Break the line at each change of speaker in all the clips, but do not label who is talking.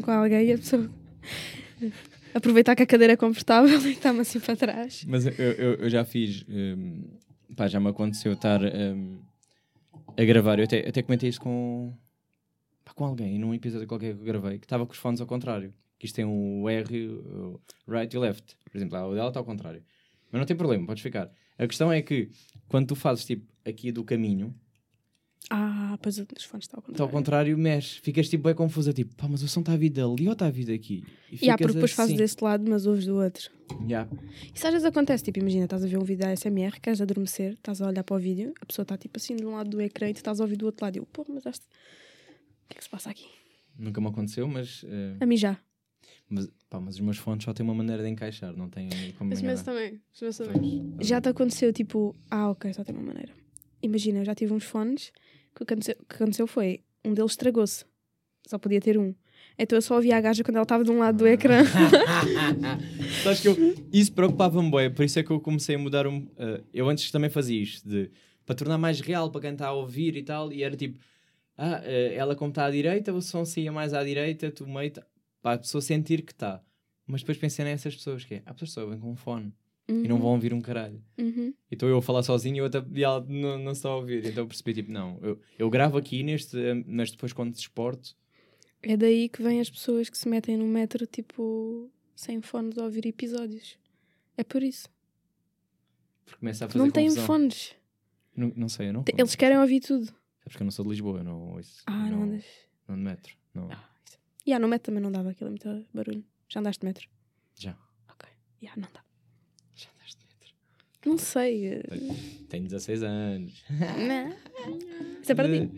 com alguém e a pessoa aproveitar que a cadeira é confortável e está-me assim para trás.
Mas eu, eu, eu já fiz. hum, pá, já me aconteceu estar hum, a gravar. Eu até, até comentei isso com. pá, com alguém num episódio qualquer que eu gravei que estava com os fones ao contrário. Que isto tem o R, o right e left. Por exemplo, lá, o dela está ao contrário. Mas não tem problema, podes ficar. A questão é que quando tu fazes tipo aqui do caminho,
Ah, pois os fones estão ao
está ao
contrário.
contrário, mexe. Ficas tipo bem confusa, tipo, pá, mas o som está a vir dali ou está a vir daqui? E
E há,
ficas
porque depois fazes
assim.
deste lado, mas ouves do outro.
Yeah.
Isso às vezes acontece, tipo, imagina, estás a ver um vídeo da SMR, queres adormecer, estás a olhar para o vídeo, a pessoa está tipo assim de um lado do ecrã e tu estás a ouvir do outro lado. E eu, pô, mas este... o que é que se passa aqui?
Nunca me aconteceu, mas, eh,
A mim já.
mas, pá, mas os meus fones só têm uma maneira de encaixar, não têm como
Os meus também. Os meus também.
Já te aconteceu, tipo, ah, ok, só tem uma maneira. Imagina, eu já tive uns fones que aconteceu, que aconteceu foi, um deles estragou-se. Só podia ter um. Então eu só ouvia a gaja quando ela estava de um lado do ecrã.
Que eu, isso preocupava-me bem, por isso é que eu comecei a mudar um. eh, eu antes também fazia isto, de, para tornar mais real, para quem está a ouvir e tal, e era tipo, ah, eh, ela como está à direita, o som saía mais à direita, tu meio, tá- para a pessoa sentir que está. Mas depois pensei nessas pessoas que é, há pessoas que com um fone e não vão ouvir um caralho.
Uhum.
E estou eu a falar sozinho e eu outra e ela não, não está a ouvir. Então eu percebi, tipo, não, eu, eu gravo aqui neste, mas depois quando desporto,
É daí que vêm as pessoas que se metem no metro, tipo, sem fones a ouvir episódios. É por isso.
porque começa a fazer
não têm fones.
Não, não sei, eu não.
Eles querem ouvir tudo.
Sabes que eu não sou de Lisboa, eu não ouço.
Ah, não andas.
Não de metro. Não.
Ah, isso. E no metro também não dava aquilo, é muito barulho. Já andaste de metro?
Já.
Ok. Ya, não dá.
Já andaste de metro.
Não sei. eh,
Tenho 16 anos.
Não. Isso é para ti.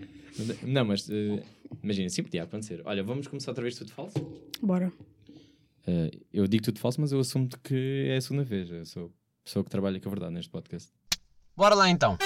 Não, mas eh, imagina, sim, podia acontecer. Olha, vamos começar outra vez tudo falso?
Bora.
Eh, eu digo tudo falso, mas eu assumo que é a segunda vez. Eu sou a pessoa que trabalha com a verdade neste podcast.
Bora lá então.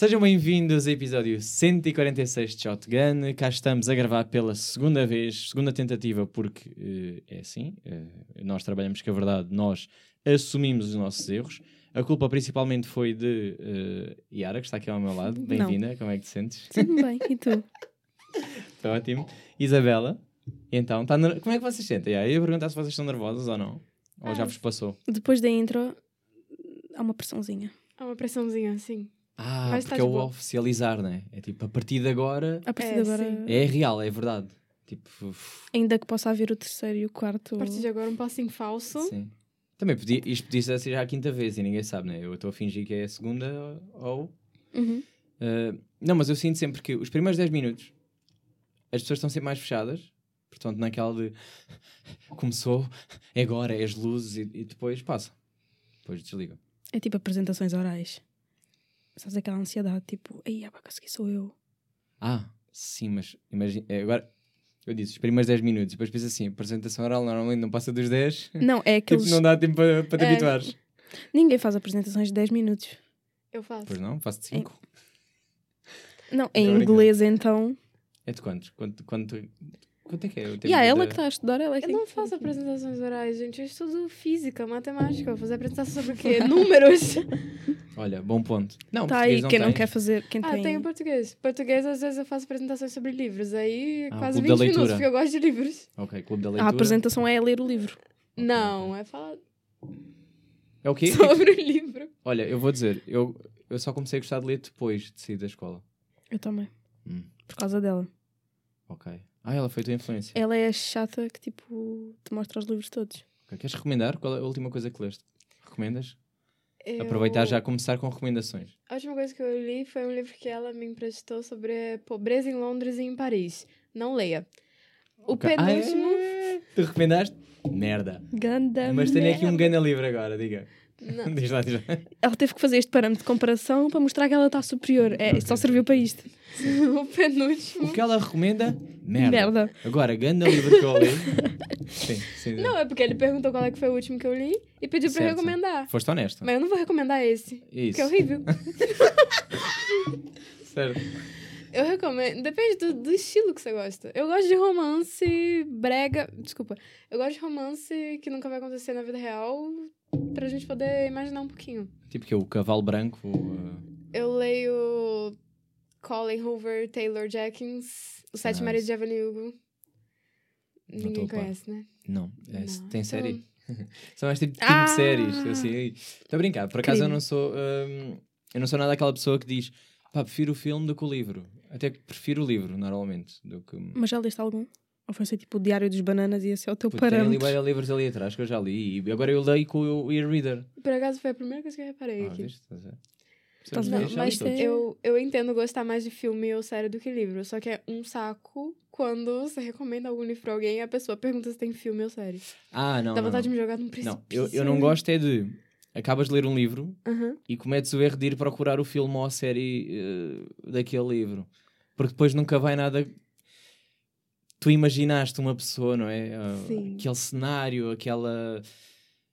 Sejam bem-vindos ao episódio 146 de Shotgun. Cá estamos a gravar pela segunda vez, segunda tentativa, porque eh, é assim, eh, nós trabalhamos com a verdade, nós assumimos os nossos erros. A culpa principalmente foi de eh, Yara, que está aqui ao meu lado. Bem-vinda, como é que te sentes?
Tudo bem. E tu?
Está ótimo. Isabela, então, tá ner- como é que vocês sentem? Eu ia perguntar se vocês estão nervosas ou não. Ou já
Ah,
vos passou?
Depois da intro, há uma pressãozinha.
Há uma pressãozinha assim.
Ah,
Mas
porque é o
boa.
oficializar, né? É tipo, a partir de agora
A partir
É,
de agora,
sim.
é real, é verdade. Tipo, uf,
ainda que possa haver o terceiro e o quarto.
A partir de agora, um passinho falso.
sim. Também podia, isto podia ser já a quinta vez e ninguém sabe, né? Eu estou a fingir que é a segunda ou.
Uhum.
Uh, não, mas eu sinto sempre que os primeiros 10 minutos as pessoas estão sempre mais fechadas. Portanto, naquela de começou, é agora, é as luzes e, e depois passa. Depois desligam.
É tipo apresentações orais. Sabes aquela ansiedade, tipo, aí, para conseguir sou eu.
Ah, sim, mas imagina. é, Agora, eu disse os primeiros 10 minutos, depois penso assim: a apresentação oral normalmente não passa dos 10.
Não, é
tipo,
aqueles.
não dá tempo para, para te
É.
habituares.
Ninguém faz apresentações de 10 minutos.
Eu faço.
Pois não, faço de 5.
Não, em inglês então.
É de quantos? Quanto, quanto, quanto é que é? o tempo
E há ela que está a estudar, ela é que
Eu
tem
não faço apresentações orais, gente. Eu estudo física, matemática. Vou fazer apresentação sobre o quê? Números.
Olha, bom ponto. Não,
Tá aí,
português
quem não
tens.
quer fazer. Quem
ah,
tem.
tenho português. Português, às vezes, eu faço apresentações sobre livros. Aí,
Ah,
quase
clube da
20 minutos, porque eu gosto de livros.
Ok, clube da
A
leitura.
apresentação é ler o livro.
Não, é falar
É o quê?
sobre o livro.
Olha, eu vou dizer, eu, eu só comecei a gostar de ler depois de sair da escola.
Eu também.
Hum.
Por causa dela.
Ok. Ah, ela foi a tua influência.
Ela é a chata que tipo te mostra os livros todos.
Ok, Queres recomendar? Qual é a última coisa que leste? Recomendas?
Eu-
Aproveitar já a começar com recomendações.
A última coisa que eu li foi um livro que ela me emprestou sobre pobreza em Londres e em Paris. Não leia. O
Ok. Ah,
penúltimo.
é? Tu recomendaste? Merda.
Ganda.
Mas tenho aqui um
merda.
gana livre agora, diga.
Não.
diz lá, diz lá.
Ela teve que fazer este parâmetro de comparação para mostrar que ela está superior. É,
Ok.
só serviu para isto.
o penúltimo.
O que ela recomenda? Merda.
Merda.
Agora, ganda livre que eu li. Sim, sim.
Não, é porque ele perguntou qual é que foi o último que eu li e pediu
Certo.
recomendar.
Foste honesta.
Mas eu não vou recomendar esse,
Isso.
que é horrível.
Certo.
Eu recomendo. Depende do, do estilo que você gosta. Eu gosto de romance brega. Desculpa. Eu gosto de romance que nunca vai acontecer na vida real. Pra gente poder imaginar um pouquinho.
Tipo que o Cavalo Branco. uh,
Eu leio Colin Hoover, Taylor Jenkins, O Sete
Nice.
Maridos de Evelyn Hugo. Ninguém conhece, né?
Não, é-
Não.
tem série.
Então,
São mais tipo, tipo
Ah!
de séries. Assim. Estou a brincar. Por acaso eu
Crime.
não sou. hum, eu não sou nada aquela pessoa que diz pá, prefiro o filme do que o livro. Até que prefiro o livro, normalmente. Do que...
Mas já leste algum? Ou foi ser tipo o Diário dos Bananas e esse é o teu
Puta, Tem ali
parâmetro?
vários livros ali atrás que eu já li. E agora eu leio com o e-reader.
Por acaso foi a primeira coisa que eu reparei
Ah,
aqui.
viste? Estás a li
Mas
todos.
eu, eu entendo gostar mais de filme ou série do que livro. Só que é um saco quando você recomenda algum livro pra alguém e a pessoa pergunta se tem filme ou série.
Ah, não.
Dá
não,
vontade
não.
de me jogar num precipício.
Não, eu, eu não gosto é de. Acabas de ler um livro
Aham.
e cometes o erro de ir procurar o filme ou a série eh, daquele livro. Porque depois nunca vai nada. Tu imaginaste uma pessoa, não é?
Sim.
Aquele cenário, aquela.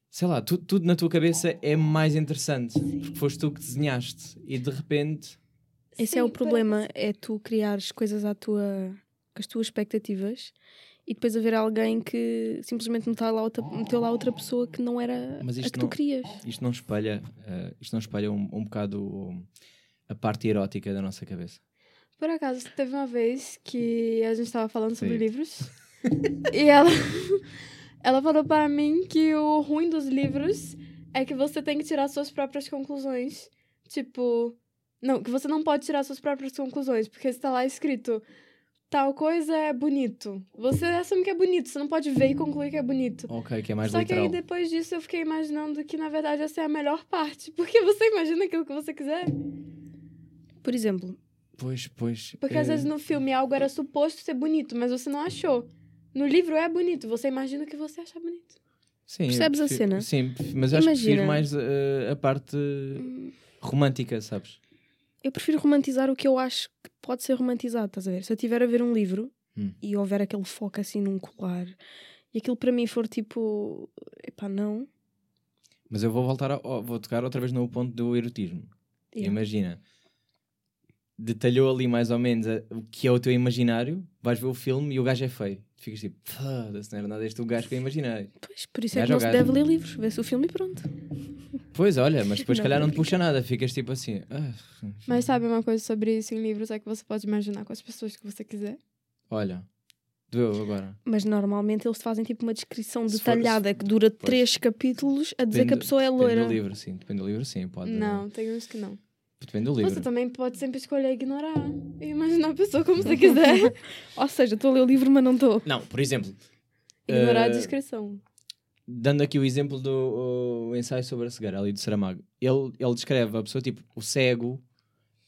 Sei lá, tu- tudo na tua cabeça é mais interessante. Porque foste tu que desenhaste. E de repente.
Esse é o
Sim,
problema, é tu criares coisas à tua, com as tuas expectativas e depois haver alguém que simplesmente meteu lá outra, meteu lá outra pessoa que não era
Mas
a
isto
que
não-
tu querias.
Isto não espelha, eh, isto não espelha um, um bocado a parte erótica da nossa cabeça.
Por acaso, teve uma vez que a gente tava falando sobre
Sim.
livros. e ela, ela falou para mim que o ruim dos livros é que você tem que tirar suas próprias conclusões. Tipo, não, que você não pode tirar suas próprias conclusões, porque está lá escrito tal coisa é bonito. Você assume que é bonito, você não pode ver e concluir que é bonito.
Ok, que é mais
Só que
literal.
aí depois disso eu fiquei imaginando que na verdade essa é a melhor parte, porque você imagina aquilo que você quiser.
Por exemplo,
Pois, pois.
Porque
eh,
às vezes no filme algo era suposto ser bonito, mas você não achou. No livro é bonito, você imagina o que você acha bonito.
sim,
percebes a
prefiro-
cena?
Sim, mas eu acho que prefiro mais eh, a parte romântica, sabes?
Eu prefiro romantizar o que eu acho que pode ser romantizado, estás a ver? Se eu estiver a ver um livro
Hum.
e houver aquele foco assim num colar e aquilo para mim for tipo, epá, não.
Mas eu vou voltar, a- vou tocar outra vez no ponto do erotismo.
Yeah.
Imagina, detalhou ali mais ou menos a- o que é o teu imaginário, vais ver o filme e o gajo é feio. Ficas tipo, foda-se, não era nada este o gajo que eu imaginei.
Pois, por isso é que não se deve ler livros, vê-se o filme e pronto.
Pois, olha, mas depois se calhar não te puxa nada, ficas tipo assim. "Ah,
Mas sabe uma coisa sobre isso em livros é que você pode imaginar com as pessoas que você quiser.
olha, doeu agora.
Mas normalmente eles fazem tipo uma descrição detalhada que dura três capítulos a dizer que a
Depende-
pessoa é
Depende
loira.
do livro, sim. Depende do livro, sim. Pode...
Não, tem uns que não.
Depende do livro.
Você também pode sempre escolher ignorar e imaginar a pessoa como você quiser.
Ou seja, estou a ler o livro, mas não estou.
Não, por exemplo,
ignorar a
Eh,
descrição.
dando aqui o exemplo do o ensaio sobre a cegueira ali do Saramago, ele, ele descreve a pessoa tipo o cego,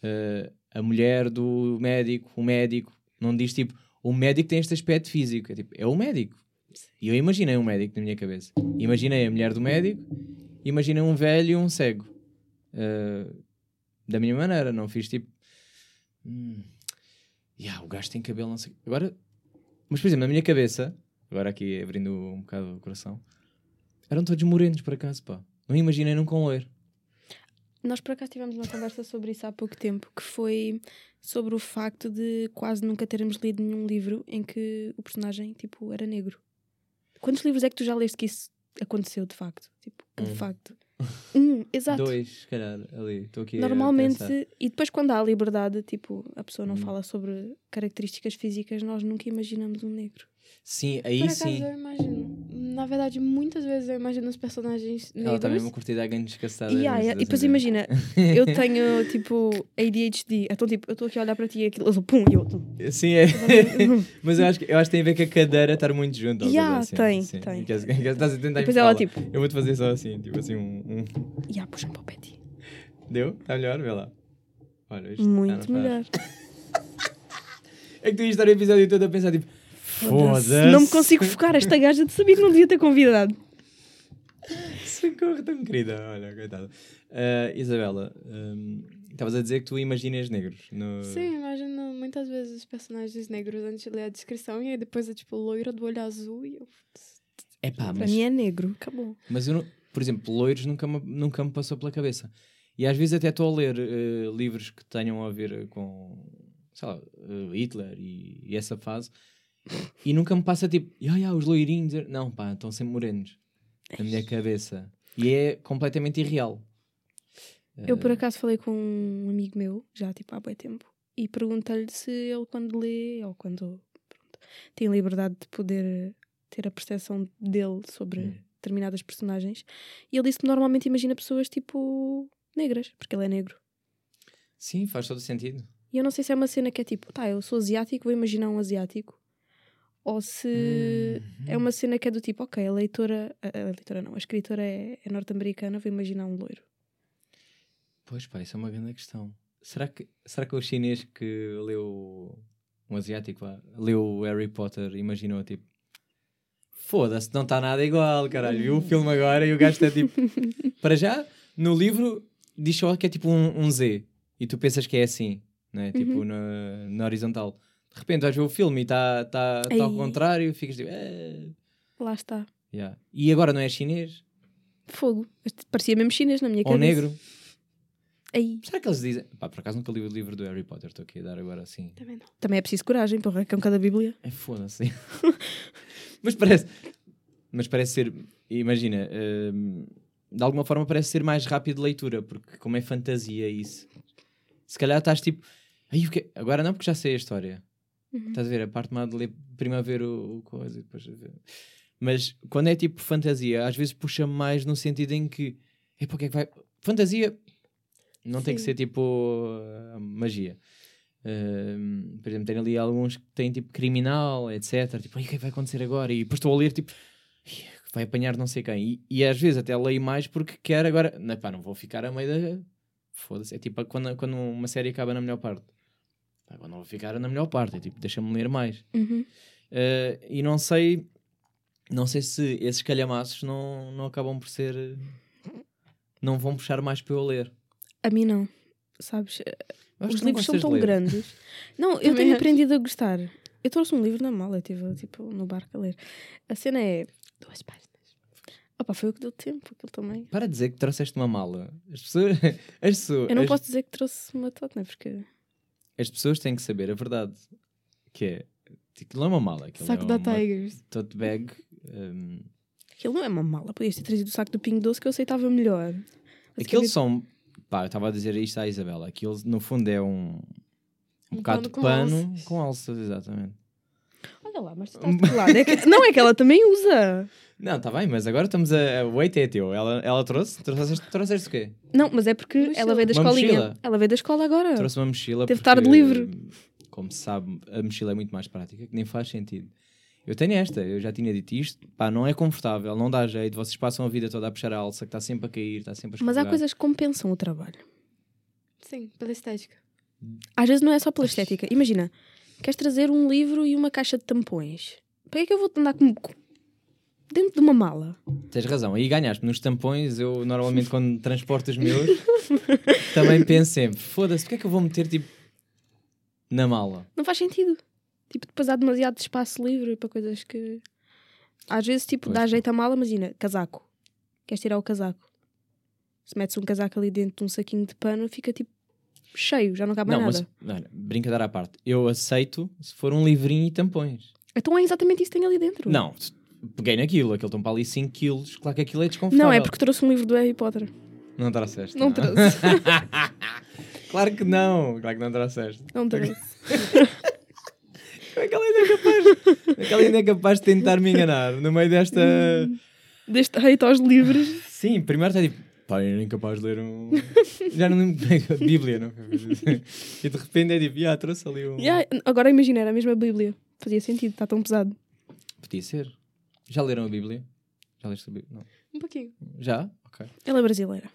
eh, a mulher do médico, o médico, não diz tipo o médico tem este aspecto físico, é tipo, é o médico. E eu imaginei um médico na minha cabeça. Imaginei a mulher do médico, imaginei um velho e um cego. Eh, da minha maneira, não fiz tipo. Hum, yeah, o gajo tem cabelo, não sei. Agora, mas por exemplo, na minha cabeça, agora aqui abrindo um bocado o coração, eram todos morenos por acaso, pá. Não imaginei nunca um loiro.
Nós por acaso tivemos uma conversa sobre isso há pouco tempo, que foi sobre o facto de quase nunca termos lido nenhum livro em que o personagem tipo era negro. Quantos livros é que tu já leste que isso aconteceu de facto? Tipo, que de
Um.
facto. Um, exato.
Dois, se calhar, ali. Estou aqui
Normalmente, e depois quando há liberdade, tipo, a pessoa não
Hum.
fala sobre características físicas, nós nunca imaginamos um negro.
Sim, aí
Por
sim.
eu imagino. Na verdade, muitas vezes eu imagino os personagens
Ela está
negros.
mesmo curtida alguém descaçada.
E, ah,
nesse-
e depois
desse
imagina, eu tenho tipo ADHD, então tipo, eu estou aqui a olhar para ti e aquilo, eu sou pum, e eu. tum.
Sim, é. Mas eu acho, que, eu acho que tem a ver com a cadeira estar muito junto.
Yeah,
assim.
tem,
Sim.
tem.
Queres- Estás a tentar
Depois ela tipo,
Eu vou-te fazer só assim, tipo assim, um. um-
e ah, puxa-me para o pé.
Deu? Está melhor? Vê lá. Olha, isto
Muito melhor.
É que tu ias estar o episódio todo a pensar, tipo, foda-se.
Não me consigo focar, esta gaja de sabia que não devia ter convidado.
Socorro, tão querida. Olha, coitada. Ah, Isabela, hum, estavas a dizer que tu imaginas negros. No...
Sim, imagino muitas vezes os personagens negros antes de ler a descrição e aí depois é tipo loira do olho azul e eu.
É pá,
Para
mas,
mim é negro, acabou.
mas eu não, por exemplo, loiros nunca me, nunca me passou pela cabeça. E às vezes até estou a ler eh, livros que tenham a ver com, sei lá, uh, Hitler e, e essa fase. E nunca me passa tipo, ya, ya, os loirinhos. Não, pá, estão sempre morenos na minha cabeça. E é completamente irreal.
Eu por
Eh,
acaso falei com um amigo meu, já tipo há bem tempo, e perguntei-lhe se ele quando lê, ou quando pronto, tem liberdade de poder ter a percepção dele sobre
Hum.
determinadas personagens, e ele disse que normalmente imagina pessoas tipo negras, porque ele é negro.
Sim, faz todo sentido.
E eu não sei se é uma cena que é tipo, tá, eu sou asiático, vou imaginar um asiático. Ou se é
Uhum.
uma cena que é do tipo, ok, a leitora, a, a leitora não, a escritora é, é norte-americana, vou imaginar um loiro.
Pois pá, isso é uma grande questão. Será que, será que o chinês que leu um asiático vá, leu o Harry Potter imaginou tipo foda-se, não está nada igual, caralho. Viu o filme agora e o gajo está tipo. Para já, no livro diz só que é tipo um, um Z e tu pensas que é assim, né? Tipo na, na horizontal. De repente vais ver o filme e está tá, tá ao contrário, ficas tipo. "Eh".
Lá está.
Yeah. E agora não é chinês?
Fogo. Este Parecia mesmo chinês na minha
Ou
cabeça.
negro?
Aí.
Será que eles dizem. Pá, por acaso nunca li o livro do Harry Potter, estou aqui a dar agora assim.
Também não.
Também é preciso coragem, porra, que é um cada Bíblia.
É foda-se. mas parece. Mas parece ser. Imagina. hum, de alguma forma parece ser mais rápido de leitura, porque como é fantasia isso. Se calhar estás tipo. Ai, o quê? Agora não, porque já sei a história.
Uhum.
Estás a ver? A parte má de ler primeiro a ver o, o coisa e depois a ver. Mas quando é tipo fantasia, às vezes puxa mais no sentido em que. É porque é que vai. Fantasia não tem que
Sim.
ser tipo uh, magia. Um, por exemplo, tem ali alguns que têm tipo criminal, etc. Tipo, "Ai, o que é que vai acontecer agora? E depois estou a ler tipo. "Ih, Vai apanhar não sei quem. E, e às vezes até leio mais porque quero agora. Não, pá, não vou ficar a meio da. Foda-se. É tipo quando, quando uma série acaba na melhor parte. Agora não vou ficar na melhor parte. É tipo, deixa-me ler mais.
Uhum.
Uh, e não sei. Não sei se esses calhamaços não, não acabam por ser. Não vão puxar mais para eu ler.
A mim não. Sabes?
Eu acho
Os livros são tão grandes. Não, eu tenho aprendido a gostar. Eu trouxe um livro na mala, eu estive tipo, no barco a ler. A cena é.
Duas páginas.
Opa, foi o que deu tempo, aquilo também.
Para de dizer que trouxeste uma mala. As pessoas. As pessoas,
Eu não
as,
posso dizer que trouxe uma tota, né? Porque.
As pessoas têm que saber a verdade. Que é. Aquilo não é uma mala. Aquilo
Saco
é
da
uma
Tigers.
tote bag. um,
Aquilo não é uma mala. Podias ter trazido o saco do Pingo Doce que eu aceitava melhor.
Aquilo
Basicamente-
são. Pá, eu estava a dizer isto à Isabela. Aquilo no fundo é um. Um,
Um
bocado
pano
de
com
pano
alças.
com alças, exatamente.
Olha lá, mas tu estás de lado? É que- Não, é que ela também usa.
Não, está bem, mas agora estamos a. O weight é teu. Ela, ela trouxe? Trouxeste, trouxeste o quê?
Não, mas é porque
Mochila.
ela veio da
Uma
escolinha.
mochila?
Ela veio da escola agora.
Trouxe uma mochila.
Teve
porque,
tarde livre.
Como se sabe, a mochila é muito mais prática, que nem faz sentido. Eu tenho esta, eu já tinha dito isto. Pá, não é confortável, não dá jeito. Vocês passam a vida toda a puxar a alça, que está sempre a cair, está sempre a
Mas há
escorregar.
coisas que compensam o trabalho.
Sim, pela estética.
Às vezes não é só pela estética. Imagina, queres trazer um livro e uma caixa de tampões. Para que é que eu vou andar com... dentro de uma mala?
Tens razão, aí ganhaste nos tampões. Eu normalmente, quando transporto os meus, também penso sempre: foda-se, o que é que eu vou meter tipo na mala?
Não faz sentido. Tipo, depois há demasiado espaço livre para coisas que... Às vezes, tipo,
Pois,
dá jeito à mala, imagina, casaco. Queres tirar o casaco. Se metes um casaco ali dentro de um saquinho de pano, fica tipo cheio, já não cabe mais
não,
nada.
mas olha, brincadeira à parte. Eu aceito se for um livrinho e tampões.
Então é exatamente isso que tem ali dentro.
Não, peguei naquilo, aquilo estão para ali 5 quilos, claro que aquilo é desconfortável.
Não, é porque trouxe um livro do Harry Potter.
Não trouxeste.
Não trouxe.
claro que não, claro que não trouxeste.
Não trouxe.
Como é que ela ainda é capaz? É que ela ainda é capaz de tentar me enganar no meio desta.
Deste hate aos livros.
Sim, primeiro está tipo, pá, eu nem capaz de ler um. Já não lembro bem a Bíblia, não? E de repente é tipo, ah, trouxe ali um.
Yeah, agora imagina, era a mesma Bíblia. Fazia sentido, está tão pesado.
Podia ser. Já leram a Bíblia? Já leste a Bíblia? Não.
Um pouquinho.
Já? Ok.
Ela é brasileira.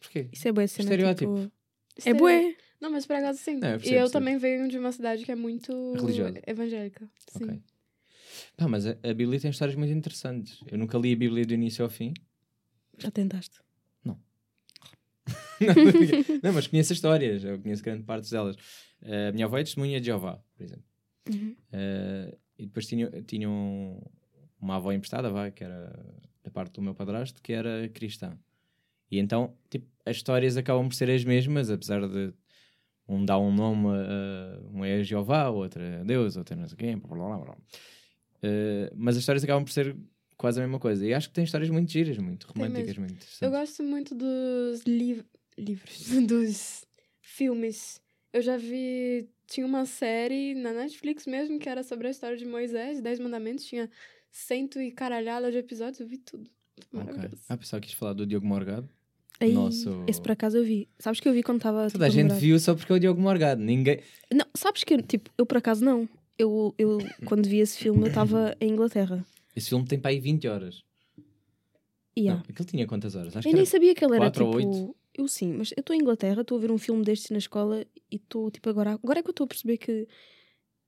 Porquê?
Isso é boa cena.
Estereótipo.
Tipo... É bué.
Não, mas por acaso sim.
Não, eu
e
percebo,
eu
percebo.
também venho de uma cidade que é muito
Religiosa.
evangélica. Sim.
Ok. Pá, mas a, a Bíblia tem histórias muito interessantes. Eu nunca li a Bíblia do início ao fim.
Já tentaste.
não, mas conheço as histórias, eu conheço grande parte delas. Eh, a minha avó é testemunha de Jeová, por exemplo.
Uhum.
Eh, e depois tinham tinha um- uma avó emprestada, vai, que era da parte do meu padrasto, que era cristã. E então, tipo, as histórias acabam por ser as mesmas, apesar de Um dá um nome, a, um é Jeová, outro é Deus, outro é não sei quem, blá, blá, blá, blá. Uh, mas as histórias acabam por ser quase a mesma coisa. E acho que tem histórias muito giras, muito românticas, muito
Eu gosto muito dos liv livros, dos filmes. Eu já vi. Tinha uma série na Netflix mesmo que era sobre a história de Moisés, Dez Mandamentos. Tinha cento e caralhada de episódios. Eu vi tudo.
Ok.
Maravilhoso.
Ah, pessoal, quis falar do Diogo Morgado.
Aí,
Nosso-
Esse por acaso eu vi. Sabes que eu vi quando estava.
Toda a gente viu só porque é o Diogo Morgado. Ninguém.
Não, sabes que, tipo, eu por acaso não. Eu, eu quando vi esse filme, eu estava em Inglaterra.
Esse filme tem para aí 20 horas.
Yeah.
Não, aquele tinha quantas horas? Acho
Eu nem sabia que ele era
ou
tipo. Eu sim, mas eu estou em Inglaterra, estou a ver um filme destes na escola e estou tipo agora. Agora é que eu estou a perceber que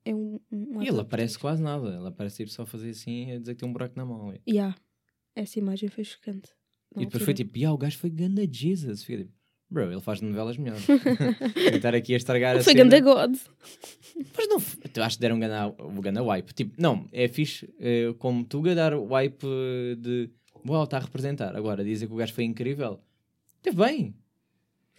é um. um
E ele aparece quase nada. Ele aparece tipo só a fazer assim a dizer que tem um buraco na mão.
Yeah. Essa imagem foi chocante.
E depois
altura.
foi tipo, yeah, o gajo foi ganda Jesus. Fica tipo, bro, ele faz novelas melhores. Estar aqui a estragar a
Foi
cena.
Ganda God.
Mas não, eu acho que deram um ganda, ganda wipe. Tipo, não, é fixe eh, como Tuga dar wipe de uau, está a representar. Agora, dizer que o gajo foi incrível. Teve bem.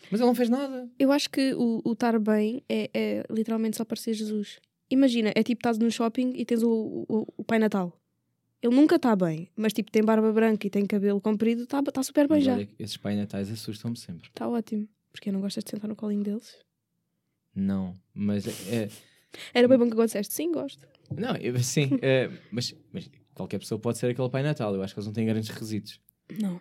Mas ele não fez nada.
Eu acho que o o estar bem é, é literalmente só parecer Jesus. Imagina, é tipo estás no shopping e tens o, o, o Pai Natal. Ele nunca está bem, mas tipo tem barba branca e tem cabelo comprido, está tá super bem
Mas
já.
olha, esses pai natais assustam-me sempre.
Está ótimo. Porque não gostas de sentar no colinho deles?
Não, mas é.
Era bem bom que agora disseste, sim, gosto.
Não, eu, sim, eh, mas, mas qualquer pessoa pode ser aquele Pai Natal. Eu acho que eles não têm grandes requisitos.
Não.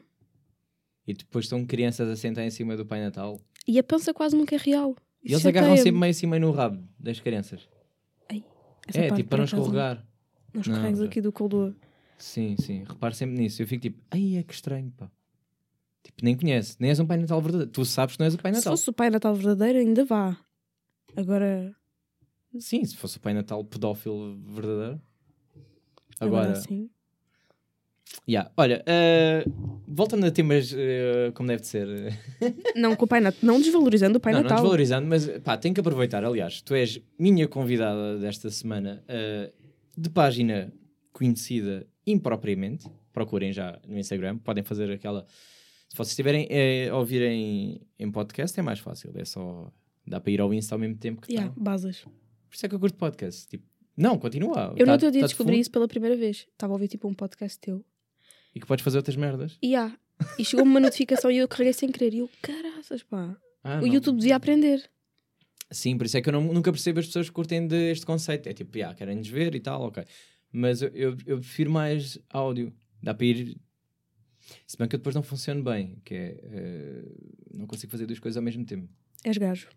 E depois estão crianças a sentar em cima do Pai Natal.
E a pança quase nunca é real.
E eles
Isso
agarram sempre meio assim, meio no rabo das crianças. É, tipo, para não escorregar.
Não
já.
aqui do coldoa.
Sim, sim. Repare sempre nisso. Eu fico tipo, ai, é que estranho, pá. Tipo, nem conhece. Nem és um Pai Natal verdadeiro. Tu sabes que não és o Pai
Se
Natal.
fosse o Pai Natal verdadeiro, ainda vá. Agora,
Sim, se fosse o Pai Natal pedófilo verdadeiro.
agora,
Agora,
sim.
yeah. olha, eh, voltando a temas eh, como deve de ser.
Não, com o Pai Natal. Não desvalorizando o Pai
não, não
Natal.
desvalorizando, mas pá, tenho que aproveitar. Aliás, tu és minha convidada desta semana eh, de página conhecida impropriamente. Procurem já no Instagram, podem fazer aquela. Se vocês estiverem eh, a ouvir em, em podcast, é mais fácil. É só. Dá para ir ao Insta ao mesmo tempo que
Yeah,
tá.
basas.
Por isso é que eu curto podcast. Tipo, não, continua.
Eu
Tá-
no outro dia
tá de
descobri
fundo
isso pela primeira vez. Estava a ouvir tipo um podcast teu.
E que podes fazer outras merdas.
E há. E chegou-me uma notificação e eu carreguei sem querer. E eu, caraças, pá.
Ah,
o
não.
YouTube devia aprender.
Sim, por isso é que eu não- nunca percebo as pessoas que curtem deste conceito. É tipo, yeah, querem-nos ver e tal, ok. Mas eu, eu, eu prefiro mais áudio. Dá para ir. Se bem que eu depois não funciona bem, que é. eh, não consigo fazer duas coisas ao mesmo tempo.
És gajo.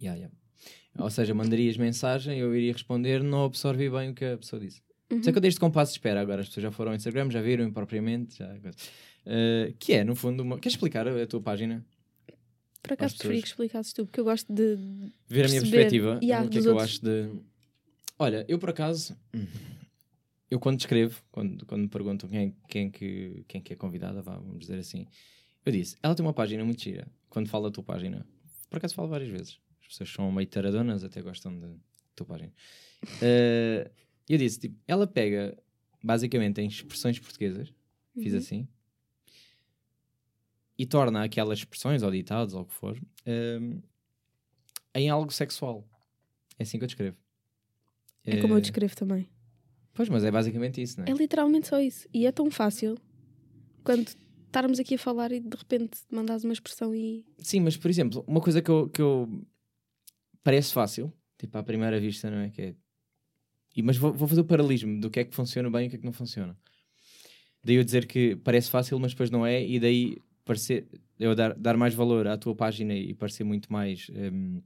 Yeah, yeah. Ou seja, mandarias mensagem, eu iria responder, não absorvi bem o que a pessoa disse. É que eu deixo de compasso de espera. Agora as pessoas já foram ao Instagram, já viram propriamente. Já... Eh, que é, no fundo, uma... queres explicar a, a tua página?
Por acaso
As
preferia que explicasses tu, porque eu gosto de.
ver a minha perspectiva,
yeah,
o que é que eu
outros.
acho de. Olha, eu por acaso, hum, eu quando escrevo, quando, quando me perguntam quem, quem, que, quem que é convidada, vá, vamos dizer assim, eu disse, ela tem uma página muito gira. Quando falo da tua página, por acaso falo várias vezes. As pessoas são meio taradonas, até gostam da tua página. Eh, eu disse, tipo, ela pega basicamente em expressões portuguesas, fiz
Uhum.
assim, e torna aquelas expressões ou ditados ou o que for hum, em algo sexual. É assim que eu descrevo.
É como eu
Eh,
descrevo também.
Pois, mas é basicamente isso, não é?
É literalmente só isso. E é tão fácil quando estarmos aqui a falar e de repente mandares uma expressão e.
Sim, mas por exemplo, uma coisa que eu, que eu parece fácil, tipo à primeira vista, não é? Que é... E, mas vou, vou fazer o paralelismo do que é que funciona bem e o que é que não funciona. Daí eu dizer que parece fácil, mas depois não é, e daí parecer, eu dar, dar mais valor à tua página e parecer muito mais. hum,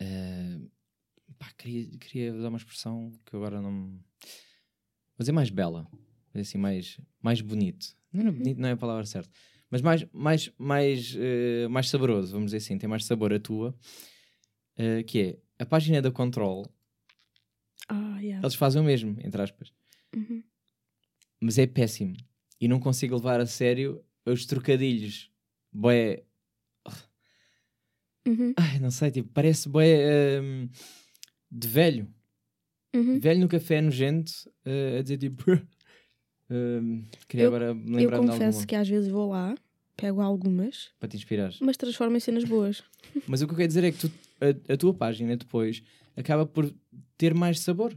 eh, pá, queria, queria usar uma expressão que agora não. me- Mas é mais bela, é assim, mais, mais bonito. Não é
Uhum.
bonito, não é a palavra certa mas mais, mais, mais, eh, mais saboroso, vamos dizer assim, tem mais sabor a tua, eh, que é a página da Control,
Ah, yeah.
eles fazem o mesmo, entre aspas,
Uhum.
mas é péssimo e não consigo levar a sério os trocadilhos, bué,
Uhum.
ai, não sei, tipo, parece bué ehm, de velho,
Uhum.
velho no café nojento, eh, a dizer tipo, ehm, queria
Eu-
agora me
Eu
lembrar de
confesso que às vezes vou lá Pego algumas,
para te inspirares.
mas transformo em cenas boas.
Mas o que eu quero dizer é que tu- a, a tua página depois acaba por ter mais sabor.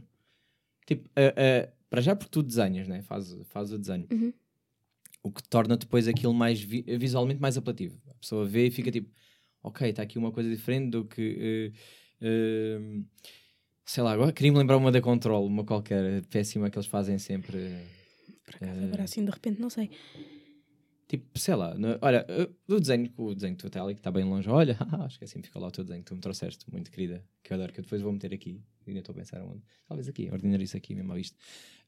Tipo, a- a- para já porque tu desenhas, né? faz, faz o desenho.
Uhum.
O que torna depois aquilo mais vi- visualmente mais apelativo. A pessoa vê e fica tipo, ok, está aqui uma coisa diferente do que. eh, sei lá, agora queria-me lembrar uma da Control, uma qualquer péssima que eles fazem sempre.
Por acaso,
Eh.
agora assim de repente, não sei.
Tipo, sei lá, no- olha, eh, o desenho, o desenho que tu está ali, que está bem longe, olha, esqueci-me, fica lá o teu desenho que tu me trouxeste, muito querida, que eu adoro, que eu depois vou meter aqui, ainda estou a pensar onde, talvez aqui, ordenar isso aqui mesmo à vista.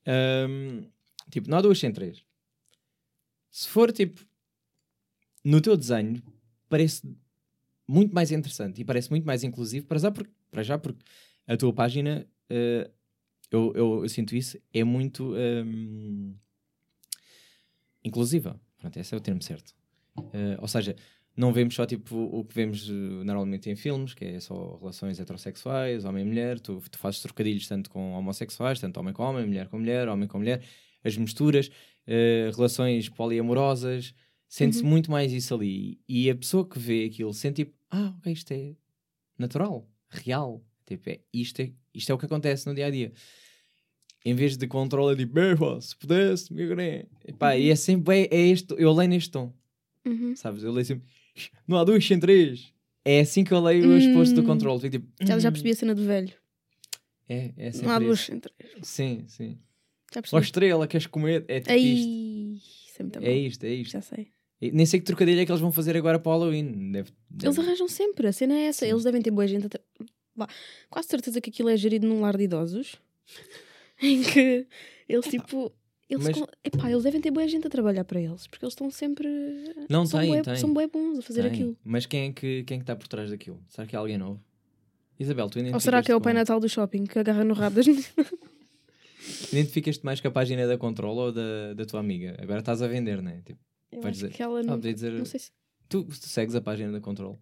Ahm, tipo, não há duas sem três. Se for, tipo, no teu desenho, parece muito mais interessante e parece muito mais inclusivo, para já porque, para já porque a tua página, eh, eu, eu, eu sinto isso, é muito ahm, inclusiva. Pronto, esse é o termo certo. Eh, ou seja, não vemos só tipo o que vemos eh, normalmente em filmes, que é só relações heterossexuais, homem e mulher. Tu, tu fazes trocadilhos tanto com homossexuais, tanto homem com homem, mulher com mulher, homem com mulher, as misturas, eh, relações poliamorosas. Sente-se
Uhum.
muito mais isso ali. E a pessoa que vê aquilo sente tipo, ah, ok, isto é natural, real. Tipo, é, isto, é, isto é o que acontece no dia a dia. Em vez de controle, é tipo, "Bem, pá, se pudesse, meu grande. Epá, E é sempre, é, é este, eu leio neste tom,
Uhum.
sabes? Eu leio sempre, não há dois sem três. É assim que eu leio os posts do
Hum.
controle. Fico tipo,
Já, já
"Hum."
percebi a cena do velho.
É, é sempre
Não há duas
isso.
entre.
Sim, sim.
Já percebi.
estrela, queres comer? É tipo isto.
Aí, isso é.
É isto, é isto.
Já sei.
Nem sei que trocadilho é que eles vão fazer agora para o Halloween. Deve, deve-
Eles arranjam sempre, a cena é essa.
Sim.
Eles devem ter boa gente. a Vá, quase certeza que aquilo é gerido num lar de idosos. em que eles tipo. Eles,
Mas-
com- epá, eles devem ter boa gente a trabalhar para eles. Porque eles estão sempre.
Não,
são
tem,
bué-
tem.
São bem bons a fazer
Tem.
aquilo.
Mas quem é, que, quem é está por trás daquilo? Será que é alguém novo? Isabel, tu
Ou será que é o Pai Natal do shopping que agarra no rabo das?
Identificas-te mais com a página da Control ou da, da tua amiga? Agora estás a vender, não é? Tipo, Vais dizer-
que ela
ah,
não.
dizer,
Não sei se.
tu, tu segues a página da Control?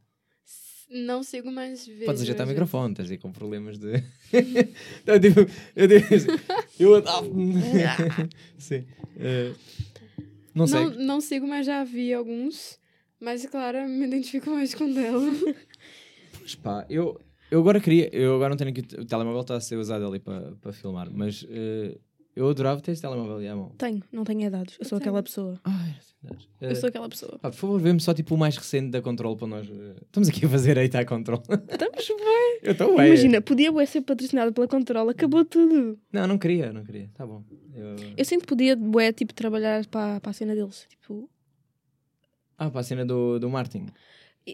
Não sigo mais vezes.
Podes ajeitar o microfone, estás aí com problemas de. Então, tipo, eu digo assim, eu adoro. Sim. Eh, não.
Não, não sigo, mas já vi alguns. Mas, claro, me identifico mais com dela.
Mas pá, eu, eu agora queria. Eu agora não tenho aqui. O telemóvel está a ser usado ali para para filmar, mas eh, eu adorava ter esse telemóvel ali à mão.
Tenho, não tenho é dados. Eu sou
Eu
aquela
tenho.
pessoa.
Ai,
Eu sou aquela pessoa.
pá, por favor, vê-me só tipo o mais recente da Control para nós. eh, Estamos aqui a fazer aí, tá a Control.
Estamos bem.
eu estou bem.
Imagina, podia bué ser patrocinada pela Control, acabou tudo.
Não, não queria, não queria. Tá bom. Eu...
Eu sinto que podia, bué, tipo, trabalhar para, para a cena deles. Tipo,
Ah, para a cena do, do Martin.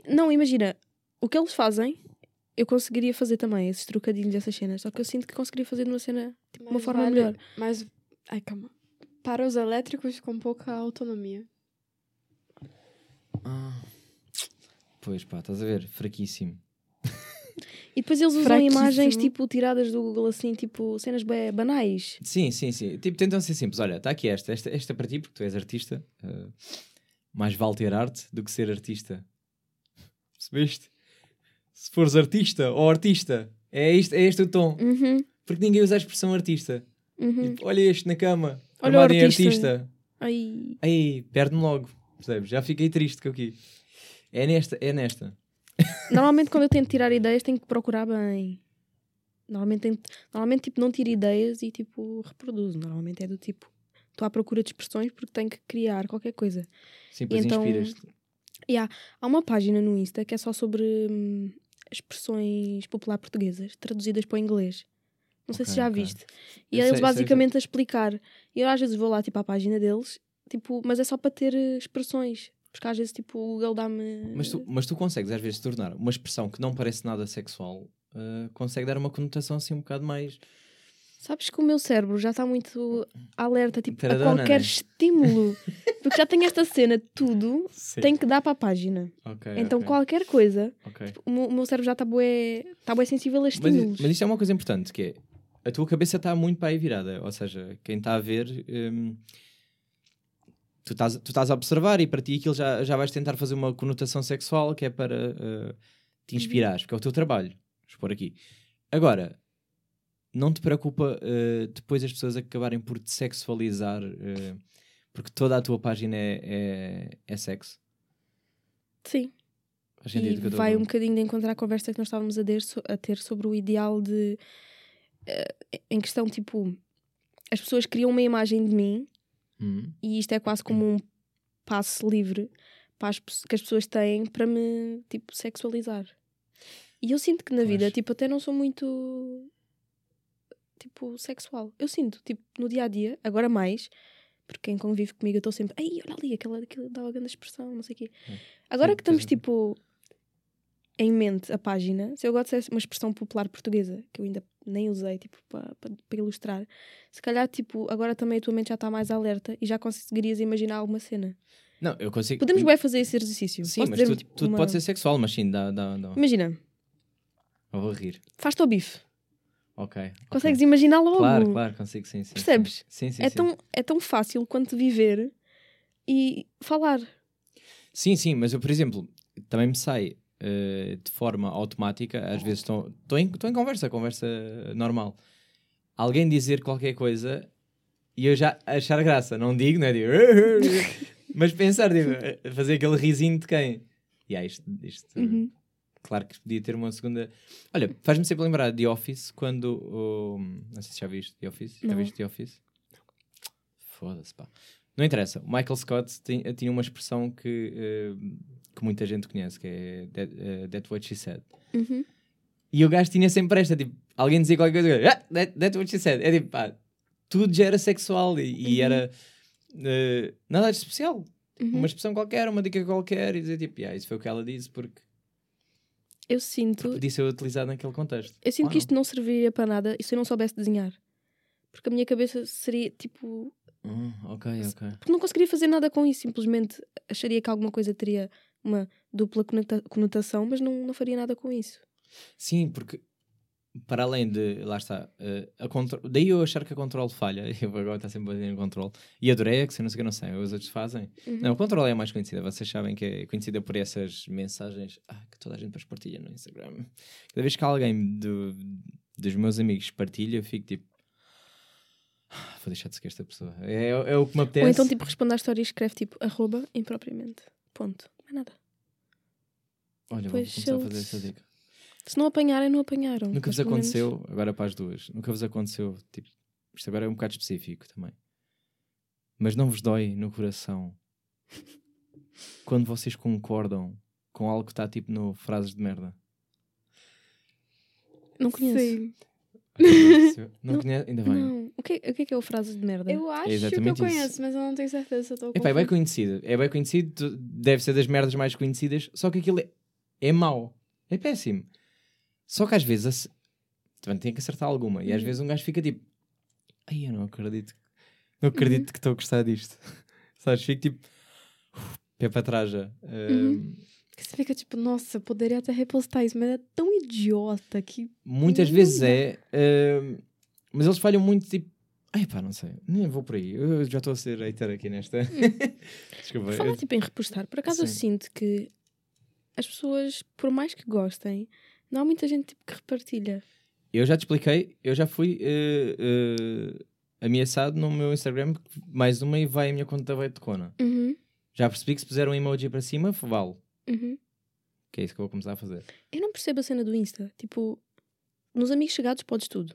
não, imagina, o que eles fazem, eu conseguiria fazer também, esses trocadilhos, essas cenas. Só que eu sinto que conseguiria fazer de uma cena, tipo, uma forma
vale-
melhor.
Mas, ai, calma. Para os elétricos com pouca autonomia.
Ah. Pois pá, estás a ver? Fraquíssimo.
E depois eles usam
Fraquíssimo.
imagens, tipo, tiradas do Google, assim, tipo, cenas banais.
Sim, sim, sim. Tipo, tentam ser simples. Olha, está aqui esta. esta. Esta é para ti, porque tu és artista. eh, mais vale ter arte do que ser artista. Percebeste? Se fores artista ou artista, é este, é este o tom.
Uhum,
Porque ninguém usa a expressão artista.
uhum.
Tipo, olha este na cama.
Olha o artista.
artista.
Ai,
Aí, perde-me logo. Percebes? Já fiquei triste com aqui. É nesta, é nesta.
Normalmente quando eu tento tirar ideias tenho que procurar bem. Normalmente, tento, normalmente tipo, não tiro ideias e tipo reproduzo. Normalmente é do tipo, estou à procura de expressões porque tenho que criar qualquer coisa.
Sim, pois
então-
inspiras-te.
Há uma página no Insta que é só sobre hum, expressões popular portuguesas traduzidas para o inglês. Não sei se já
ok.
viste. E
Eu
é eles
sei, sei,
basicamente a explicar. E eu às vezes vou lá tipo à página deles, tipo, mas é só para ter eh, expressões. Porque às vezes tipo o Google dá-me.
Mas tu, mas tu consegues às vezes tornar uma expressão que não parece nada sexual, eh, consegue dar uma conotação assim um bocado mais.
Sabes que o meu cérebro já está muito alerta tipo, a qualquer
né?
estímulo. Porque já tem esta cena, tudo
Sim.
tem que dar para a página.
Ok,
então
ok,
qualquer coisa,
ok.
o meu, o meu cérebro já está bué, está bué sensível a
Mas,
estímulos.
mas isto é uma coisa importante, que é a tua cabeça está muito para aí virada. Ou seja, quem está a ver, hum, tu, estás, tu estás a observar e para ti aquilo já, já vais tentar fazer uma conotação sexual que é para eh, te inspirares, porque é o teu trabalho. Pôr aqui. Agora, não te preocupa eh, depois as pessoas acabarem por te sexualizar, eh, porque toda a tua página é, é, é sexo.
Sim. E vai um bocadinho de encontrar a conversa que nós estávamos a ter, a ter sobre o ideal de. em questão, tipo, as pessoas criam uma imagem de mim
Hum.
e isto é quase como um passe livre para as, que as pessoas têm para me, tipo, sexualizar. E eu sinto que na vida, tipo, até não sou muito. Tipo, sexual. Eu sinto, tipo, no dia a dia, agora mais, porque quem convive comigo eu estou sempre. Ai, olha ali, aquela, aquela dá uma grande expressão, não sei o quê.
É.
Agora
Sim,
que estamos,
tens-
tipo, em mente a página, se eu gosto de ser uma expressão popular portuguesa, que eu ainda nem usei, tipo, para ilustrar, se calhar, tipo, agora também a tua mente já está mais alerta e já conseguirias imaginar alguma cena.
Não, eu consigo.
Podemos bem fazer esse exercício.
Sim,
Posso
mas
dizer
tudo,
uma-
pode ser sexual, mas sim, dá. dá, dá.
Imagina,
Eu vou rir.
faz-te ao bife.
Ok.
Consegues imaginar logo.
Claro, claro, consigo, sim, sim.
Percebes?
Sim, sim,
é,
sim.
Tão, é tão fácil quanto viver e falar.
Sim, sim, mas eu, por exemplo, também me sai eh, de forma automática, às vezes estou estou em, em conversa, conversa normal. Alguém dizer qualquer coisa e eu já achar graça, não digo, não é? Digo, mas pensar, tipo, eh, fazer aquele risinho de quem? E yeah, isto, isto
Uhum.
claro que podia ter uma segunda. Olha, faz-me sempre lembrar de The Office quando. não sei se já viste The Office. Já
Não.
viste The Office? Foda-se, pá. Não interessa. O Michael Scott tem- tinha uma expressão que, eh, que muita gente conhece, que é that, that what she said.
Uhum.
E o gajo tinha sempre esta, tipo, alguém dizia qualquer coisa, ah, that, that's what she said. É tipo, pá, tudo já era sexual e, e
Uhum.
era eh, nada de especial.
Uhum.
Uma expressão qualquer, uma dica qualquer, e dizer tipo, yeah, isso foi o que ela disse porque
Eu sinto,
podia ser utilizado naquele contexto.
eu sinto que isto não serviria para nada e se eu não soubesse desenhar. Porque a minha cabeça seria tipo.
Hum, ok, ok.
Porque não conseguiria fazer nada com isso, simplesmente acharia que alguma coisa teria uma dupla conota- conotação, mas não, não faria nada com isso.
Sim, porque para além de, lá está, eh, a contro... daí eu achar que a controle falha, eu agora está sempre a em controle, e a que se não sei o que não sei, os outros fazem.
Uhum.
Não, o controle é a mais conhecida, vocês sabem que é conhecida por essas mensagens ah, que toda a gente depois partilha no Instagram. Cada vez que alguém do- dos meus amigos partilha, eu fico tipo. "Ah, Vou deixar de seguir esta pessoa. É, é o que me apetece.
Ou então, tipo, responde à história e escreve tipo arroba impropriamente. Ponto. É nada.
Olha, vou
depois
começar a
se
fazer
eles-
essa dica.
Se não apanharem, não apanharam.
Nunca vos
pelo menos-
aconteceu, agora para as duas, nunca vos aconteceu, tipo, isto agora é um bocado específico também, mas não vos dói no coração quando vocês concordam com algo que está tipo no frases de merda?
Não conheço.
Sim.
não
Não-
conhece? Ainda bem.
Não. O que, é- o que é que é o frases de merda?
Eu acho que eu
isso.
conheço, mas eu não tenho certeza se estou a
Epá, é bem conhecido, é bem conhecido, deve ser das merdas mais conhecidas, só que aquilo é, é mau, é péssimo. Só que às vezes também tem que acertar alguma, e às
Uhum.
vezes um gajo fica tipo, ai eu não acredito, não acredito
Uhum.
que estou a gostar disto. Sabes, fico tipo, pé para trás já.
Uhum.
Que você fica tipo, nossa, eu poderia até repostar isso, mas é tão idiota que.
muitas
Não
vezes é, um, mas eles falham muito tipo, ai pá, não sei, nem vou por aí, eu já estou a ser hater aqui nesta. Desculpa.
Por falar
eu-
tipo em repostar, por acaso eu
Sim.
sinto que as pessoas, por mais que gostem, não há muita gente tipo, que repartilha.
Eu já te expliquei, eu já fui eh, eh, ameaçado no meu Instagram, mais uma e vai a minha conta vai de cona.
Uhum,
Já percebi que se puser um emoji para cima, vale.
Uhum.
Que é isso que eu vou começar a fazer.
Eu não percebo a cena do Insta. Tipo, nos amigos chegados podes tudo.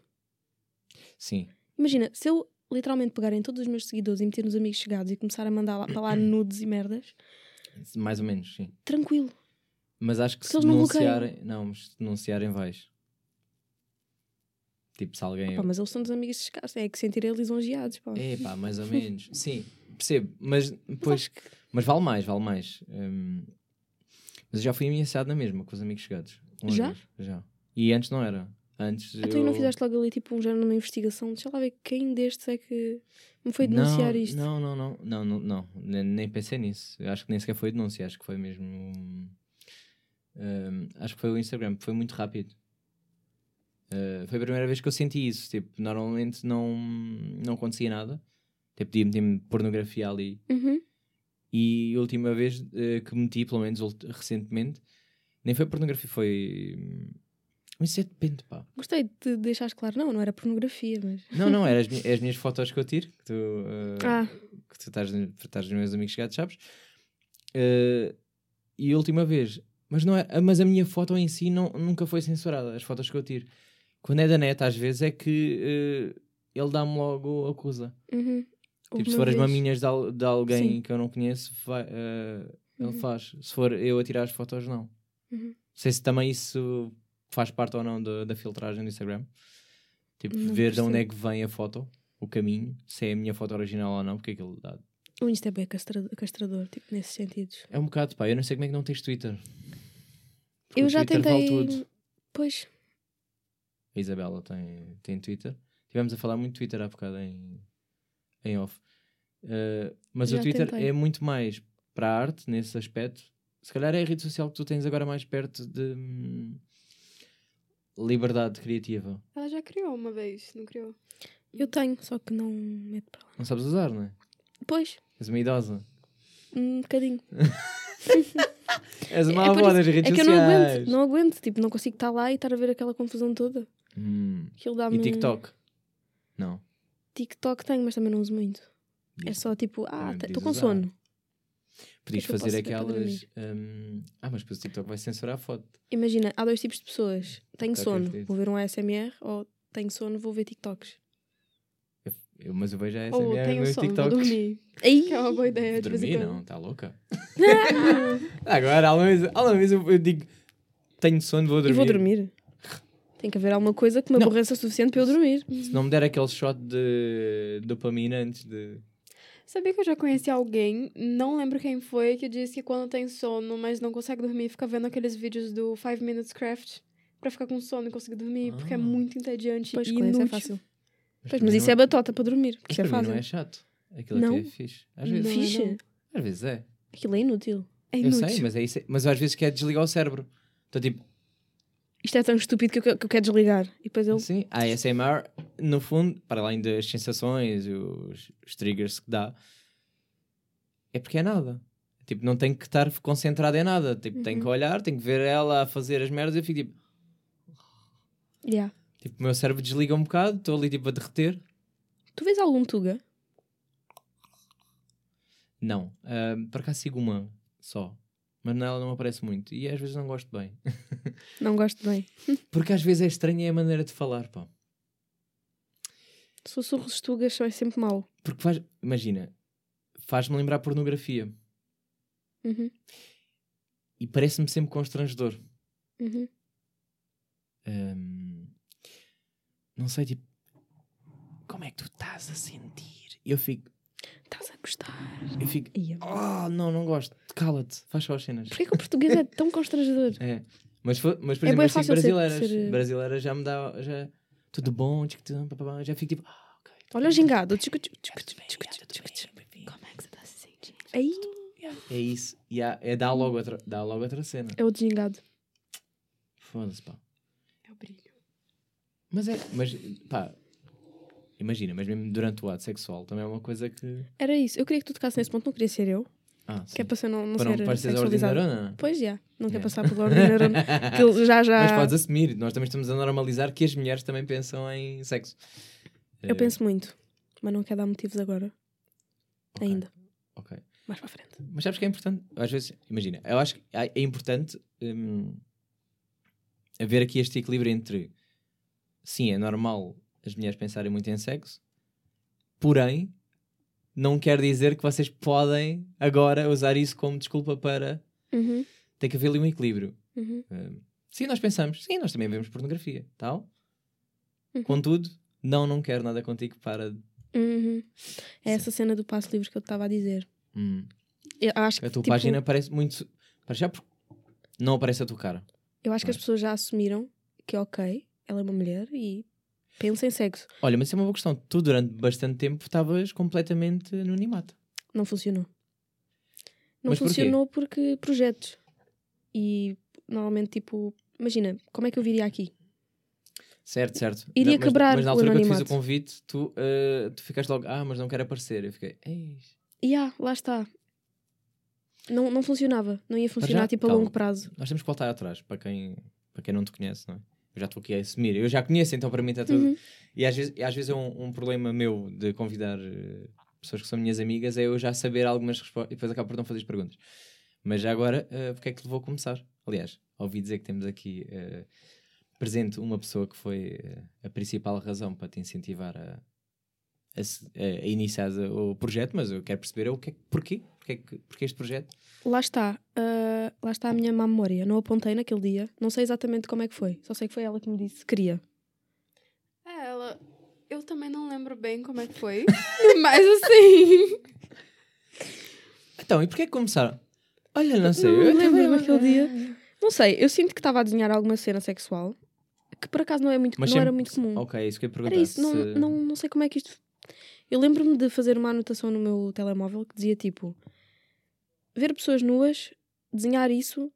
Sim.
Imagina, se eu literalmente pegar em todos os meus seguidores e meter nos amigos chegados e começar a mandar lá, para lá nudes e merdas,
Mais ou menos, sim.
tranquilo.
Mas acho que
Se
se
não
denunciarem. Não, mas se denunciarem vais. Tipo, se alguém.
Pá, mas eles são dos amigos chegados, é que sentirem lisonjeados. Pá.
É pá, mais ou menos. Sim, percebo. Mas depois.
acho que-
Mas vale mais, vale mais. Hum, mas eu já fui ameaçado na mesma com os amigos chegados. Uma
Já?
vez, Já. E antes não era. Antes.
Ah, tu
eu...
não fizeste logo ali tipo um género numa investigação? Deixa lá ver quem destes é que me foi denunciar
não,
isto.
Não, não, não, não, não, não. Nem, nem pensei nisso. Eu acho que nem sequer foi denúncia, acho que foi mesmo. hum, hum, acho que foi o Instagram, foi muito rápido. Uh, foi a primeira vez que eu senti isso. Tipo, normalmente não, não acontecia nada. Tipo, podia meter pornografia ali.
Uhum.
E a última vez eh, que meti, pelo menos recentemente, nem foi pornografia, foi. hum, Mas isso é depende, pá.
Gostei de deixares claro. Não, não era pornografia, mas.
Não, não, era as, mi- é as minhas fotos que eu tiro, que tu, eh,
Ah.
que tu estás, estás nos meus amigos chegados, sabes? Eh, e a última vez, mas, não é, mas a minha foto em si não, nunca foi censurada, as fotos que eu tiro. Quando é da net, às vezes, é que eh, ele dá-me logo acusa.
Uhum.
Tipo, se
uma
for as
vez-
maminhas de, al- de alguém
Sim.
que eu não conheço, vai, ele
Uhum.
faz. Se for eu a tirar as fotos, não.
Uhum.
Não sei se também isso faz parte ou não da, da filtragem do Instagram. Tipo,
Não
ver de onde é que vem a foto, o caminho, se é a minha foto original ou não, porque aquilo dá.
O Insta é bem castra- castrador, tipo, nesses sentidos.
É um bocado, pá, eu não sei como é que não tens Twitter. Porque
Eu já
Twitter vale
tentei.
tudo.
Pois,
A Isabela tem, tem Twitter. Tivemos a falar muito de Twitter há bocado em, em off. Uh, mas
Já
o Twitter
tentei.
é muito mais para a arte, nesse aspecto. Se calhar é a rede social que tu tens agora mais perto de hum, liberdade criativa.
Ela já criou uma vez, não criou?
eu tenho, só que não meto para lá.
Não sabes usar, não é?
Pois,
És uma idosa.
um bocadinho.
És uma
É
avó das redes
É que eu não
sociais.
aguento, não aguento. Tipo, não consigo estar lá e estar a ver aquela confusão toda.
Hum.
Aquilo dá-me.
E TikTok? Não.
TikTok tenho, mas também não uso muito. É só tipo, ah, estou com
usar.
sono.
Podias
que é que eu
fazer aquelas. hum, Ah, mas depois o TikTok vai censurar a foto.
Imagina, há dois tipos de pessoas. Tenho
TikTok é
sono,
fedido.
vou ver um ASMR, ou tenho sono, vou ver TikToks.
Eu- mas eu vejo a
Ou
SMR
tenho
no
sono, vou
TikTok.
dormir.
Aí,
Que é uma boa ideia, de vez em
Dormir, não, está louca. Agora, alguma vez, alguma vez eu, eu digo tenho sono, vou
e
dormir.
vou dormir. Tem que haver alguma coisa que me
Não.
aborreça o suficiente para eu dormir.
Se não me der aquele shot de dopamina antes de.
Sabia que eu já conheci alguém, não lembro quem foi, que disse que quando tem sono, mas não consegue dormir, fica vendo aqueles vídeos do 5 Minutes Craft pra ficar com sono e conseguir dormir, porque é
Ah.
muito entediante
Pois,
e
isso
inútil.
é fácil. Pois,
para
mas isso
não-
é batota para dormir, porque
mas
isso é
para
fácil.
não é chato. Aquilo
Não?
até é fixe. Às vezes,
Não é,
Fixe.
não.
às vezes é.
Aquilo é inútil.
É
Eu
inútil.
sei, mas, é isso, mas às vezes quer desligar o cérebro. Então, tipo,
Isto é tão estúpido que eu, que eu quero desligar. E depois ele.
Sim, a ASMR, no fundo, para além das sensações e os, os triggers que dá, é porque é nada. Tipo, não tem que estar concentrado em nada. Tipo, tem
Uhum.
que olhar, tem que ver ela a fazer as merdas e eu fico tipo,
Yeah.
tipo, o meu cérebro desliga um bocado, estou ali tipo a derreter.
Tu vês algum Tuga?
Não, Ahm, por acaso sigo uma só, mas nela não aparece muito e às vezes não gosto bem.
Não gosto bem.
Porque às vezes é estranha a maneira de falar, pá.
Sussurros Tugas são é sempre mau.
Porque faz, imagina, faz-me lembrar pornografia
Uhum.
e parece-me sempre constrangedor.
Uhum.
Hum, não sei, tipo, como é que tu estás a sentir? Eu fico,
Estás a gostar.
eu fico, oh, não, não gosto, cala-te, faz só as cenas.
Porquê que o português é tão constrangedor?
É, mas, mas por
É
exemplo,
ser-
brasileiras,
ser-
brasileiras já me dá, já, tudo bom, já fico tipo, ah, ok. tudo
Olha o gingado.
Como é que você tá se sentindo?
Aí
É isso, é dar logo outra, dá logo outra cena.
é o gingado.
Foda-se, pá.
É o brilho.
Mas é, mas pá, imagina, mas mesmo durante o ato sexual também é uma coisa que.
Era isso. Eu queria que tu tocasse nesse ponto, não queria ser eu.
Ah, sim.
Que é para ser não, não
Para
ser
não ordinarona.
Pois já. Não quer passar pela ordinarona. que ele já já.
Mas podes assumir, nós também estamos a normalizar que as mulheres também pensam em sexo.
Eu
Eh,
penso muito. Mas não quero dar motivos agora.
ok,
Ainda.
Ok.
Mais para a frente.
Mas sabes que é importante? Às vezes, imagina, eu acho que é é importante hum, haver aqui este equilíbrio entre sim, é normal as mulheres pensarem muito em sexo, porém, não quer dizer que vocês podem agora usar isso como desculpa para.
Uhum.
Tem que haver ali um equilíbrio.
Uhum.
Hum, sim, nós pensamos, sim, nós também vemos pornografia, tal.
Uhum.
Contudo, não, não quero nada contigo para.
Uhum. É essa cena do passo livre que eu estava a dizer.
Hum,
Eu acho que,
a tua
tipo,
página parece muito. Para já, não aparece a tua cara.
eu acho que as
Mas-
pessoas já assumiram que, ok, ela é uma mulher e pensa em sexo.
Olha, mas isso é uma boa questão. Tu, durante bastante tempo, estavas completamente anonimato.
Não funcionou. Não
Mas porquê?
funcionou porque projetos. E normalmente, tipo, imagina, como é que eu viria aqui?
Certo, certo.
Iria
Não, mas,
quebrar
Mas na
o
altura que eu te fiz o convite, tu, eh, tu ficaste logo, ah, mas não quero aparecer. Eu fiquei, eis.
E ah, lá está. Não, não funcionava. Não ia funcionar,
já,
tipo, a
calma.
longo prazo.
Nós temos que voltar atrás, para quem, para quem não te conhece, não é? Eu já estou aqui a assumir. Eu já conheço, então para mim está tudo.
Uhum.
E às vezes, e às vezes é um, um problema meu de convidar eh, pessoas que são minhas amigas, é eu já saber algumas respostas e depois acabo por não fazer as perguntas. Mas já agora, uh, porque é que a começar? Aliás, ouvi dizer que temos aqui uh, presente uma pessoa que foi a principal razão para te incentivar a, a, a, iniciar o projeto, mas eu quero perceber o que é, porquê? Porquê, porquê este projeto?
Lá está. Uh, lá está a minha má memória. Não apontei naquele dia. Não sei exatamente como é que foi. Só sei que foi ela que me disse que queria.
É, ela. Eu também não lembro bem como é que foi. mas assim.
Então, e porquê que começaram? Olha, não sei.
Não
eu
lembro naquele dia. Não sei, eu sinto que estava a desenhar alguma cena sexual que por acaso não, é muito, não sempre... era muito comum.
Ok, isso que eu ia perguntar.
Era isso, não, não, não sei como é que isto eu lembro-me de fazer uma anotação no meu telemóvel que dizia tipo: ver pessoas nuas, desenhar isso,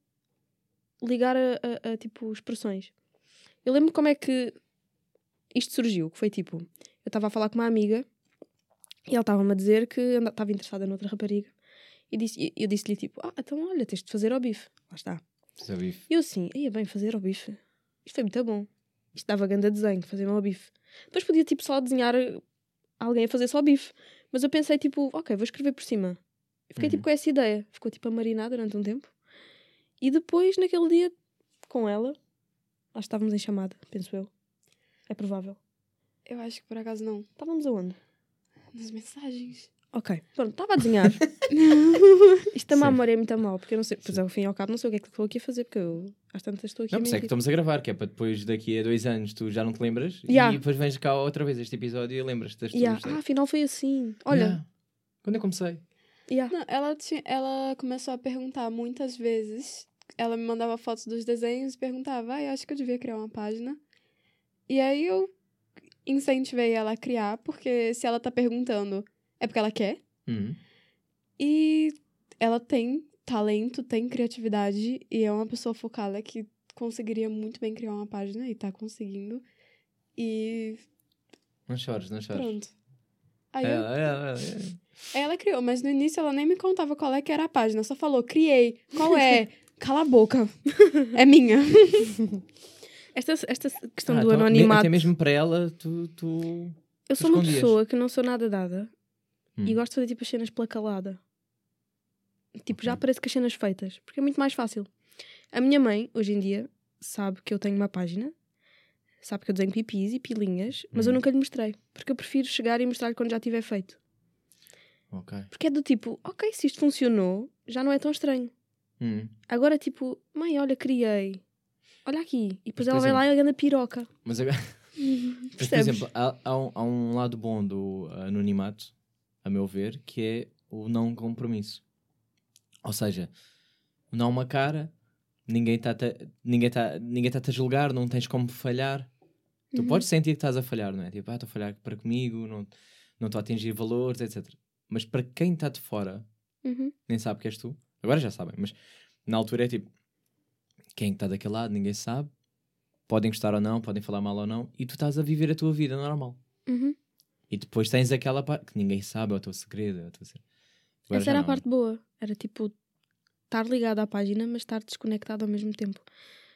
ligar a, a, a tipo expressões. Eu lembro como é que isto surgiu, que foi tipo, eu estava a falar com uma amiga e ela estava-me a dizer que estava interessada noutra rapariga. E disse, eu disse-lhe tipo, ah, então olha, tens de fazer ao bife. Lá está.
Fazer ao bife.
E eu assim, ia bem fazer ao bife. Isto foi muito bom. Isto dava grande desenho, fazer ao bife. Depois podia tipo só desenhar alguém a fazer só bife. Mas eu pensei, tipo, ok, vou escrever por cima. Eu fiquei, tipo, uhum. tipo, com essa ideia. Ficou, tipo, a marinar durante um tempo. E depois, naquele dia, com ela, lá estávamos em chamada, penso eu. É provável.
Eu acho que por acaso não.
Estávamos aonde?
Nas mensagens.
Ok, pronto, estava a desenhar. Isto da memória é muito mal, porque eu não sei, pois ao fim e ao cabo não sei o que é que estou aqui a fazer, porque eu às tantas estou aqui
não, Não, é que estamos a gravar, que é para depois daqui a dois anos tu já não te lembras yeah. e depois vens cá outra vez este episódio e lembras-te das
yeah. Ah, afinal foi assim. Olha. Yeah.
Quando eu comecei?
Yeah. Não, ela, tinha, ela começou a perguntar muitas vezes. Ela me mandava fotos dos desenhos e perguntava, ah, acho que eu devia criar uma página. E aí eu incentivei ela a criar, porque se ela tá perguntando, é porque ela quer.
Uhum.
E ela tem talento, tem criatividade e é uma pessoa focada que conseguiria muito bem criar uma página e tá conseguindo. E.
Não chores, não chores.
Pronto.
Aí é, eu... é, é,
é. Ela criou, mas no início ela nem me contava qual é que era a página, só falou, criei. Qual é? Cala a boca. é minha.
esta, esta questão ah, do então, anonimato.
Até mesmo para ela, tu. tu
eu sou uma pessoa que não sou nada dada hum. e gosto de fazer tipo as cenas pela calada. Tipo, já aparece com as cenas feitas, porque é muito mais fácil. A minha mãe, hoje em dia, sabe que eu tenho uma página, sabe que eu desenho pipis e pilinhas, mas eu hum. nunca lhe mostrei, porque eu prefiro chegar e mostrar-lhe quando já tiver feito.
Ok.
Porque é do tipo, ok, se isto funcionou, já não é tão estranho.
Hum.
Agora, tipo, mãe, olha, criei. Olha aqui. E depois mas, ela vai lá e ela piroca.
Mas agora. mas, por exemplo, há, há, um, há um lado bom do anonimato, a meu ver, que é o não compromisso. Ou seja, não há uma cara, ninguém está ninguém tá, ninguém tá a julgar, não tens como falhar. Tu uhum. podes sentir que estás a falhar, não é? Tipo, ah, estou a falhar para comigo, não estou a atingir valores, etc. Mas para quem está de fora,
uhum.
nem sabe que és tu. Agora já sabem, mas na altura é tipo, quem está daquele lado, ninguém sabe. Podem gostar ou não, podem falar mal ou não, e tu estás a viver a tua vida normal.
Uhum.
E depois tens aquela parte que ninguém sabe, é o teu segredo, é o teu segredo.
Agora Essa era não. a parte boa. Era tipo estar ligado à página, mas estar desconectado ao mesmo tempo.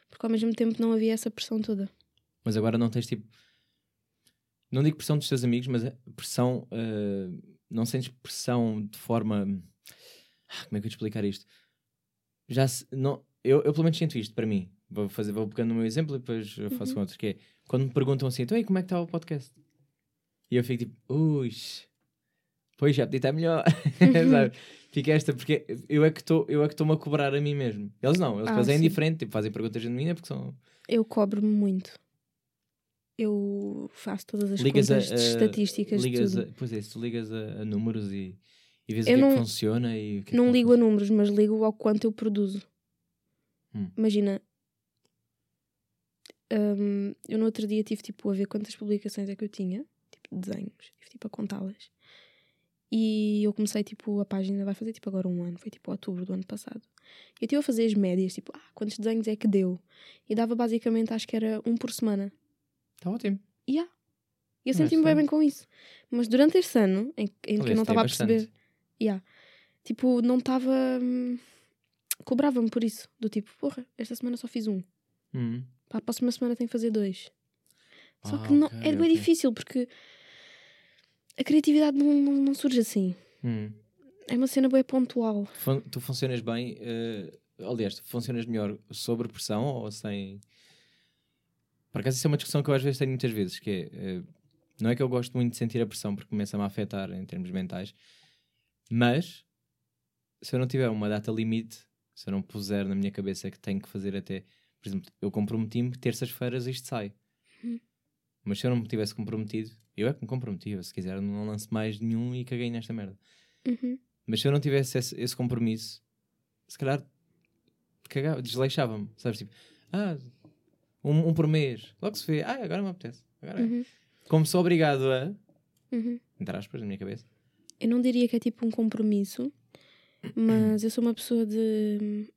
Porque ao mesmo tempo não havia essa pressão toda.
Mas agora não tens tipo. Não digo pressão dos teus amigos, mas pressão. Uh, não sentes pressão de forma. Ah, como é que eu te explicar isto? Já se, não, eu, eu pelo menos sinto isto para mim. Vou, fazer, vou pegando o meu exemplo e depois eu faço uhum. outro. Que é quando me perguntam assim, então como é que está o podcast? E eu fico tipo, ui, Pois, já podia estar melhor. Sabe? Fica esta, porque eu é que estou-me a cobrar a mim mesmo. Eles não, eles ah, fazem diferente, tipo, fazem perguntas genuínas porque são.
Eu cobro-me muito. Eu faço todas as ligas contas a, a, de estatísticas.
Ligas
tudo.
A, pois é, se tu ligas a, a números e, e vês eu o que não, é que funciona e que
é Não
que
ligo a números, mas ligo ao quanto eu produzo.
Hum.
Imagina, um, eu no outro dia tive tipo a ver quantas publicações é que eu tinha, tipo desenhos, tive tipo a contá-las. E eu comecei, tipo, a página vai fazer, tipo, agora um ano. Foi, tipo, outubro do ano passado. E eu estive a fazer as médias, tipo, ah, quantos desenhos é que deu? E dava, basicamente, acho que era um por semana.
Está ótimo.
Yeah. eu senti-me bem bem com isso. Mas durante este ano, em, em que eu não estava a perceber... Yeah, tipo, não estava... Hum, Cobrava-me por isso. Do tipo, porra, esta semana só fiz um.
Uhum.
Para a próxima semana tenho que fazer dois. Só ah, que não, okay, é bem okay. difícil, porque a criatividade não, não, não surge assim.
Hum.
É uma cena bem pontual.
Fun- tu funcionas bem, eh, aliás, tu funcionas melhor sobre pressão ou sem. Por acaso, isso é uma discussão que eu às vezes tenho muitas vezes, que é, eh, não é que eu gosto muito de sentir a pressão porque começa-me a afetar em termos mentais, mas se eu não tiver uma data limite, se eu não puser na minha cabeça que tenho que fazer até, por exemplo, eu comprometi-me terças-feiras isto sai.
Hum.
Mas se eu não me tivesse comprometido, eu é que me comprometi, eu, se quiser não lanço mais nenhum e caguei nesta merda.
Uhum.
Mas se eu não tivesse esse, esse compromisso, se calhar cagava, desleixava-me, sabes? Tipo, ah, um, um por mês, logo se vê, ah, agora me apetece. Agora é.
Uhum.
Como sou obrigado a,
Uhum.
entre aspas, na minha cabeça.
Eu não diria que é tipo um compromisso, mas eu sou uma pessoa de hum,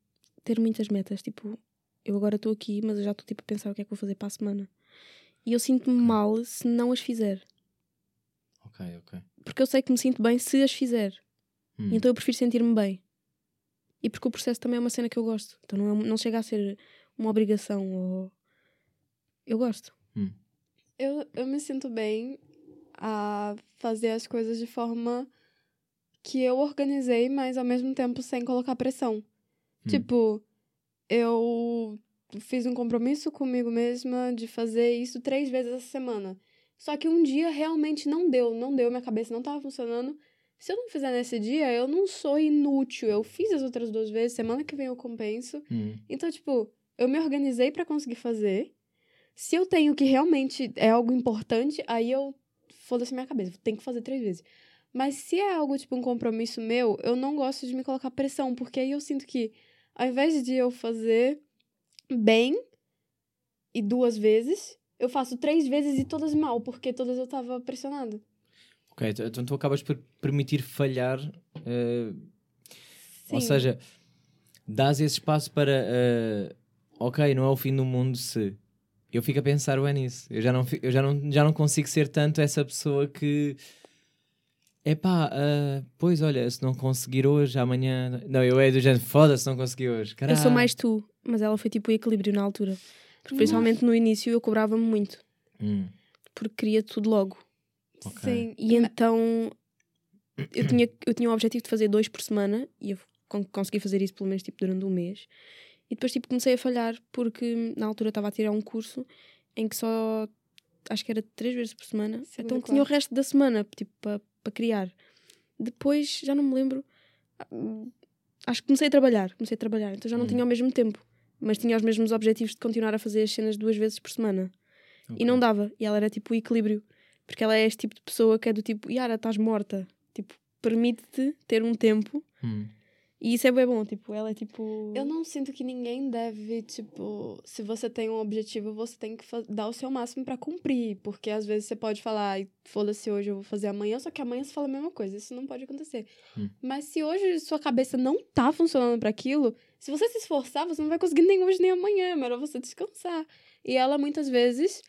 ter muitas metas. Tipo, eu agora estou aqui, mas eu já estou tipo a pensar o que é que vou fazer para a semana. E eu sinto-me mal se não as fizer.
Ok, ok.
Porque eu sei que me sinto bem se as fizer.
Hum.
Então eu prefiro sentir-me bem. E porque o processo também é uma cena que eu gosto. Então não, é- não chega a ser uma obrigação ou. Eu gosto.
Eu, eu me sinto bem a fazer as coisas de forma que eu organizei, mas ao mesmo tempo sem colocar pressão. Tipo, eu fiz um compromisso comigo mesma de fazer isso três vezes essa semana. Só que um dia realmente não deu, não deu, minha cabeça não tava funcionando. Se eu não fizer nesse dia, eu não sou inútil. Eu fiz as outras duas vezes, semana que vem eu compenso.
Hum.
Então, tipo, eu me organizei pra conseguir fazer. Se eu tenho que realmente é algo importante, aí eu foda-se minha cabeça, tem que fazer três vezes. Mas se é algo tipo um compromisso meu, eu não gosto de me colocar pressão, porque aí eu sinto que ao invés de eu fazer bem e duas vezes, eu faço três vezes e todas mal, porque todas eu tava pressionada.
Ok, então- então tu acabas por permitir falhar, eh, ou seja, dás esse espaço para, eh, ok, não é o fim do mundo se. Eu fico a pensar bem nisso. Eu já não, eu já não, já não consigo ser tanto essa pessoa que. Epá, ah, pois olha, se não conseguir hoje, amanhã. Não, eu é do género, foda-se, não consegui hoje.
Eu sou
Caralho.
mais tu, mas ela foi tipo o equilíbrio na altura. Porque principalmente no início eu cobrava-me muito.
Hum,
Porque queria tudo logo.
Ok.
Sim.
E então eu tinha, eu tinha o objetivo de fazer dois por semana e eu con- consegui fazer isso pelo menos tipo, durante um mês. E depois tipo, comecei a falhar porque na altura estava a tirar um curso em que só acho que era três vezes por semana.
Segunda
então
e
tinha o resto da semana tipo, para criar. Depois já não me lembro. ah, Acho que comecei a trabalhar, comecei a trabalhar, então já não
Hum.
tinha ao mesmo tempo. Mas tinha os mesmos objetivos de continuar a fazer as cenas duas vezes por semana.
ok.
E não dava. E ela era tipo o equilíbrio. Porque ela é este tipo de pessoa que é do tipo, Yara, estás morta. Tipo, permite-te ter um tempo.
Hum,
E isso é bem bom. Tipo, ela é tipo.
Eu não sinto que ninguém deve, tipo, se você tem um objetivo, você tem que dar o seu máximo pra cumprir. Porque às vezes você pode falar, "Ai, foda-se hoje, eu vou fazer amanhã, só que amanhã você fala a mesma coisa. Isso não pode acontecer.
Hum.
Mas se hoje sua cabeça não tá funcionando pra aquilo, se você se esforçar, você não vai conseguir nem hoje nem amanhã. É melhor você descansar. E ela, muitas vezes,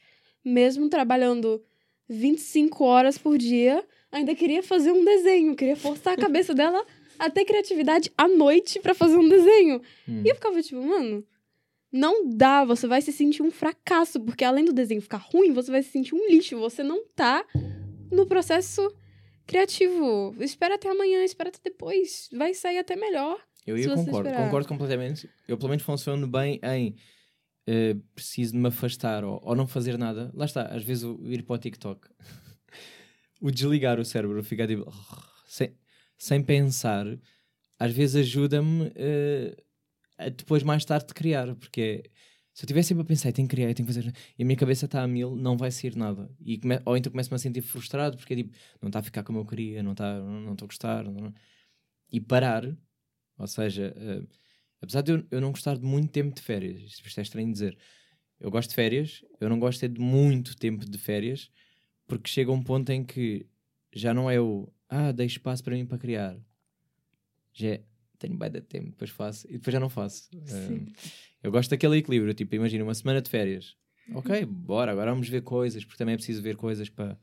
mesmo trabalhando 25 horas por dia, ainda queria fazer um desenho, queria forçar a cabeça dela a ter criatividade à noite pra fazer um desenho.
hum.
E eu ficava tipo, mano, não dá, você vai se sentir um fracasso, porque além do desenho ficar ruim, você vai se sentir um lixo, você não tá no processo criativo. Espera até amanhã, espera até depois, vai sair até melhor.
Eu, eu concordo,
esperar.
concordo completamente. Eu pelo menos funciono bem em eh, preciso me afastar ou, ou não fazer nada. Lá está, às vezes o ir para o TikTok, o desligar o cérebro, ficar tipo sem, sem pensar, às vezes ajuda-me eh, a depois mais tarde de criar, porque se eu estiver sempre a pensar, "Eu tenho que criar, tenho que fazer, e a minha cabeça está a mil, não vai sair nada. E come- ou então começo-me a sentir frustrado, porque é tipo, não está a ficar como eu queria, não está não estou a gostar. não- E parar, ou seja, eh, apesar de eu, eu não gostar de muito tempo de férias, isto, isto é estranho dizer, eu gosto de férias, eu não gosto é de muito tempo de férias, porque chega um ponto em que já não é o ah, deixo espaço para mim para criar. Já é, tenho bem de tempo, depois faço, e depois já não faço. Eh, eu gosto daquele equilíbrio, tipo, imagina uma semana de férias. Ok, bora, agora vamos ver coisas, porque também é preciso ver coisas para,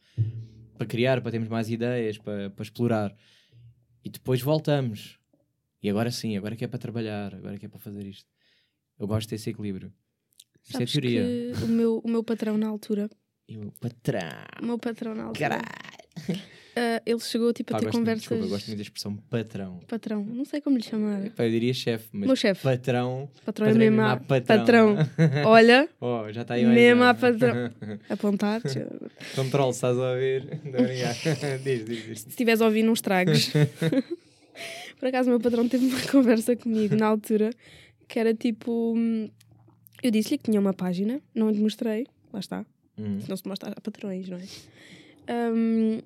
para criar, para termos mais ideias, para, para explorar. E depois voltamos. E agora sim, agora que é para trabalhar, agora que é para fazer isto. Eu gosto desse equilíbrio. Isto é teoria.
que o meu, o meu patrão na altura.
E o patrão.
O meu patrão na altura.
Caralho.
Ah, ele chegou tipo,
Pá,
a ter
gosto, muito-
conversas.
desculpa, eu gosto muito da expressão patrão.
Patrão, não sei como lhe chamar.
Pá, eu diria chefe, mas
Meu chefe.
patrão.
Patrão é
patrão
mesmo. a-
patrão.
Olha,
oh, já está aí
mesmo à patrão. apontar. Se
Controle, estás a ouvir? A diz, diz, diz.
estiveres a ouvir, não estragues. Por acaso, o meu patrão teve uma conversa comigo na altura que era tipo. Eu disse-lhe que tinha uma página, não lhe mostrei, lá está.
Hum.
não se mostra a patrões, não é? Um,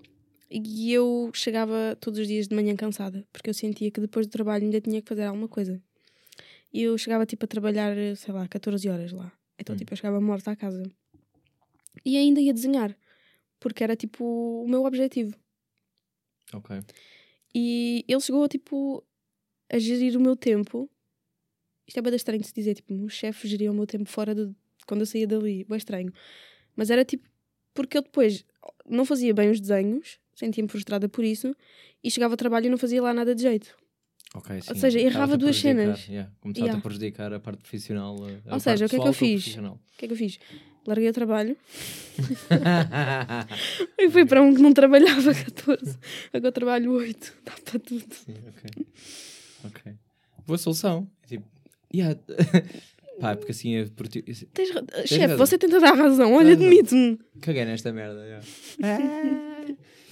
e eu chegava todos os dias de manhã cansada, porque eu sentia que depois do trabalho ainda tinha que fazer alguma coisa. E eu chegava tipo a trabalhar, sei lá, 14 horas lá. Então
Hum.
tipo eu chegava morta à casa. E ainda ia desenhar, porque era tipo o meu objetivo.
Ok.
E ele chegou tipo a gerir o meu tempo. Isto é bem estranho de se dizer, tipo, o meu chefe geria o meu tempo fora de quando eu saía dali, bem estranho. Mas era tipo, porque eu depois não fazia bem os desenhos, sentia-me frustrada por isso, e chegava ao trabalho e não fazia lá nada de jeito.
Ok, sim.
seja, errava duas cenas.
Yeah. Começava
Yeah.
a prejudicar a parte profissional. a-
Ou
parte
seja, o que é que eu fiz? O que é que eu fiz? Larguei o trabalho e fui para um que não trabalhava 14. Agora trabalho 8. Dá para tudo.
Sim, ok. Ok. Boa solução. Tipo, yeah. Pá, porque assim é por ti- isso-
Tens ra- Chefe,
razão.
você tenta dar razão. Olha, admite-me.
Caguei nesta merda. yeah.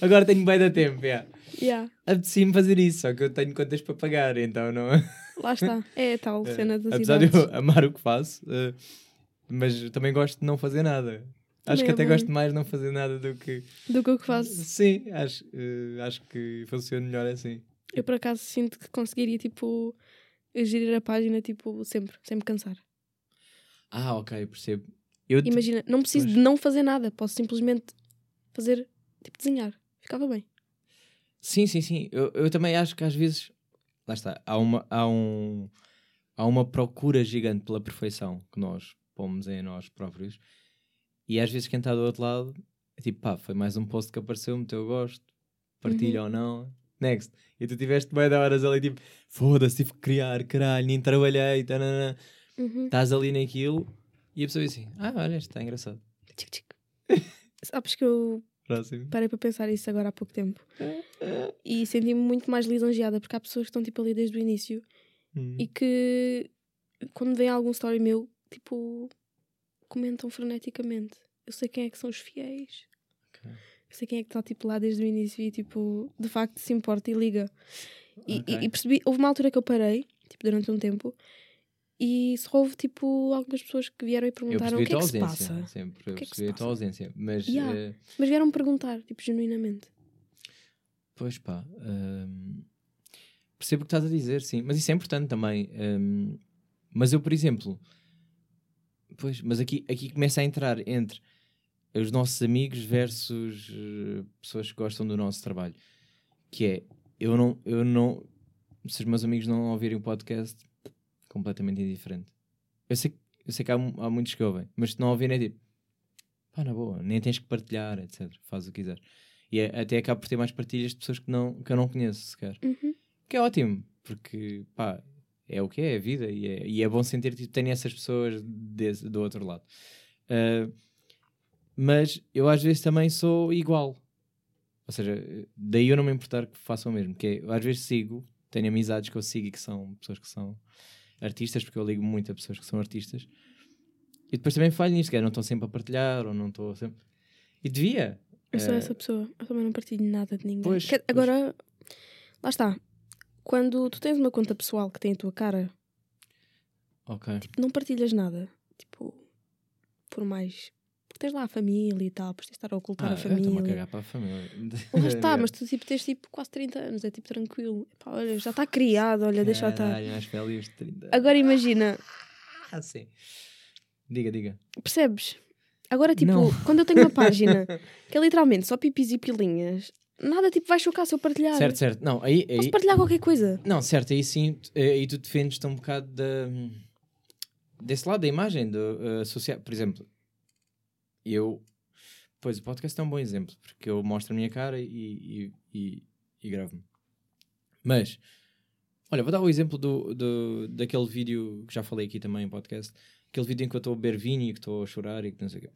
Agora tenho bem da tempo. Yeah.
Yeah,
Apetecia-me fazer isso, só que eu tenho contas para pagar, então não.
lá está. É a tal
É,
cena das
Apesar
idades.
de eu amar o que faço, eh, mas também gosto de não fazer nada. Acho
Também
que
é
até
bom.
gosto mais de não fazer nada do que.
Do que o que faço.
Sim, acho, eh, acho que funciona melhor assim.
Eu por acaso sinto que conseguiria, tipo, gerir a página, tipo, sempre, sem me cansar.
Ah, ok, percebo. Eu,
Imagina, não preciso
Pois.
de não fazer nada, posso simplesmente fazer, tipo, desenhar. Ficava bem.
Sim, sim, sim. Eu, eu também acho que às vezes. Lá está. Há uma, há, um, há uma procura gigante pela perfeição que nós pomos em nós próprios. E às vezes quem está do outro lado é tipo, pá, foi mais um post que apareceu, meteu gosto, partilha ou não. Next. E tu tiveste bem da horas ali, tipo, foda-se, tive que criar, caralho, nem trabalhei, tanana.
Uhum.
estás ali naquilo. E a pessoa diz assim, ah, olha, isto está engraçado.
Tchic, tchic. Sabes que eu
Próximo.
parei para pensar isso agora há pouco tempo. E senti-me muito mais lisonjeada, porque há pessoas que estão, tipo, ali desde o início
Hum.
e que, quando vem algum story meu, tipo, comentam freneticamente. Eu sei quem é que são os fiéis.
Ok.
Eu sei quem é que está tipo, lá desde o início e tipo, de facto se importa e liga. E, e-
Ok.
e percebi, houve uma altura que eu parei, tipo, durante um tempo, e só houve tipo algumas pessoas que vieram e perguntaram
percebi
o que é que se passa.
sempre. Eu
que é que
percebi a tua ausência. Mas,
Yeah.
eh,
Mas vieram perguntar, tipo, genuinamente.
Pois pá. hum, percebo o que estás a dizer, sim. Mas isso é importante também. hum, mas eu, por exemplo. Pois, mas aqui, aqui começa a entrar entre os nossos amigos versus eh, pessoas que gostam do nosso trabalho. Que é, eu não, eu não. Se os meus amigos não ouvirem o podcast, completamente indiferente. Eu sei, que- eu sei que há, há muitos que ouvem, mas se não ouvirem é tipo, pá, na boa, nem tens que partilhar, etc. Faz o que quiser. E é- até acabo por ter mais partilhas de pessoas que, não, que eu não conheço sequer.
Uhum.
Que é ótimo, porque pá, é o que é, é a vida. E é, e é bom sentir que tenho essas pessoas desse- do outro lado. Ah, mas eu às vezes também sou igual. Ou seja, daí eu não me importar que façam o mesmo. Que é, às vezes sigo, tenho amizades que eu sigo e que são pessoas que são artistas, porque eu ligo muito a pessoas que são artistas. E depois também falho nisto, que é, não estão sempre a partilhar, ou não estou sempre. E devia.
Eu sou
Eh,
essa pessoa. Eu também não partilho nada de ninguém.
Pois, pois.
Agora, lá está. Quando tu tens uma conta pessoal que tem a tua cara, tipo, não partilhas nada. Tipo, por mais. Tens lá a família e tal, depois tens de estar a ocultar
Ah,
a
eu estou-me a
família.
cagar para a família.
Lá está, mas tu tipo, tens tipo quase 30 anos, é tipo tranquilo. Epá, olha, já está criado, olha, deixa estar.
Caralho, mais velhos de 30.
Agora imagina,
Ah, sim. Diga, diga.
percebes? Agora, tipo,
Não.
quando eu tenho uma página que é literalmente só pipis e pilinhas, nada tipo vai chocar se eu partilhar.
Certo, certo. Não, aí, aí,
Posso partilhar qualquer coisa.
não, certo, aí sim, eh, aí tu defendes-te um bocado da, desse lado da imagem, do, eh, social. Por exemplo, eu. Pois, o podcast é um bom exemplo, porque eu mostro a minha cara e, e, e, e gravo-me. Mas, olha, vou dar o exemplo do, do, daquele vídeo que já falei aqui também em podcast, aquele vídeo em que eu estou a beber vinho e que estou a chorar e que não sei o quê.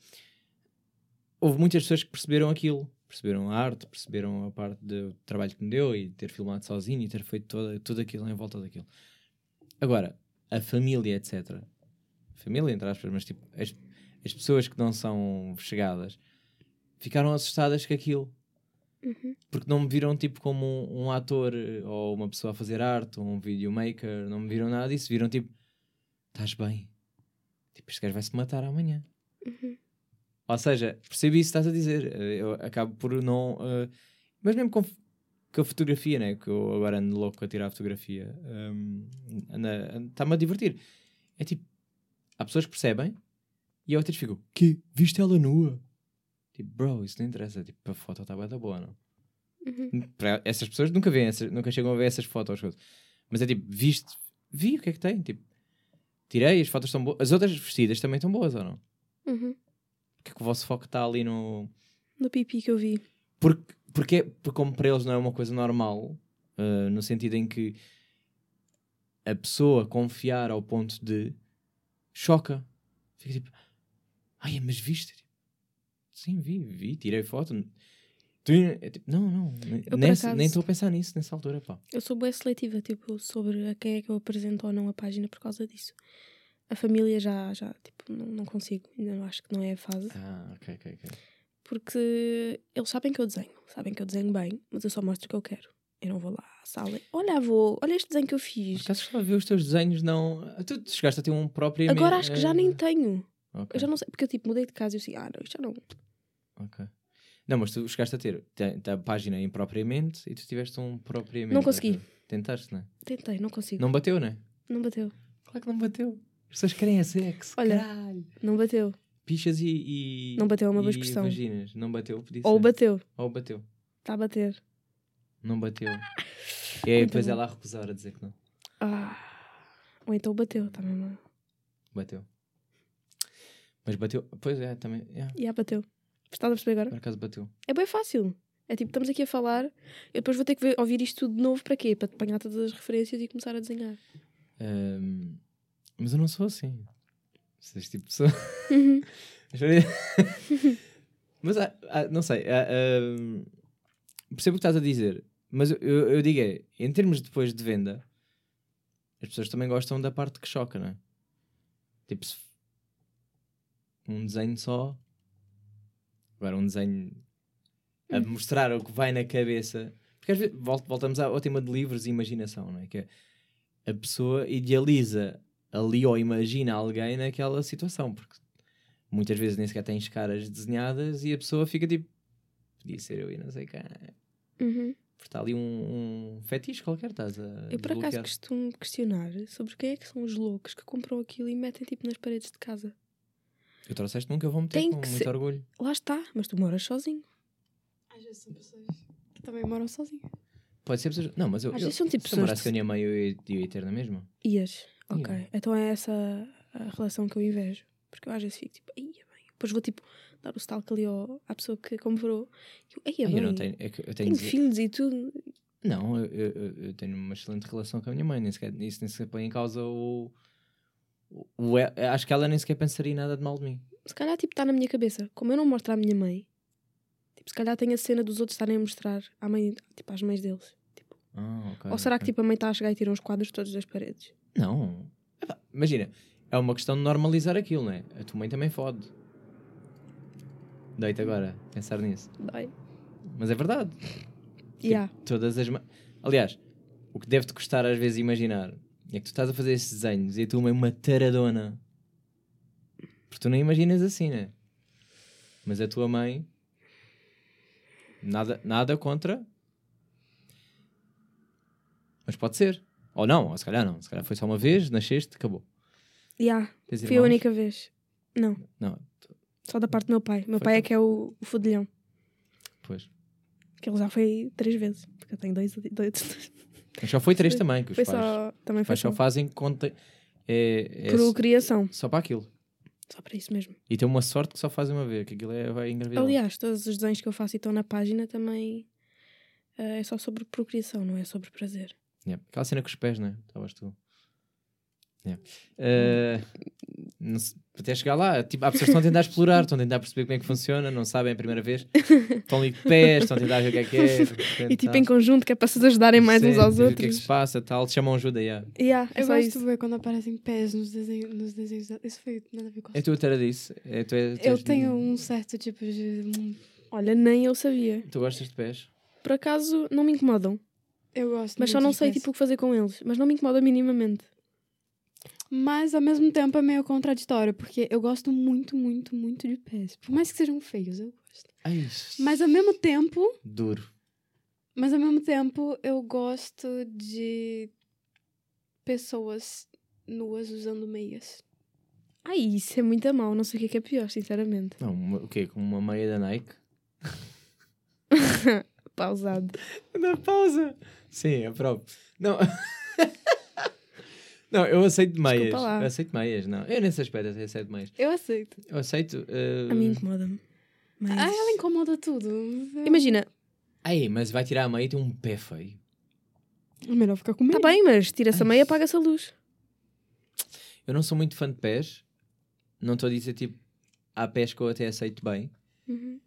Houve muitas pessoas que perceberam aquilo, perceberam a arte, perceberam a parte do trabalho que me deu e ter filmado sozinho e ter feito toda, tudo aquilo em volta daquilo. Agora, a família, etc. Família, entre aspas, mas tipo, as, as pessoas que não são chegadas ficaram assustadas com aquilo.
Uhum.
Porque não me viram tipo como um, um ator eh, ou uma pessoa a fazer arte ou um videomaker, não me viram nada disso. Viram tipo, estás bem. Tipo, este gajo vai-se matar amanhã.
Uhum.
Ou seja, percebi isso que estás a dizer. Eh, Eu acabo por não. eh, mas mesmo com, com a fotografia, né? Que eu agora ando louco a tirar a fotografia. hum, Está-me a divertir. É tipo, há pessoas que percebem e outras ficam, que? Viste ela nua? Tipo, bro, isso não interessa. Tipo, a foto está bem da boa, não?
Uhum.
Para essas pessoas nunca veem, essas- nunca chegam a ver essas fotos. coisas. Mas é tipo, viste, vi o que é que tem. Tipo, tirei, as fotos estão boas. As outras vestidas também estão boas ou não?
Uhum.
Porque é que o vosso foco está ali no.
No pipi que eu vi.
Porque, porque, é- porque como para eles não é uma coisa normal, uh, no sentido em que a pessoa confiar ao ponto de choca. Fica tipo, ai, mas viste? Sim, vi, vi, tirei foto. É tipo, não, não, nem
acaso-
nem estou a pensar nisso nessa altura, pá.
Eu sou bem seletiva, tipo, sobre a quem é que eu apresento ou não a página por causa disso. A família já, já tipo, não, não consigo. Ainda não acho que não é a fase.
Ah, ok, ok, ok.
Porque eles sabem que eu desenho. Sabem que eu desenho bem, mas eu só mostro o que eu quero. Eu não vou lá à sala. Olha, avô, olha este desenho que eu fiz.
acaso estava a ver os teus desenhos, não. Tu tu chegaste a ter um próprio.
Agora acho que já
eh,
nem tenho.
Ok.
Eu já não sei, porque eu tipo mudei de casa e eu assim, ah, não, isto já não.
Ok. Não, mas tu chegaste a ter te- te- a página impropriamente e tu tiveste um propriamente.
Não consegui.
Tentaste, não é?
Tentei, não consigo.
Não bateu, não é?
Não bateu.
Claro que não bateu. As pessoas querem é sexo.
Olha,
caralho.
Não bateu.
Pichas e, e.
Não bateu é uma boa expressão.
vaginas. Não bateu, podia
Ou bateu.
Ou bateu.
Está a bater.
Não bateu. E aí depois ela a recusar a dizer que não.
Ah. Ou então bateu, está mesmo.
Bateu. Mas bateu. Pois é, também. é,
E ah, bateu. Estás a perceber agora?
por acaso bateu.
É bem fácil. É tipo, estamos aqui a falar, eu depois vou ter que ver- ouvir isto tudo de novo para quê? Para apanhar todas as referências e começar a desenhar.
Ahm, mas eu não sou assim. Sou este tipo de pessoa.
Uhum.
mas ah, ah, não sei. ah, ahm, percebo o que estás a dizer. Mas eu, eu, eu digo é, em termos depois de venda, as pessoas também gostam da parte que choca, não é? Tipo, se um desenho só. Agora, um desenho a mostrar o que vai na cabeça. Porque às vezes vol- voltamos ao tema de livros e imaginação, não é? Que é a pessoa idealiza ali ou imagina alguém naquela situação, porque muitas vezes nem sequer tens caras desenhadas e a pessoa fica tipo, podia ser eu e não sei quem.
Uhum.
Porque está ali um, um fetiche qualquer, estás a.
Eu por acaso costumo questionar sobre quem é que são os loucos que compram aquilo e metem tipo nas paredes de casa.
Eu trouxeste nunca vou meter
Tem
com
que
muito
ser-
orgulho.
Lá está, mas tu moras sozinho.
Às vezes são pessoas que também moram sozinhas.
Pode ser pessoas. Não, mas eu.
Às
eu
vezes são tipo
se eu morasse
pessoas
com a minha mãe, eu ia, eu ia ter na mesma.
Ias. Ok.
Yeah.
Então é essa a relação que eu invejo. Porque eu às vezes fico tipo, ia bem. Depois vou tipo dar o stalk ali ao, à pessoa que comprou. E eu, ia
Ai,
bem.
eu não tenho. É que eu tenho
Tenho
de
filhos e tudo.
Não, eu, eu- eu- eu tenho uma excelente relação com a minha mãe, nem sequer, isso nem sequer põe em causa o, o- o- Acho que ela nem sequer pensaria nada de mal de mim.
Se calhar tipo está na minha cabeça. Como eu não mostro à minha mãe, tipo, se calhar tem a cena dos outros estarem a mostrar à mãe, tipo, às mães deles. Tipo,
Ah, ok,
Ou será que
ok.
tipo a mãe está a chegar e tira uns quadros todos das paredes?
Não. Epá, Imagina, é uma questão de normalizar aquilo, não é? A tua mãe também fode. Deita agora, pensar nisso.
Dói.
Mas é verdade.
Yeah.
Todas as. Aliás, o que deve-te custar às vezes imaginar é que tu estás a fazer esses desenhos e a tua mãe é uma taradona. Porque tu não imaginas assim, né? Mas a tua mãe. Nada, nada contra. Mas pode ser. Ou não, ou se calhar não. Se calhar foi só uma vez, nasceste, acabou.
Yeah.
Tens
Fui a única vez. Não,
Não,
só da parte do meu pai. Meu
Foi
pai é
tu?
que é o, o fodilhão.
pois.
Que ele já foi três vezes. Porque eu tenho dois. dois
Só foi três também, que os
foi
pais,
só. Também foi
pais só fazem conta. É, é
Por criação.
só para aquilo.
Só para isso mesmo.
E tem uma sorte que só fazem uma vez, que aquilo é, vai engravidar.
Aliás, todos os desenhos que eu faço e estão na página também eh, é só sobre procriação, não é sobre prazer.
Yeah. Aquela cena com os pés, né? Estavas tu. Yeah. Não se- até chegar lá. Tipo, há pessoas que estão a tentar explorar, estão a tentar perceber como é que funciona, não sabem a primeira vez. Estão ali de pés, estão a tentar ver o que é que é. repente,
E tipo
tá.
em conjunto, que é para se ajudarem mais
Sim,
uns aos
ver O que é que
outros.
se passa, tal, chamam ajuda, yeah.
Yeah, é
Eu gosto
isso.
de ver quando aparecem pés nos desenhos. Nos desenhos. Isso foi nada a ver com
É tu a Tara disso? É, tu, é, tu
Eu
és de-
tenho um certo tipo de.
Olha, nem eu sabia.
Tu gostas de pés?
Por acaso, não me incomodam.
Eu gosto.
Mas só não sei
pés.
tipo o que fazer com eles. Mas não me incomoda minimamente.
Mas ao mesmo tempo é meio contraditório, porque eu gosto muito, muito, muito de pés. Por mais que sejam feios, eu gosto.
Ai,
Mas ao mesmo tempo.
duro.
Mas ao mesmo tempo eu gosto de pessoas nuas usando meias.
Ai, isso é muito mal. Não sei o que é que é pior, sinceramente.
Não, uma- o quê? Com uma meia da Nike?
Pausado.
Na pausa. Sim, é próprio. Não. não, eu aceito meias. Eu aceito meias, não. Eu nesse aspecto até aceito meias.
Eu aceito.
Eu aceito. eh,
A mim incomoda-me. Mas...
Ah, ela incomoda tudo. Eu-
Imagina,
Ai, mas vai tirar a meia e tem um pé feio.
É melhor ficar com
tá
meia.
bem, mas tira-se a
Ai.
meia, apaga-se a luz.
Eu não sou muito fã de pés. Não estou a dizer tipo. Há pés que eu até aceito bem.
Uhum.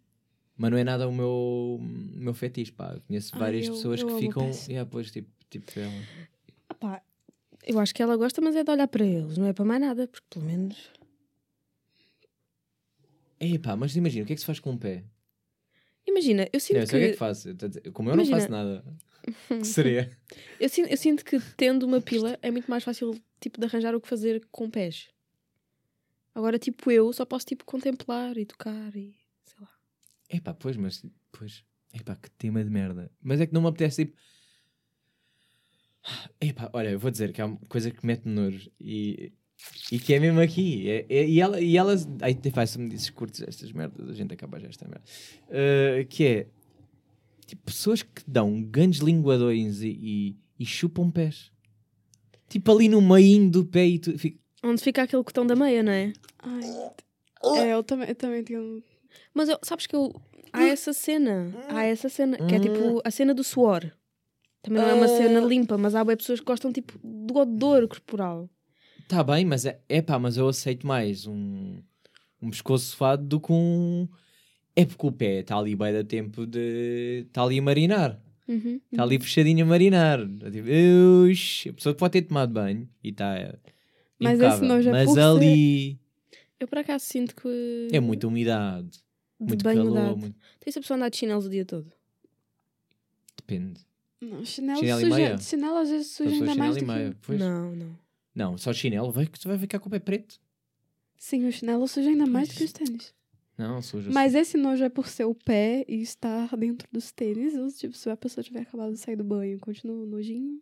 Mas não é nada o meu, meu fetiche, pá. Eu conheço
Ai,
várias
eu-
pessoas
eu
que ficam.
pés.
Yeah, pois, tipo, tipo ela.
Ah pá, eu acho que ela gosta, mas é de olhar para eles. Não é para mais nada, porque pelo menos...
Ei, pá, mas imagina, o que é que se faz com um pé?
Imagina, eu
Não,
sinto
eu sei o que é
que...
que faço. Como eu não
Imagina-
faço nada, que seria?
Eu sinto, eu sinto que tendo uma pila é muito mais fácil tipo, de arranjar o que fazer com pés. Agora, tipo, eu só posso tipo contemplar e tocar e sei lá.
Epá, pois, mas pois, epá, que tema de merda. Mas é que não me apetece tipo. Epá, olha, eu vou dizer que há uma coisa que mete nojo e, e que é mesmo aqui. É, é- e, ela, e elas. Ai, epá, se me dizes curtes estas merdas, a gente acaba já esta merda. Uh, que é tipo pessoas que dão grandes linguadões e, e, e chupam pés. Tipo ali no meio do pé e tu fica.
Onde fica aquele cotão da meia, não é?
Ai. É, eu também, eu também tenho.
Mas eu- sabes que eu. Há essa cena. Há essa cena. Que é tipo a cena do suor. Também não é uma cena limpa, mas há pessoas que gostam tipo do odor corporal.
Tá bem, mas é epá, mas eu aceito mais um, um pescoço sofado do que um. É porque o pé está ali bem da tempo de. Está ali a marinar.
Uhum.
Está ali fechadinho a marinar. É tipo, "Uix", a pessoa pode ter tomado banho e está.
Mas esse nojo é
Mas ali
Eu por acaso sinto que.
é muita umidade,
de
muito
banho
calor,
dado.
muito-
Tem essa pessoa andar de chinelos o dia todo.
depende.
Não, chinelo,
Chinelo e
suja,
meia?
chinelo às vezes suja ainda mais
chinelo e meia.
que...
Não, não.
Não, só chinelo, vai que tu vai ficar com o pé preto.
Sim, o chinelo suja ainda mais do que os tênis.
Não, suja.
Mas esse nojo é por ser o pé e estar dentro dos tênis. Ou, tipo, se a pessoa tiver acabado de sair do banho, continua nojinho.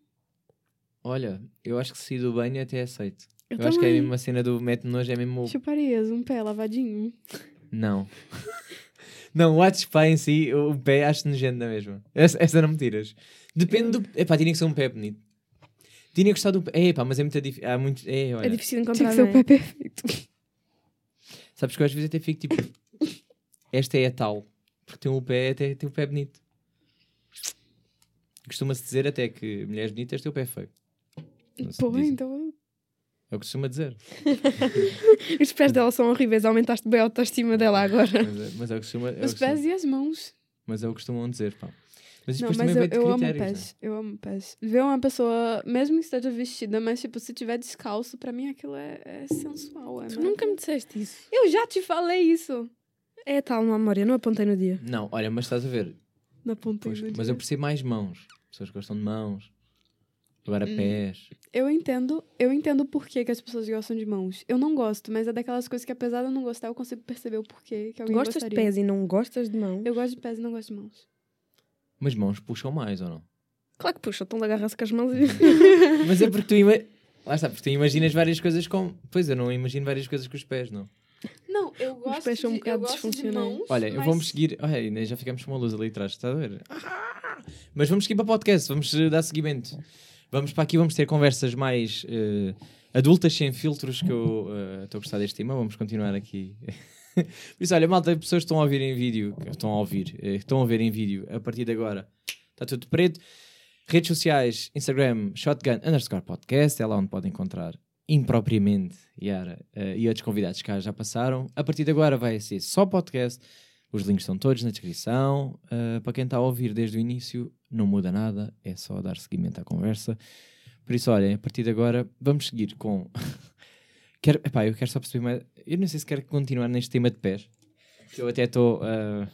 Olha, eu acho que se sair do banho até aceito.
Eu,
Eu, acho que é
também.
a cena do mete nojo, é mesmo.
Chuparias, um pé lavadinho.
Não. não, o ato de pá em si, o pé acho nojento na mesma. Essa, essa não me tiras. Depende do. Epá, tinha que ser um pé bonito. Tinha que gostar do pé. Epá, mas é muito difícil. Há muito. É, olha.
É difícil
Tinha
encontrar.
que ser o
é?
pé perfeito.
Sabes que eu às vezes até fico tipo. Esta é a tal. Porque tem o pé, até tem o pé bonito. Costuma-se dizer até que mulheres bonitas têm o pé feio.
Pô, então.
É o que costuma dizer.
Os pés dela são horríveis, aumentaste bem a autoestima dela agora.
Mas é, mas é o que costuma. É o
Os
que
pés e as mãos.
mas é o que costumam dizer, pá. Mas isto
Não,
depois
mas
também
eu,
vem de
eu amo
critérios,
pés. Eu amo pés. Ver uma pessoa, mesmo que esteja vestida, mas, tipo, se tiver descalço, pra mim aquilo é, é sensual. É
Tu nunca me disseste isso.
Eu já te falei isso.
É tal memória, não apontei no dia.
Não, olha, mas estás a ver.
Na ponta
Pois, mas
dia.
eu percebo mais mãos. Pessoas que gostam de mãos. Agora
Hum.
pés.
Eu entendo, eu entendo por que, que as pessoas gostam de mãos. Eu não gosto, mas é daquelas coisas que, apesar de eu não gostar, eu consigo perceber o porquê que alguém
gostas
gostaria.
de pés e não gostas de mão?
Eu gosto de pés e não gosto de mãos.
Mas mãos puxam mais ou não?
Claro que puxa, então agarra-se com as mãos e...
Mas é porque tu, ima... Lá está, porque tu imaginas várias coisas com. Pois eu não imagino várias coisas com os pés, não.
Não, eu gosto
pés são um
de, eu
bocado
de
disfuncionais.
mãos,
Olha, eu
mas-
vamos seguir. Olha, já ficamos com uma luz ali atrás, está a ver? Ah! Mas vamos seguir para o podcast, vamos dar seguimento. Vamos para aqui, vamos ter conversas mais eh, adultas, sem filtros, que eu eh, estou a gostar deste tema. Vamos continuar aqui. Por isso, olha, malta, pessoas que estão a ouvir em vídeo, estão a ouvir, eh, estão a ver em vídeo a partir de agora, está tudo preto. Redes sociais, Instagram, Shotgun underscore podcast, é lá onde podem encontrar impropriamente, Yara, eh, e outros convidados que já passaram. A partir de agora vai ser só podcast. Os links estão todos na descrição. Eh, para quem está a ouvir desde o início, não muda nada, é só dar seguimento à conversa. Por isso, olhem, a partir de agora vamos seguir com. quero, epá, eu quero só perceber mais. Eu não sei se quero continuar neste tema de pés. que Eu até estou. eh,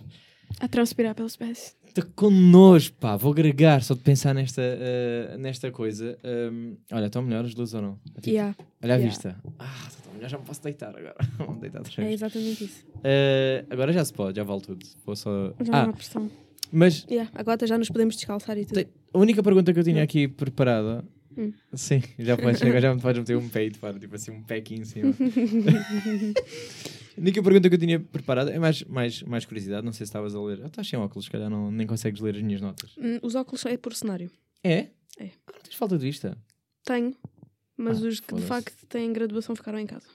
A transpirar pelos pés.
Estou com nojo, pá. Vou agregar só de pensar nesta, eh, nesta coisa. Um, olha, estão melhor as luzes ou não? Tipo,
Yeah,
Olha a
yeah.
vista. Ah, estou melhor, já me posso deitar agora. Vou deitar outra
é exatamente isso.
Eh, agora já se pode, já vale tudo. Vou só...
Já não
Ah,
há pressão.
mas
Yeah, agora já nos podemos descalçar e tudo.
A única pergunta que eu tinha aqui preparada.
Hum.
Sim, já podes, já me podes meter um peito, para, tipo assim, um pequinho em cima. a única pergunta que eu tinha preparada é mais, mais, mais curiosidade. Não sei se estavas a ler. Ah, estás sem óculos, se calhar não, nem consegues ler as minhas notas.
Hum, Os óculos é por cenário.
É?
É.
Ah, não tens falta de vista?
Tenho, mas
Ah,
os que de
foda-se.
facto têm graduação ficaram em casa.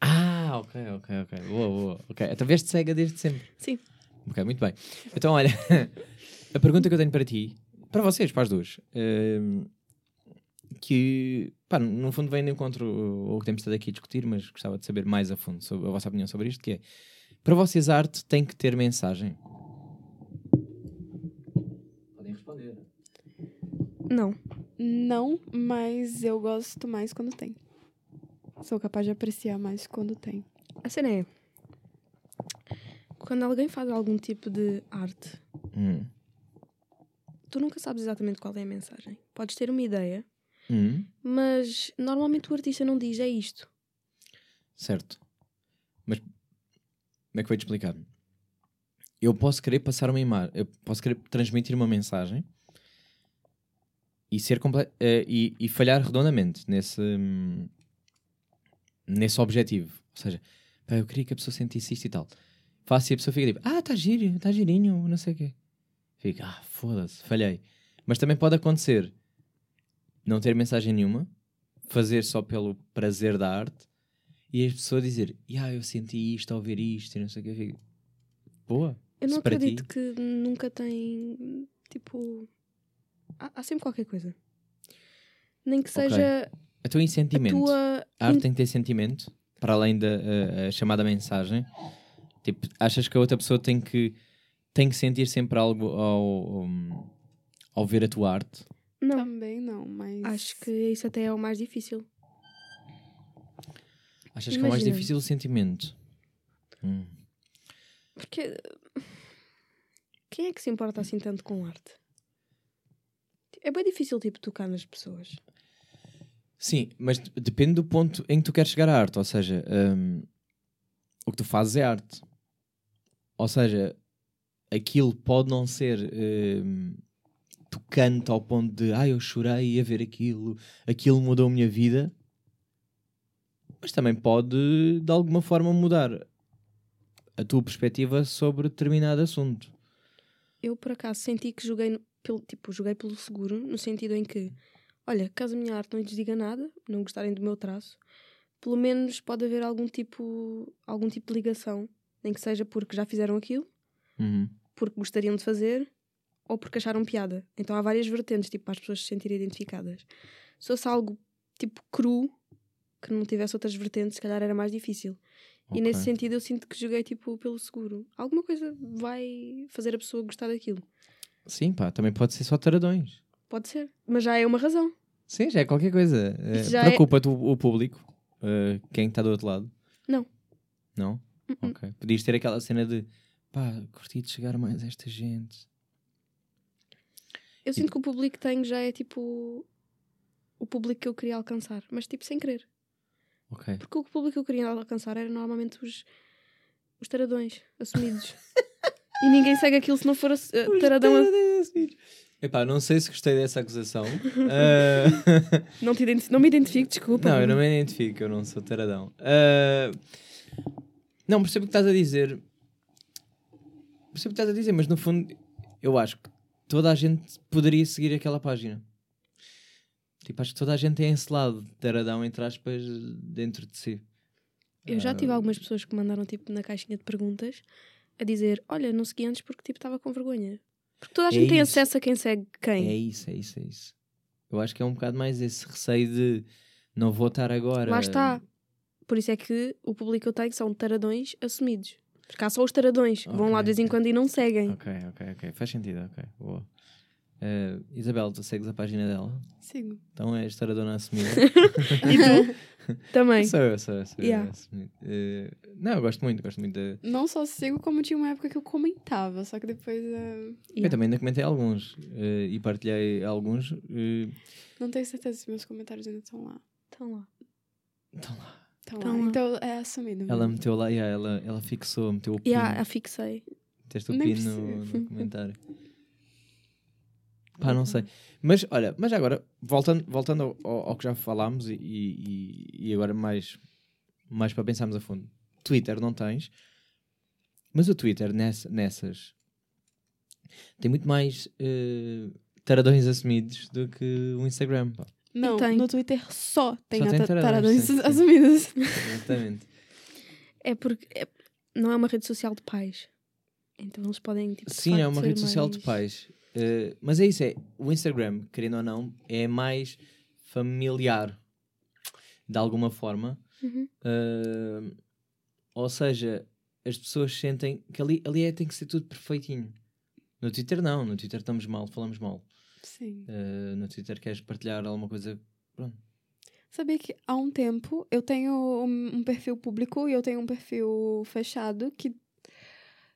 Ah, ok, ok, ok. Boa, boa. Ok, então veste cega desde sempre.
Sim.
Ok, muito bem. Então, olha, a pergunta que eu tenho para ti, para vocês, para as duas, hum, que, pá, no fundo vem de encontro ao que temos estado aqui a discutir, mas gostava de saber mais a fundo sobre a vossa opinião sobre isto, que é, para vocês a arte tem que ter mensagem? Podem responder.
Não.
Não, mas eu gosto mais quando tem. Sou capaz de apreciar mais quando tem.
A cena é. Quando alguém faz algum tipo de arte,
Hum.
tu nunca sabes exatamente qual é a mensagem. Podes ter uma ideia,
Hum.
mas normalmente o artista não diz é isto.
Certo. Mas como é que vou te explicar? Eu posso querer passar uma imagem, eu posso querer transmitir uma mensagem e ser comple- eh, e, e falhar redondamente nesse, hum, nesse objetivo. Ou seja, eu queria que a pessoa sentisse isto e tal. Faço e a pessoa fica tipo, ah, está giro, está girinho, não sei o quê. Fica, ah, foda-se, falhei. Mas também pode acontecer não ter mensagem nenhuma, fazer só pelo prazer da arte e as pessoas dizer, ah, eu senti isto ao ver isto e não sei o que. Fico, Boa.
Eu não acredito
ti-
que nunca tem. Tipo. Há, há sempre qualquer coisa. Nem que seja
Então, em
a
sentimento.
tua.
A arte tem que ter sentimento, para além da eh, a chamada mensagem. Tipo, achas que a outra pessoa tem que, tem que sentir sempre algo ao, ao, ao ver a tua arte?
Não.
Também não, mas.
Acho que isso até é o mais difícil.
Achas que é mais
Imagina.
difícil o sentimento? Hum.
Porque. Quem é que se importa assim tanto com arte? É bem difícil, tipo, tocar nas pessoas.
Sim, mas de- depende do ponto em que tu queres chegar à arte. Ou seja, hum, o que tu fazes é arte. Ou seja, aquilo pode não ser hum, tocante ao ponto de ah, eu chorei a ver aquilo, aquilo mudou a minha vida. Mas também pode, de alguma forma, mudar a tua perspectiva sobre determinado assunto.
Eu, por acaso, senti que joguei, pelo, tipo, joguei pelo seguro, no sentido em que, olha, caso a minha arte não lhes diga nada, não gostarem do meu traço, pelo menos pode haver algum tipo, algum tipo de ligação, nem que seja porque já fizeram aquilo,
Uhum.
porque gostariam de fazer, ou porque acharam piada. Então há várias vertentes, tipo, para as pessoas se sentirem identificadas. Se fosse algo, tipo, cru, que não tivesse outras vertentes, se calhar era mais difícil. E nesse sentido eu sinto que joguei, tipo, pelo seguro. Alguma coisa vai fazer a pessoa gostar daquilo.
Sim, pá, também pode ser só taradões.
Pode ser, mas já é uma razão.
Sim, já é qualquer coisa.
Isso já é-
Preocupa-te o, público, eh, quem está do outro lado?
Não.
Não?
Uh-uh.
Ok. Podias ter aquela cena de pá, curti de chegar mais a esta gente.
Eu sinto que o público que tenho já é tipo o público que eu queria alcançar, mas tipo sem querer. Porque o público que eu queria alcançar era normalmente os, os taradões assumidos. e ninguém segue aquilo se não for eh, taradão. a-
Epá, não sei se gostei dessa acusação. Eh,
Não, te identi- não me identifico, desculpa.
não, eu não me identifico, eu não sou taradão. Eh, não, percebo o que estás a dizer. Percebo o que estás a dizer, mas no fundo eu acho que toda a gente poderia seguir aquela página. Tipo, acho que toda a gente tem esse lado de taradão, entre aspas, dentro de si.
Eu já tive
Ah,
algumas pessoas que mandaram tipo na caixinha de perguntas a dizer: Olha, não segui antes porque tipo estava com vergonha. Porque toda a
É
gente tem
isso.
acesso a quem segue quem.
É isso, é isso, é isso. Eu acho que é um bocado mais esse receio de Não vou estar agora.
Lá está. Por isso é que o público que eu tenho são taradões assumidos. Porque há só os taradões que vão lá de vez em quando e não seguem.
Ok, ok, ok. Faz sentido, ok. Boa. Eh, Isabel, tu segues a página dela?
Sigo.
Então é a história da dona assumida.
E tu? Também.
sou eu, sou eu. Sou eu
Yeah.
Eh, não, eu gosto muito, gosto muito de.
Não só sigo, como tinha uma época que eu comentava, só que depois
Eu
Yeah.
também ainda comentei alguns e partilhei alguns.
não tenho certeza se meus comentários ainda estão lá.
Então lá.
então lá.
Lá.
lá.
Então é assumido.
Ela
mesmo.
meteu lá, yeah, ela, ela fixou, meteu o pino.
Yeah, afixei.
Meteste o
Nem
pino no, no comentário. Pá, não sei. Mas olha, mas agora, voltando, voltando ao, ao- ao que já falámos e, e, e agora mais, mais para pensarmos a fundo. Twitter não tens, mas o Twitter nessa- nessas tem muito mais eh, taradões assumidos do que o Instagram. pá.
Não,
tem.
no Twitter só tem,
Só
a
tem
ta-
taradões,
taradões
sim, sim.
assumidas.
Exatamente.
É porque é- não é uma rede social de pais. Então eles podem, tipo,
Sim, é uma rede social de
mais-
pais. Eh, mas é isso, é o Instagram, querendo ou não, é mais familiar de alguma forma.
Uhum.
Eh, ou seja, as pessoas sentem que ali, ali é, tem que ser tudo perfeitinho. No Twitter não, no Twitter estamos mal, falamos mal.
Sim.
Eh, no Twitter queres partilhar alguma coisa. Pronto.
Sabia que há um tempo eu tenho um, um perfil público e eu tenho um perfil fechado que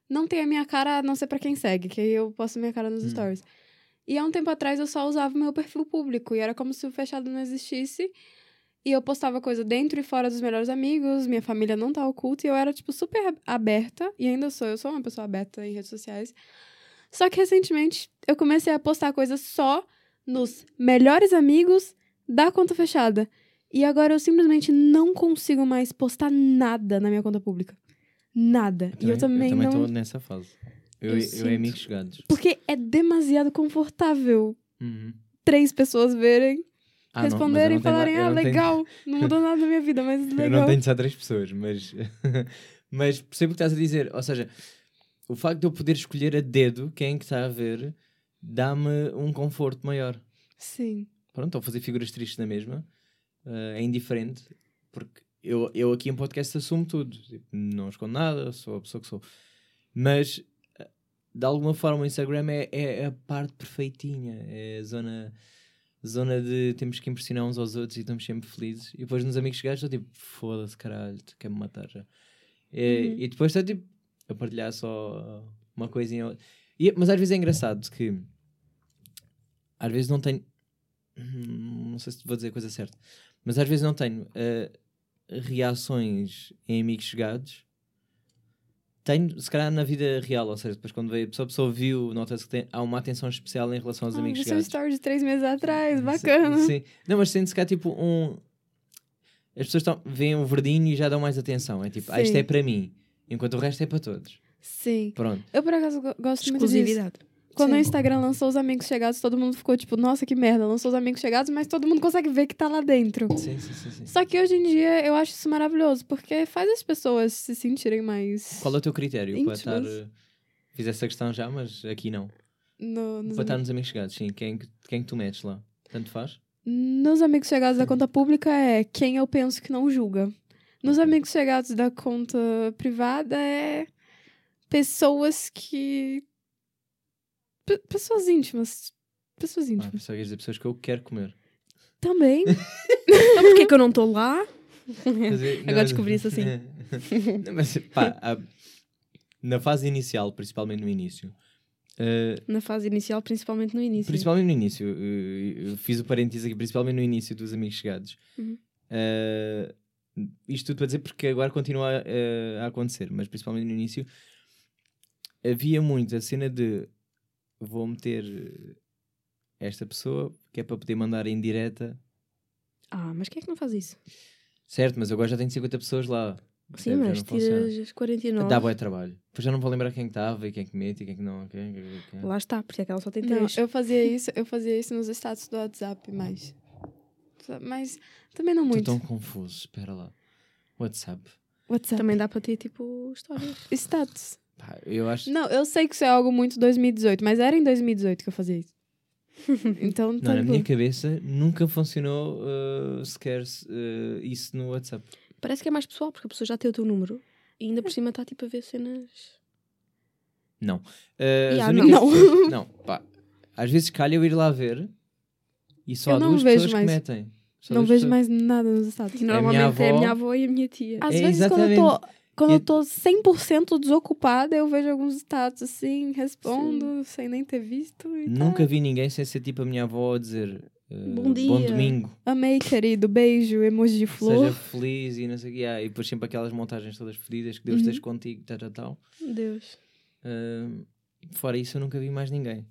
não tem a minha cara a não ser pra quem segue, que aí eu posto minha cara nos
Hum.
stories. E há um tempo atrás eu só usava o meu perfil público e era como se o fechado não existisse. E eu postava coisa dentro e fora dos melhores amigos, minha família não tá oculta e eu era, tipo, super aberta. E ainda sou, eu sou uma pessoa aberta em redes sociais. Só que recentemente eu comecei a postar coisas só nos melhores amigos da conta fechada. E agora eu simplesmente não consigo mais postar nada na minha conta pública. Nada. e eu também, não.
estou nessa fase. Eu,
Eu
eu, e amigos chegados.
Porque é demasiado confortável
Uhum.
três pessoas verem,
Ah, eu
responderem e falarem:
eu
ah,
não tenho-
legal, não mudou nada na minha vida, mas
Eu
legal.
não tenho só três pessoas, mas, mas percebo o que estás a dizer. Ou seja, o facto de eu poder escolher a dedo quem é que está a ver dá-me um conforto maior.
Sim.
Pronto, estou a fazer figuras tristes na mesma, eh, é indiferente, porque eu, eu aqui em podcast assumo tudo, Tipo, não escondo nada, sou a pessoa que sou. Mas eh, de alguma forma o Instagram é, é a parte perfeitinha, é a zona, zona de temos que impressionar uns aos outros e estamos sempre felizes. E depois nos amigos chegados estou tipo, foda-se caralho, quer-me matar já. É,
Uhum.
E depois estou tipo a partilhar só uma coisinha. E- mas às vezes é engraçado que às vezes não tenho. Hum, Não sei se vou dizer a coisa certa, mas às vezes não tenho eh, reações em amigos chegados. Tenho, se calhar, na vida real, ou seja, depois quando veio, a pessoa, a pessoa viu, nota-se que tem, há uma atenção especial em relação aos
Ah,
amigos chegados.
story de três meses atrás, bacana.
Sim, sim. Não, mas sente-se cá tipo um. As pessoas estão, veem o verdinho e já dão mais atenção. É tipo, ah, isto é para mim, enquanto o resto é para todos.
Sim.
Pronto.
Eu, por acaso, go- gosto muito disso.
Exclusividade.
Quando o
Sim.
Instagram lançou os amigos chegados, todo mundo ficou tipo, nossa, que merda, lançou os amigos chegados, mas todo mundo consegue ver que tá lá dentro.
Sim, sim, sim. sim.
Só que hoje em dia eu acho isso maravilhoso, porque faz as pessoas se sentirem mais.
Qual é o teu critério para estar. eh, Fiz essa questão já, mas aqui não.
No, nos,
Para estar nos amigos chegados, sim. Quem, que- quem que tu metes lá? Tanto faz?
nos amigos chegados da conta pública é quem eu penso que não julga. Nos
Ok.
amigos chegados da conta privada é pessoas que. Pe- pessoas íntimas. Pessoas
Ah,
íntimas.
só queres dizer pessoas que eu quero comer.
Também.
Então porquê que eu não estou lá?
Dizer,
Agora descobri isso assim.
Não, mas, pá, há- na fase inicial, principalmente no início, eh,
Na fase inicial, principalmente no início.
Principalmente no início, eu fiz o parênteses aqui, principalmente no início dos amigos chegados.
Uhum.
Eh, isto tudo para dizer porque agora continua a, a acontecer, mas principalmente no início havia muito a cena de vou meter esta pessoa que é para poder mandar em direta,
Ah, mas quem é que não faz isso?
certo? Mas agora já tenho 50 pessoas lá.
Sim?
Já
mas
não funciona.
tiras as 49.
Dá bom trabalho. Depois já não vou lembrar quem que estava e quem que mete e quem que não. Quem, quem, quem.
Lá está, por isso é que ela só tem
Não,
três.
eu fazia isso, eu fazia isso nos status do WhatsApp, mas. Mas também não
Estou
muito.
tão confuso, espera lá. WhatsApp.
WhatsApp.
Também dá para ter, tipo, histórias.
Status.
Pá, eu acho.
Não, eu sei que isso é algo muito 2018, mas era em 2018 que eu fazia isso. Então,
Não,
tá
na minha cabeça nunca funcionou uh, sequer uh, isso no WhatsApp.
Parece que é mais pessoal, porque a pessoa já tem o teu número e ainda por cima está tipo a ver cenas.
Não. Uh,
Yeah,
as
não.
únicas- não, pá. Às vezes calha eu ir lá ver e só
Eu
há
não
duas
vejo
pessoas
mais.
que metem.
Não vejo mais nada nos status.
E normalmente é a
avó-
minha avó e a minha tia.
Às
É,
vezes, quando eu tô,
exatamente.
quando
E-
eu tô 100% desocupada, eu vejo alguns status assim, respondo, sem nem ter visto. E tá.
Nunca vi ninguém sem ser tipo a minha avó a dizer uh,
Bom dia.
bom domingo,
Amei, querido. Beijo, emoji de flor.
seja feliz e não sei o que. Ah, e depois sempre aquelas montagens todas fedidas que Deus
Uhum.
esteja contigo, tal, tal, tal.
Deus.
Uh, fora isso, eu nunca vi mais ninguém.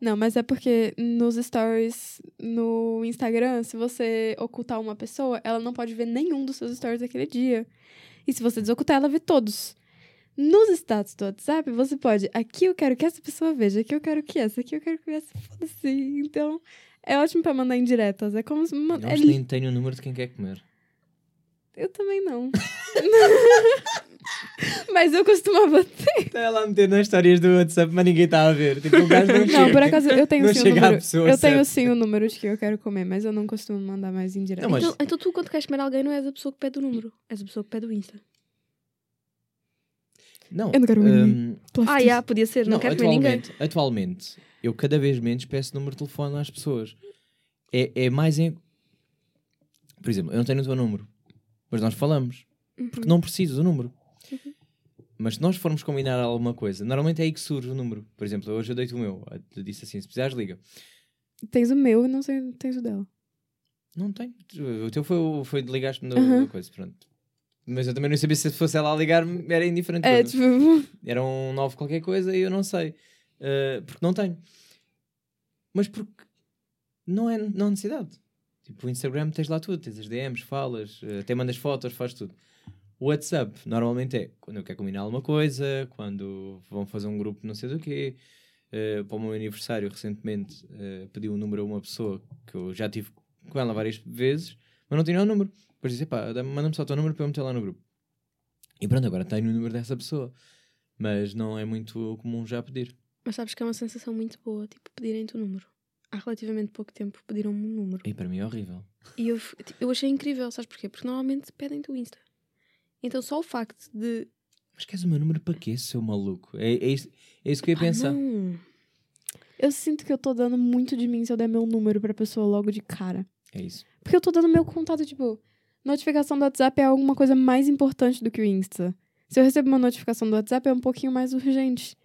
Não, mas é porque nos stories no Instagram, se você ocultar uma pessoa, ela não pode ver nenhum dos seus stories daquele dia. E se você desocultar, ela vê todos. Nos status do WhatsApp, você pode. Aqui eu quero que essa pessoa veja, aqui eu quero que essa, aqui eu quero que essa. Foda-se. Então, é ótimo pra mandar indiretas. É como se. ma-
Eu
é
nem o número de quem quer comer.
Eu também não. Mas eu costumava ter.
Está ela a meter nas histórias do WhatsApp, mas ninguém está a ver. Tipo, o gajo não,
Não, por acaso eu tenho
Não
sim o número.
pessoa
Eu tenho sim o número de que eu quero comer, mas eu não costumo mandar mais indireto.
Não, mas-
Então, então tu, quando queres comer alguém, não és a pessoa que pede o número, és a pessoa que pede o Insta.
Não,
Eu não quero ver
hum,
Ah, já, podia ser, não,
não,
quero comer ninguém.
atualmente, atualmente, eu cada vez menos peço número de telefone às pessoas. É, é mais em. Por exemplo, eu não tenho o teu número, mas nós falamos.
Uhum.
Porque não preciso do número. Mas se nós formos combinar alguma coisa, normalmente é aí que surge o número. Por exemplo, hoje eu dei-te o meu. Eu disse assim: se precisares, liga.
Tens o meu e não sei, tens o dela.
Não tenho. O teu foi, foi de ligaste-me da
Aham.
da coisa, pronto. Mas eu também não sabia se fosse ela a ligar-me, era indiferente.
É, tipo.
Era um novo qualquer coisa e eu não sei. Uh, porque não tenho. Mas porque não é não há necessidade. Tipo, o Instagram tens lá tudo, tens as DMs, falas, uh, até mandas fotos, faz tudo. O WhatsApp normalmente é quando eu quero combinar alguma coisa, quando vão fazer um grupo não sei do quê. Uh, para o meu aniversário, recentemente, uh, pedi um número a uma pessoa que eu já tive com ela várias vezes, mas não tinha o número. Depois disse, pá, manda-me só o teu número para eu meter lá no grupo. E pronto, agora tenho o número dessa pessoa. Mas não é muito comum já pedir.
Mas sabes que é uma sensação muito boa, tipo, pedirem-te o número. Há relativamente pouco tempo pediram-me um número.
E para mim é horrível.
E eu, eu achei incrível, sabes porquê? Porque normalmente pedem-te o Insta. Então só o facto de.
Mas queres o meu número para quê, seu maluco? É, é, isso, é isso que eu ia
Ah,
pensar.
não.
Eu sinto que eu tô dando muito de mim se eu der meu número pra pessoa logo de cara.
É isso.
Porque eu tô dando meu contato, tipo, notificação do WhatsApp é alguma coisa mais importante do que o Insta. Se eu recebo uma notificação do WhatsApp, é um pouquinho mais urgente.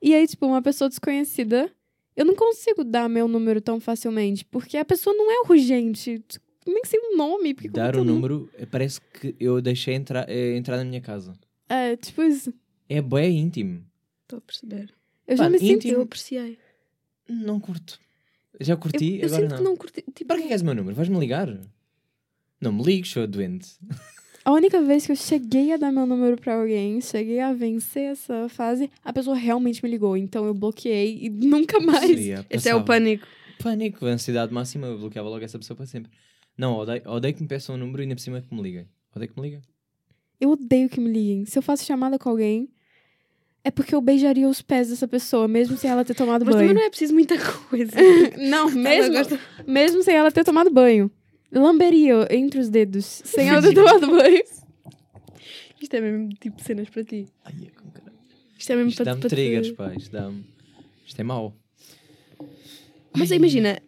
E aí, tipo, uma pessoa desconhecida, eu não consigo dar meu número tão facilmente, porque a pessoa não é urgente. Nem sei o nome. Porque
Dar o
eu não-
número eh, parece que eu deixei entrar, eh, entrar na minha casa.
É, tipo isso.
É bem íntimo.
Estou a perceber.
Eu já
Pá,
me sinto.
Eu apreciei.
Não curto. Já
Eu,
curti,
eu
agora
sinto
não.
que não curti. Tipo,
Para que queres o meu número? Vais-me ligar? Não me ligues, sou doente.
A única vez que eu cheguei a dar meu número pra alguém, cheguei a vencer essa fase, a pessoa realmente me ligou. Então eu bloqueei e nunca mais.
Seria,
Esse é o pânico.
Pânico, ansiedade máxima, eu bloqueava logo essa pessoa para sempre. Não, odeio, odeio que me peçam um número e ainda por cima que me liguem. Odeio que me liguem.
Eu odeio que me liguem. Se eu faço chamada com alguém, é porque eu beijaria os pés dessa pessoa, mesmo sem ela ter tomado
Mas também
banho.
não é preciso muita coisa.
Não, mesmo, mesmo sem ela ter tomado banho. Lamberia entre os dedos, sem ela ter tomado banho.
Isto é mesmo tipo cenas para ti.
Ai, é com caralho.
Isto é mesmo
Isto
para,
dá-me
para te-
triggers, pá. Isto dá-me. Isto é mau.
Mas imagina,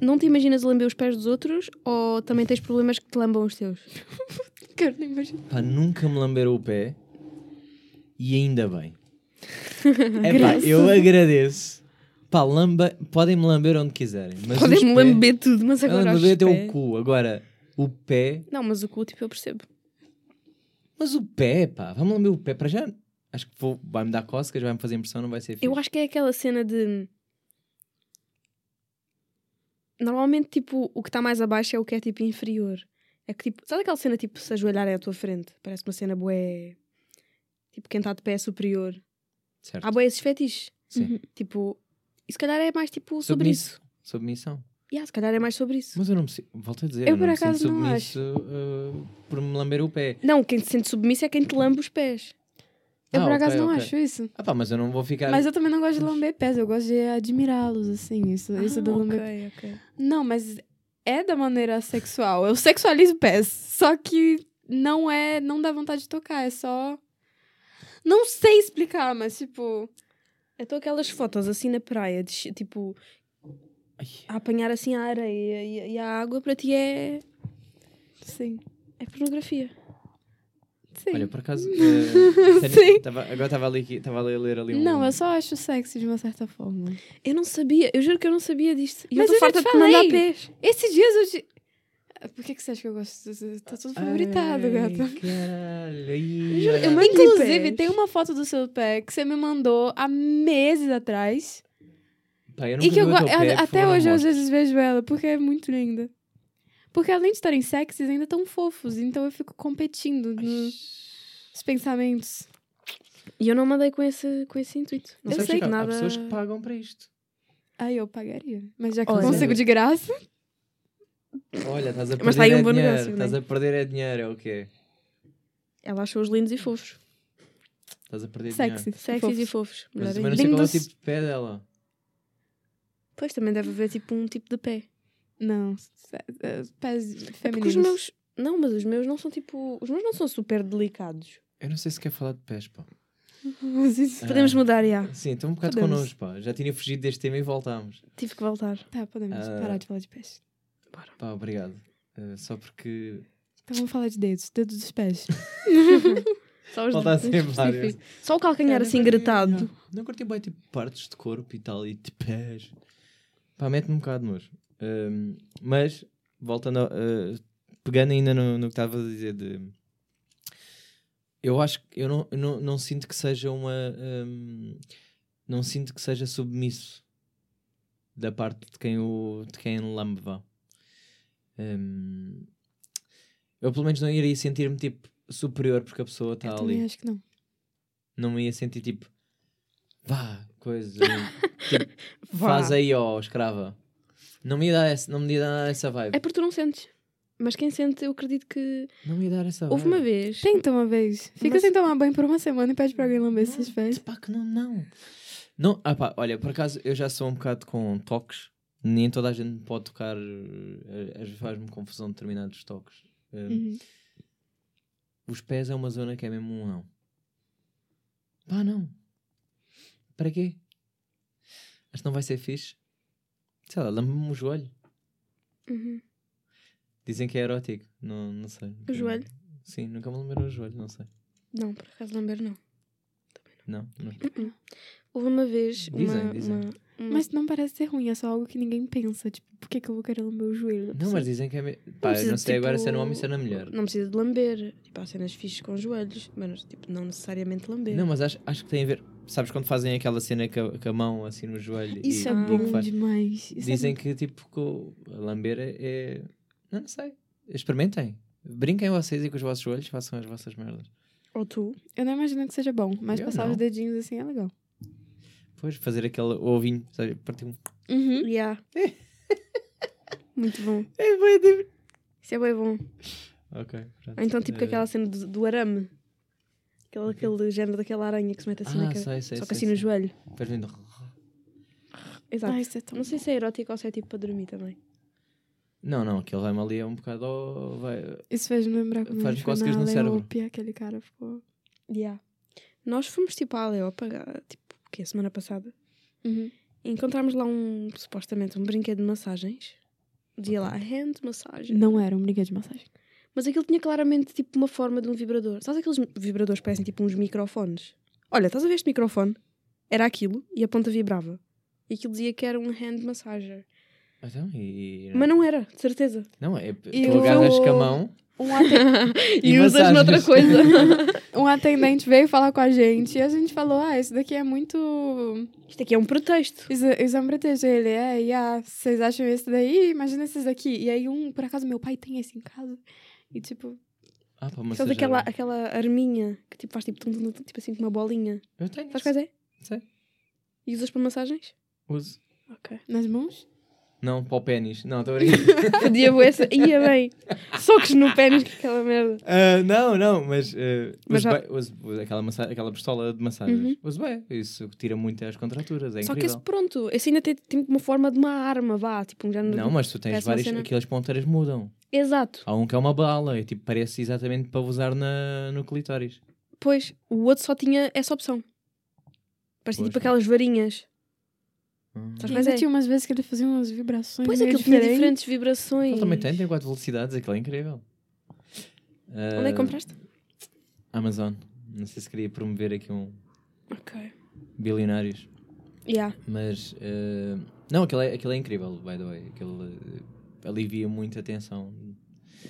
não te imaginas lamber os pés dos outros ou também tens problemas que te lambam os teus?
Quero nem imaginar.
Pá, nunca me lamberam o pé e ainda bem. É pá, eu agradeço. Pá, lamba... podem-me lamber onde quiserem.
Podem-me
pés-
lamber tudo, mas agora
lamber até o cu. Agora, o pé.
Não, mas o cu, tipo, eu percebo.
Mas o pé, pá, vamos lamber o pé para já. Acho que vou... vai-me dar cócegas, vai-me fazer impressão, não vai ser fixe.
Eu acho que é aquela cena de... Normalmente, tipo, o que está mais abaixo é o que é, tipo, inferior. É que, tipo... Sabe aquela cena, tipo, se ajoelharem à tua frente? Parece uma cena bué... Tipo, quem está de pé é superior.
Certo.
Há bué esses fetiches.
Sim.
Tipo... E se calhar é mais, tipo, sobre isso.
Submissão.
Yeah, se calhar é mais sobre isso.
Mas eu não me sinto, volto a dizer,
Eu,
eu,
por
não me
acaso,
sinto
não
submisso uh, por me lamber o pé.
Não, quem se sente submisso é quem te lambe os pés.
Eu
Ah,
por acaso não
ok.
acho isso.
Ah pá, mas eu não vou ficar.
Mas eu também não gosto de lamber pés, eu gosto de admirá-los, assim. Isso, isso do lamber
ok, ok.
Não, mas é da maneira sexual. Eu sexualizo pés. Só que não é. Não dá vontade de tocar. É só. Não sei explicar, mas tipo.
Então aquelas fotos assim na praia, de tipo,
Ai,
a apanhar assim a areia e, e a água, para ti é,
Sim.
é pornografia.
Sim.
Olha, por acaso.
Sim.
sério, tava- agora estava ali, estava ali a ler ali um.
Não, eu só acho sexy de uma certa forma.
Eu não sabia, eu juro que eu não sabia disto. E
Mas
eu estou farta de te mandar pés.
Esses dias eu te. Por que, que você acha que eu gosto? Tá tudo favoritado,
Ai,
gata.
Caralho.
Eu
Inclusive, tem uma foto do seu pé que você me mandou há meses atrás.
Pá, eu
E
nunca
que eu
pé,
até
não
hoje eu às vezes vejo ela, porque é muito linda. Porque além de estarem sexys, ainda tão fofos. Então eu fico competindo nos pensamentos.
E eu não mandei com esse, com esse intuito. Não
Eu
sei
que
nada.
Há pessoas que pagam para isto.
Aí eu pagaria. Mas já que
Olha.
eu consigo de graça.
Olha, estás a perder
Mas está aí um
é
bom
dinheiro.
negócio,
Estás
né?
a perder é dinheiro, é o quê?
Ela achou-os lindos e fofos.
Estás a perder
Sexy.
dinheiro.
Sexys e fofos.
Mas também não sei qual é o tipo de pé dela.
Pois também deve haver tipo um tipo de pé.
Não, eh, pés
É porque os
femininos.
meus. Não, mas os meus não são tipo. Os meus não são super delicados.
Eu não sei se quer falar de pés, pá.
Mas isso-
Podemos
Ah.
mudar, já.
Sim, estou um bocado
Podemos.
connosco, pá. Já tinha fugido deste tema e voltámos.
Tive que voltar.
Tá, podemos
Ah.
parar de falar de pés.
Pá, obrigado. Eh, só porque.
Então vamos falar de dedos. Dedos dos pés.
Só os
Falta
dedos
sempre.
Só o calcanhar assim gritado.
Não curti bem tipo partes de corpo e tal e de pés. Pá, mete-me um bocado de nojo. Mas, voltando, a- ah, pegando ainda no, no que estava a dizer de. Eu acho que eu não, eu não, não sinto que seja uma. ahm, não sinto que seja submisso da parte de quem o de quem lambe Ahm, eu pelo menos não iria sentir-me tipo superior porque a pessoa está
eu
ali
também acho que não.
não me ia sentir tipo vá, coisa tipo,
Vá.
faz aí ó, escrava não me ia dar essa, não me ia dar essa vibe
É porque tu não sentes. Mas quem sente, eu acredito que.
não me ia dar essa
Houve
vibe
uma vez.
Tenta uma vez. Fica
Mas-
sem tomar banho por uma semana e pede pra alguém lamber esses pés.
pá, que não, não não, ah pá, olha, por acaso eu já sou um bocado com toques nem toda a gente pode tocar eh, às vezes faz-me confusão determinados toques Eh,
Uhum.
os pés é uma zona que é mesmo um não pá, não para quê? acho que não vai ser fixe sei lá, lambe-me o joelho
Uhum.
Dizem que é erótico, não, não sei. nunca-
joelho?
Sim, nunca me lembrou o joelho, não sei.
Não, por acaso lamber não.
Não, não.
Houve uma vez.
Dizem,
uma,
dizem.
uma- uma-
Mas não parece ser ruim, é só algo que ninguém pensa. Tipo, por que, que eu vou querer lamber o joelho?
Não, mas dizem que é. Me... Pá, não
de,
sei agora
tipo,
se é no homem ou se é na mulher.
Não precisa de lamber. Tipo, há cenas fixes com os joelhos. Mas, tipo, não necessariamente lamber.
Não, mas acho, acho que tem a ver. Sabes quando fazem aquela cena com a, com a mão assim no joelho?
Isso
e,
é bom
e que faz-
demais. Isso é
Dizem
bom.
que tipo que lamber é, é- Não, não sei. Experimentem. Brinquem vocês e com os vossos joelhos façam as vossas merdas.
Ou tu.
Eu não imagino que seja bom, mas
Eu
passar
não.
os dedinhos assim é legal.
Depois fazer aquele ovinho, sabe? Partir um.
Uhum.
Yeah. Muito bom.
É bem divertido.
Isso é bem bom.
Ok. pronto.
Ou então, tipo, com
Eh,
aquela cena do, do arame. Aquele, aquele género daquela aranha que se mete assim na
Ah,
cabeça.
sei, sei.
Só que
sei,
assim no joelho.
Do-
Exato.
Ah, isso é tão
Não sei se é erótico ou se é tipo para dormir também.
Não, não, aquele vai-me ali é um bocado. oh, vai...
Isso fez-me lembrar gente foi
cócegas
na
no cérebro.
Aleópia, aquele cara ficou...
Yeah. Nós fomos tipo à Aleópaga, tipo, que semana passada.
Uhum.
E encontramos lá um, supostamente, um brinquedo de massagens. Dizia lá, hand massagem.
Não era um brinquedo de massagem.
Mas aquilo tinha claramente tipo uma forma de um vibrador. Sabes aqueles vibradores que parecem tipo uns microfones? Olha, estás a ver este microfone? Era aquilo e a ponta vibrava. E aquilo dizia que era um hand massager.
Então, e...
Mas não era, de certeza.
Não, é. Tu agarras com a mão
Um, aten-
E, usas
massagens.
noutra coisa.
um atendente veio falar com a gente e a gente falou, ah, esse daqui é muito...
Isto aqui é um pretexto.
Isso, isso é um pretexto. Ele, é, e ah, vocês acham esse daí? Imagina esses daqui. E aí um, por acaso, meu pai tem esse em casa. E tipo,
Ah, pá, massagear.
aquela, aquela arminha que tipo faz tipo, tum, tum, tum, tipo assim com uma bolinha?
Eu tenho.
Sabes quais é?
Sei.
E usas para massagens?
Uso.
Ok.
nas mãos?
Não, para o pênis. Não, estou a brincar.
Podia boa essa. Ia bem. Socos no pênis aquela merda.
Ah, não, não, mas, uh,
Mas já-
bem- uso- aquela, massa- aquela pistola de massagens.
Uhum.
Uso bem, isso tira muito as contraturas, é
Só que
incrível.
esse, pronto, esse ainda tem tipo uma forma de uma arma, vá. Tipo um género.
Não, mas tu tens várias, aquelas ponteiras mudam.
Exato.
Há um que é uma bala, e tipo, parece exatamente para usar na, no clitóris.
Pois, o outro só tinha essa opção. Parecia tipo aquelas varinhas.
Hum.
Ainda
é?
tinha umas vezes que ele fazia umas vibrações.
Pois
meio
aquilo tinha
diferentes.
vibrações.
Ele também tem, tem quatro velocidades, aquilo é incrível.
Onde é que compraste?
Amazon. Não sei se queria promover aqui um
Ok.
bilionários.
Yeah.
Mas eh, não, aquilo é, aquilo é incrível, by the way. Aquilo eh, alivia muito a tensão.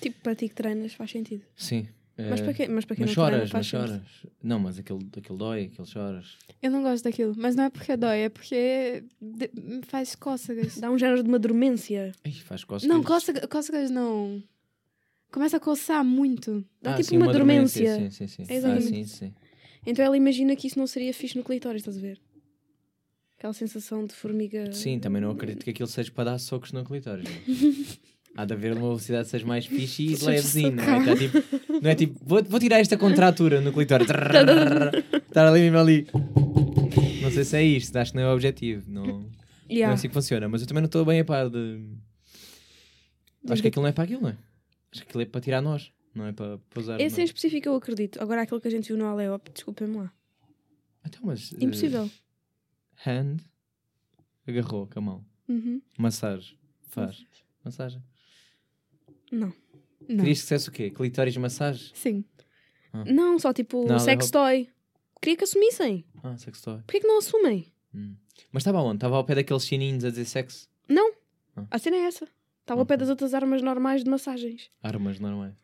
Tipo, para ti que treinas faz sentido.
Sim.
Mas
eh,
para quem, mas para quem
mas
não treina
choras,
faz
mas
sentido.
choras. Não, mas aquilo, aquilo dói, aquilo choras.
Eu não gosto daquilo, mas não é porque dói, é porque de- faz cócegas.
Dá um género de uma dormência.
Ai, faz costas.
Não, cócega- cócegas não. Começa a coçar muito.
Dá tipo uma dormência.
Sim, sim, sim.
É
Ah, sim, sim.
Então ela imagina que isso não seria fixe no clitóris, estás a ver? Aquela sensação de formiga.
Sim, também não acredito que aquilo seja para dar socos no clitóris. Há de haver uma velocidade que seja mais fixe e levezinho, não é? Tá tipo, não é tipo, vou, vou tirar esta contratura no clitóris. Estar ali mesmo ali. Não sei se é isto, acho que não é o objetivo. Não, não é
Yeah.
assim que funciona, mas eu também não estou bem a par de. Acho que aquilo não é para aquilo, não é? Acho que aquilo é para tirar nós, não é para, para usar.
Esse em
não.
específico eu acredito. Agora aquele que a gente viu no Aleop, desculpem-me lá.
Então, mas. eh,
Impossível.
hand. Agarrou com a mão.
Uhum.
Massagem. Faz. Massagem.
Não.
Não.
Querias que dissesse o quê? Clitóris massagem?
Sim.
Não, só tipo
Não,
sex toy. Queria que assumissem.
Ah, sexo toy.
Porquê que não assumem?
Hum. Mas estava onde? Estava ao pé daqueles chininhos a dizer sexo?
Não.
Ah.
A cena é essa. Estava ao pé das outras armas normais de massagens.
Armas normais.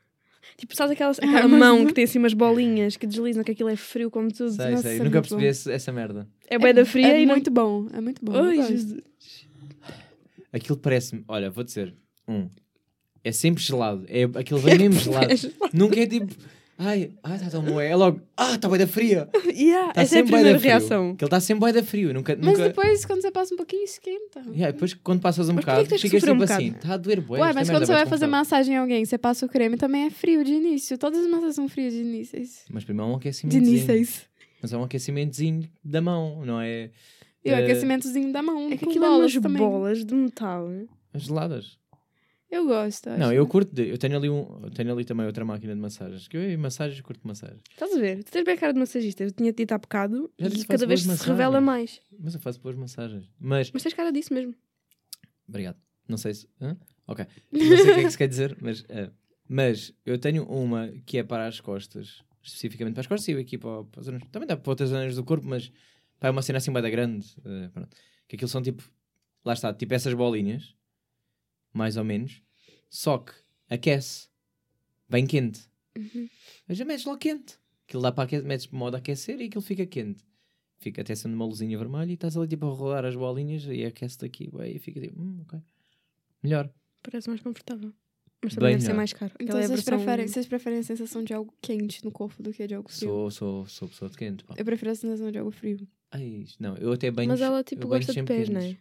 Tipo, sabes aquela, aquela mão que tem assim umas bolinhas que deslizam, que aquilo é frio como tudo.
Sei,
Nossa,
sei.
é
Nunca percebi esse- essa merda.
É bué da fria
é
e não...
muito bom. É muito bom.
Ai. Jesus.
Aquilo parece-me. Olha, vou dizer. Um. É sempre gelado. É, aquilo vem mesmo gelado. Nunca é tipo. Ai, ai, está tão bom. É logo. Ah, está bem da fria.
Yeah,
Está
essa é a
sempre bué
primeira reação.
Aquilo está sempre bem da frio. Nunca,
Mas
nunca...
depois, quando você passa um pouquinho, esquenta.
Yeah, depois quando passas um
Mas
bocado,
que que
ficas
sofrer um
assim. Está a doer bué.
Ué, mas
merda
quando você
é
vai
bué
fazer massagem em alguém, você passa o creme, também é frio de início. Todas as massagens são frias de início.
Mas primeiro é um
De
aquecimentozinho.
inícios.
Mas é um aquecimentozinho da mão, não é?
E o
Eh,
aquecimentozinho da mão.
É que
com
aquilo é
bolas
umas bolas de metal.
As geladas.
Eu gosto. acho.
Não, eu curto. De, eu tenho ali, um, eu tenho ali também outra máquina de massagens. Que eu em massagens curto massagens.
Estás a ver? Tu tens bem a cara de massagista. Eu tinha dito há bocado
Já
e
que
cada
faço
vez se revela
massagens.
mais.
Mas eu faço boas massagens. Mas.
Mas tens cara disso mesmo.
Obrigado. Não sei se. hã? Ok. Não sei o que é que se quer dizer, mas. eh, mas eu tenho uma que é para as costas. Especificamente para as costas e aqui para, para as zonas. Também dá para outras zonas do corpo, mas. Pá, é uma cena assim bem da grande. eh, pronto. Que aquilo são tipo. Lá está, tipo essas bolinhas. Mais ou menos. Só que aquece. Bem quente.
Uhum.
Mas já metes logo quente. Aquilo dá para aquecer, metes de modo a aquecer e aquilo fica quente. Fica até sendo uma luzinha vermelha e estás ali tipo a rolar as bolinhas e aquece daqui bem, e fica tipo, hum, ok. Melhor.
Parece mais confortável. Mas
Bem
também deve ser
melhor.
mais caro.
Então
Aquela é a
vocês,
versão-
preferem, vocês preferem a sensação de algo quente no corpo do que de algo frio?
Sou, sou, sou pessoa de quente. Pá.
Eu prefiro a sensação de algo frio.
Ai, não, eu até banho.
Mas ela tipo gosta de pés, não é?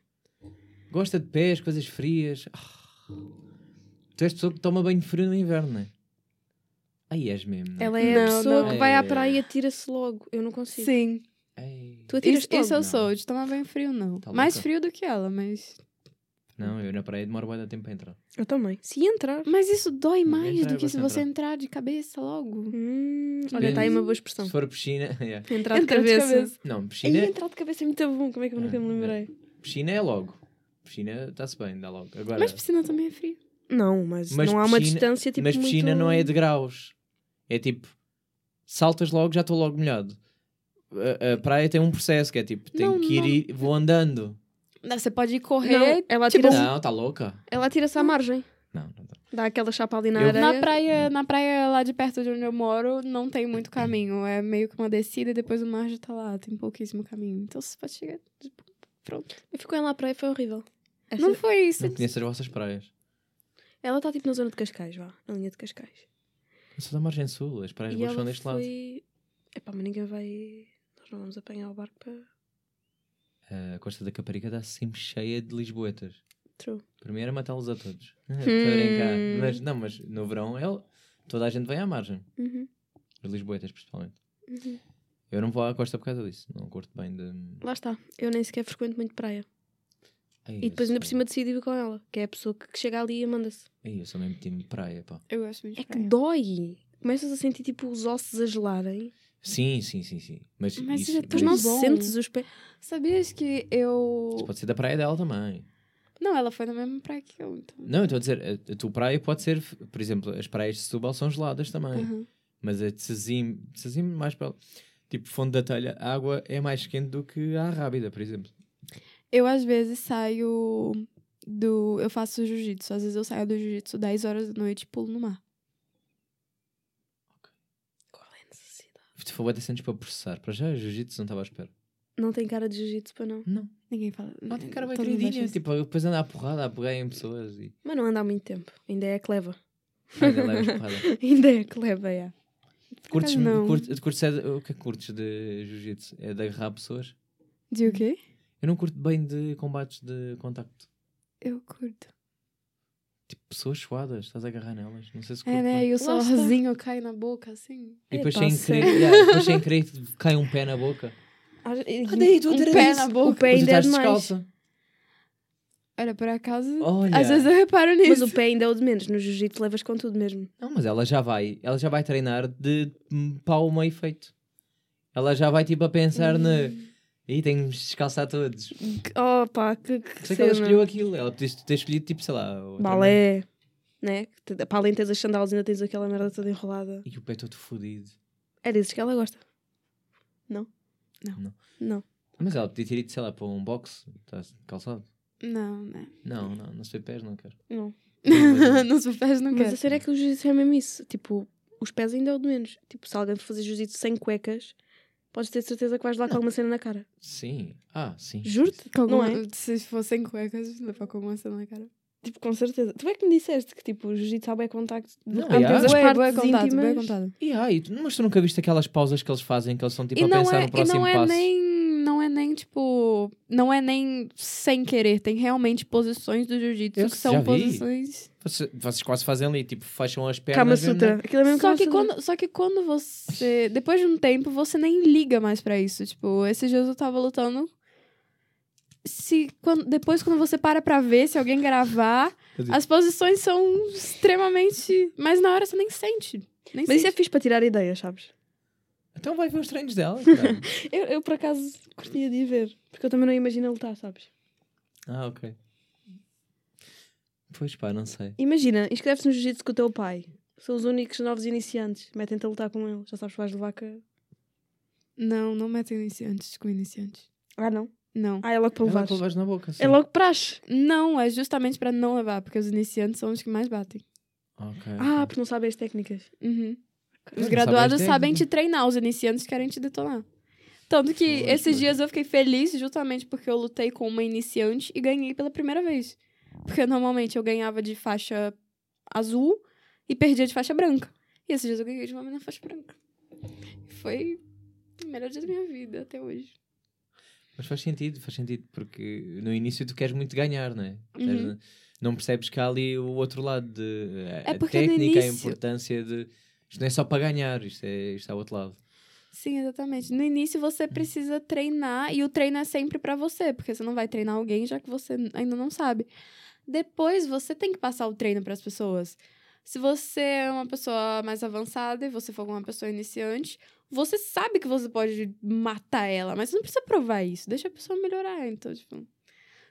Gosta de pés, coisas frias. Ah. Tu és pessoa que toma banho frio no inverno, não é? Aí és mesmo, não é?
Ela é a
Não,
pessoa
não.
que vai à
É.
praia e atira-se logo. Eu não consigo.
Sim.
Ai.
Tu atiras
Isso, isso eu
Não.
sou, de tomar banho frio, não.
Tá
Mais
louca.
frio do que ela, mas.
Não, eu na praia demoro de tempo para entrar.
Eu também. Se entrar.
Mas isso dói mais
entrar,
do que se você
entrar.
entrar de cabeça logo.
Hum, olha, está aí uma boa expressão.
Se for piscina, yeah.
Entrar de
Entrar de
cabeça.
cabeça.
não,
Aí
piscina,
entrar de cabeça é muito bom. Como é que eu nunca
Ah,
me
é.
lembrei?
piscina é logo. Piscina está-se bem, dá logo. Agora,
Mas piscina também é frio.
Não, mas,
Mas
não há uma
piscina-
distância tipo
mas piscina
muito...
não é de graus. É tipo, saltas logo, já estou logo molhado. A, a praia tem um processo que é tipo, tenho
Não,
que ir,
não.
e vou andando.
Você pode ir
Não,
correr.
ela
tipo,
atira-se
Não, está louca?
ela atira-se à margem.
Não, não tá.
Dá aquela chapa ali na
Eu-
areia.
Na praia, na praia lá de perto de onde eu moro, não tem muito caminho. É meio que uma descida e depois o mar já tá lá. Tem pouquíssimo caminho. Então você pode chegar. tipo, Pronto.
Eu fui com ela à praia, foi horrível. Essa-
Não foi isso.
Não conheço as vossas praias.
Ela está tipo na zona de Cascais, vá. Na linha de Cascais.
Eu sou da margem sul, as praias boas são deste lado.
foi... Epá, mas ninguém vai... Nós não vamos apanhar o barco para...
A Costa da Caparica está sempre cheia de lisboetas.
True.
Para mim era matá-los a todos.
Hum.
Mas, não, mas no verão é, toda a gente vem à margem.
Uhum.
Os lisboetas, principalmente.
Uhum.
Eu não vou à costa por causa disso. Não curto bem de.
Lá está. Eu nem sequer frequento muito praia.
Ei,
E depois ainda por cima decidi ir com ela, que é a pessoa que que chega ali e manda-se.
Ei, eu sou mesmo time de praia, pá.
Eu gosto muito de
É que
praia.
dói. Começas a sentir tipo os ossos a gelarem.
Sim, sim, sim, sim. Mas,
Mas
isso,
Depois não
bom.
sentes os pés.
Sabias que eu.
isso pode ser da praia dela também.
Não, ela foi na mesma praia que eu, então.
Não, eu estou a dizer, a, a tua praia pode ser, por exemplo, as praias de Setúbal são geladas também.
Uhum.
Mas a de Sazim, de Sazim mais para. Tipo, Fonte da Telha, a água é mais quente do que a Rábida, por exemplo.
Eu, às vezes, saio do. Eu faço jiu-jitsu. Às vezes eu saio do jiu-jitsu 10 horas da noite e pulo no mar.
Qual é a necessidade?
For até sentes para processar. Para já, jiu-jitsu não estava à espera.
Não tem cara de jiu-jitsu para não.
Não.
Ninguém fala.
Não tem cara bem queridinha. Tipo, depois anda à porrada, a pegar em pessoas e.
Mas não anda há muito tempo. Ainda é que leva.
Ainda
é que leva, é.
Curtes,
não.
curtes, curtes é de- o que é que curtes de jiu-jitsu? É de agarrar pessoas?
De o quê?
Eu não curto bem de combates de contacto.
Eu curto.
Tipo, pessoas suadas, estás a agarrar nelas. Não sei se
É,
curto
né?
bem.
E o solzinho cai na boca, assim.
E depois sem querer, yeah, depois sem querer cai um pé na boca.
Ah, e-
tu
Um pé na boca.
O pé ainda é
estás
demais.
descalça.
Olha, por acaso.
Olha.
Às vezes eu reparo nisso.
Mas o pé ainda é o de menos. No jiu-jitsu levas com tudo mesmo.
Não, mas ela já vai, ela já vai treinar de hum, pau meio feito. Ela já vai tipo a pensar
Hum.
na. Ih, tenho de descalçar todos.
Oh pá, que, que
isso é que ela escolheu aquilo. Ela podia ter escolhido tipo, sei lá.
Balé. Né? Que Para além de teres as sandálias, ainda tens aquela merda toda enrolada.
E o pé todo fodido.
É desses que ela gosta. Não?
Não.
Não.
Não.
Mas ela podia ter ido, sei lá, para um boxe. Está calçado.
Não, né?
Não, não, não se vê pés, não quero.
Não.
Nos pés não
Mas
quero.
a cena é que o jiu-jitsu é mesmo isso. Tipo, os pés ainda é o de menos. Tipo, se alguém for fazer jiu-jitsu sem cuecas, podes ter certeza que vais lá com alguma cena na cara.
Sim. Ah, sim.
Juro-te. Não
alguma-
é?
Se fossem cuecas, levar com uma cena na cara.
Tipo, com certeza. Tu é que me disseste que tipo, o jiu-jitsu sabe é contacto.
Não, yeah.
tens as partes
bué contado,
íntimas.
bué contado.
E ai, tu- mas tu nunca viste aquelas pausas que eles fazem, que eles estão tipo
E
a
não,
pensar
é,
no
e
próximo
não é
passo?
nem. Não é nem, tipo. Não é nem sem querer. Tem realmente posições do jiu-jitsu que são posições.
Vocês, vocês quase fazem ali, tipo, fecham as
Kama
pernas. mesmo,
Sutra.
né?
Aquilo é mesmo
Só
Kama
que, quando, só que quando você. Depois de um tempo, você nem liga mais pra isso. Tipo, esses dias eu tava lutando. Se, quando, depois, quando você para pra ver, se alguém gravar, as posições são extremamente. Mas na hora você nem sente. Nem
Mas isso é
sente.
fixe para tirar ideias, sabes?
Então vai ver os treinos dela.
Eu, eu por acaso curtia de ir ver. Porque eu também não imagino lutar, sabes?
ah, ok. Pois pá, não sei.
Imagina, inscreve-se no jiu-jitsu com o teu pai. São os únicos novos iniciantes. Metem-te a lutar com ele. Já sabes que vais levar com...
Não, não metem iniciantes com iniciantes.
Ah, não?
Não.
Ah, é logo para
Ela
levares.
que levas na boca, sim.
É logo praxe.
Não, é justamente pra não levar, porque os iniciantes são os que mais batem.
Ok,
Ah, porque não sabem as técnicas.
Uhum. Os
não
graduados
sabem
te treinar, os iniciantes querem te detonar. Tanto que esses dias eu fiquei feliz justamente porque eu lutei com uma iniciante e ganhei pela primeira vez. Porque normalmente eu ganhava de faixa azul e perdia de faixa branca. E esses dias eu ganhei de uma menina faixa branca. Foi o melhor dia da minha vida até hoje.
Mas faz sentido, faz sentido, porque no início tu queres muito ganhar, não é?
Uhum.
Não percebes que há ali o outro lado de a,
É
a técnica, a
início-
importância de. Isto não é só para ganhar, isto é, isto é o outro lado.
Sim, exatamente. No início você precisa treinar e o treino é sempre pra você, porque você não vai treinar alguém já que você ainda não sabe. Depois você tem que passar o treino para as pessoas. Se você é uma pessoa mais avançada e você for uma pessoa iniciante, você sabe que você pode matar ela, mas você não precisa provar isso. Deixa a pessoa melhorar. Então, tipo,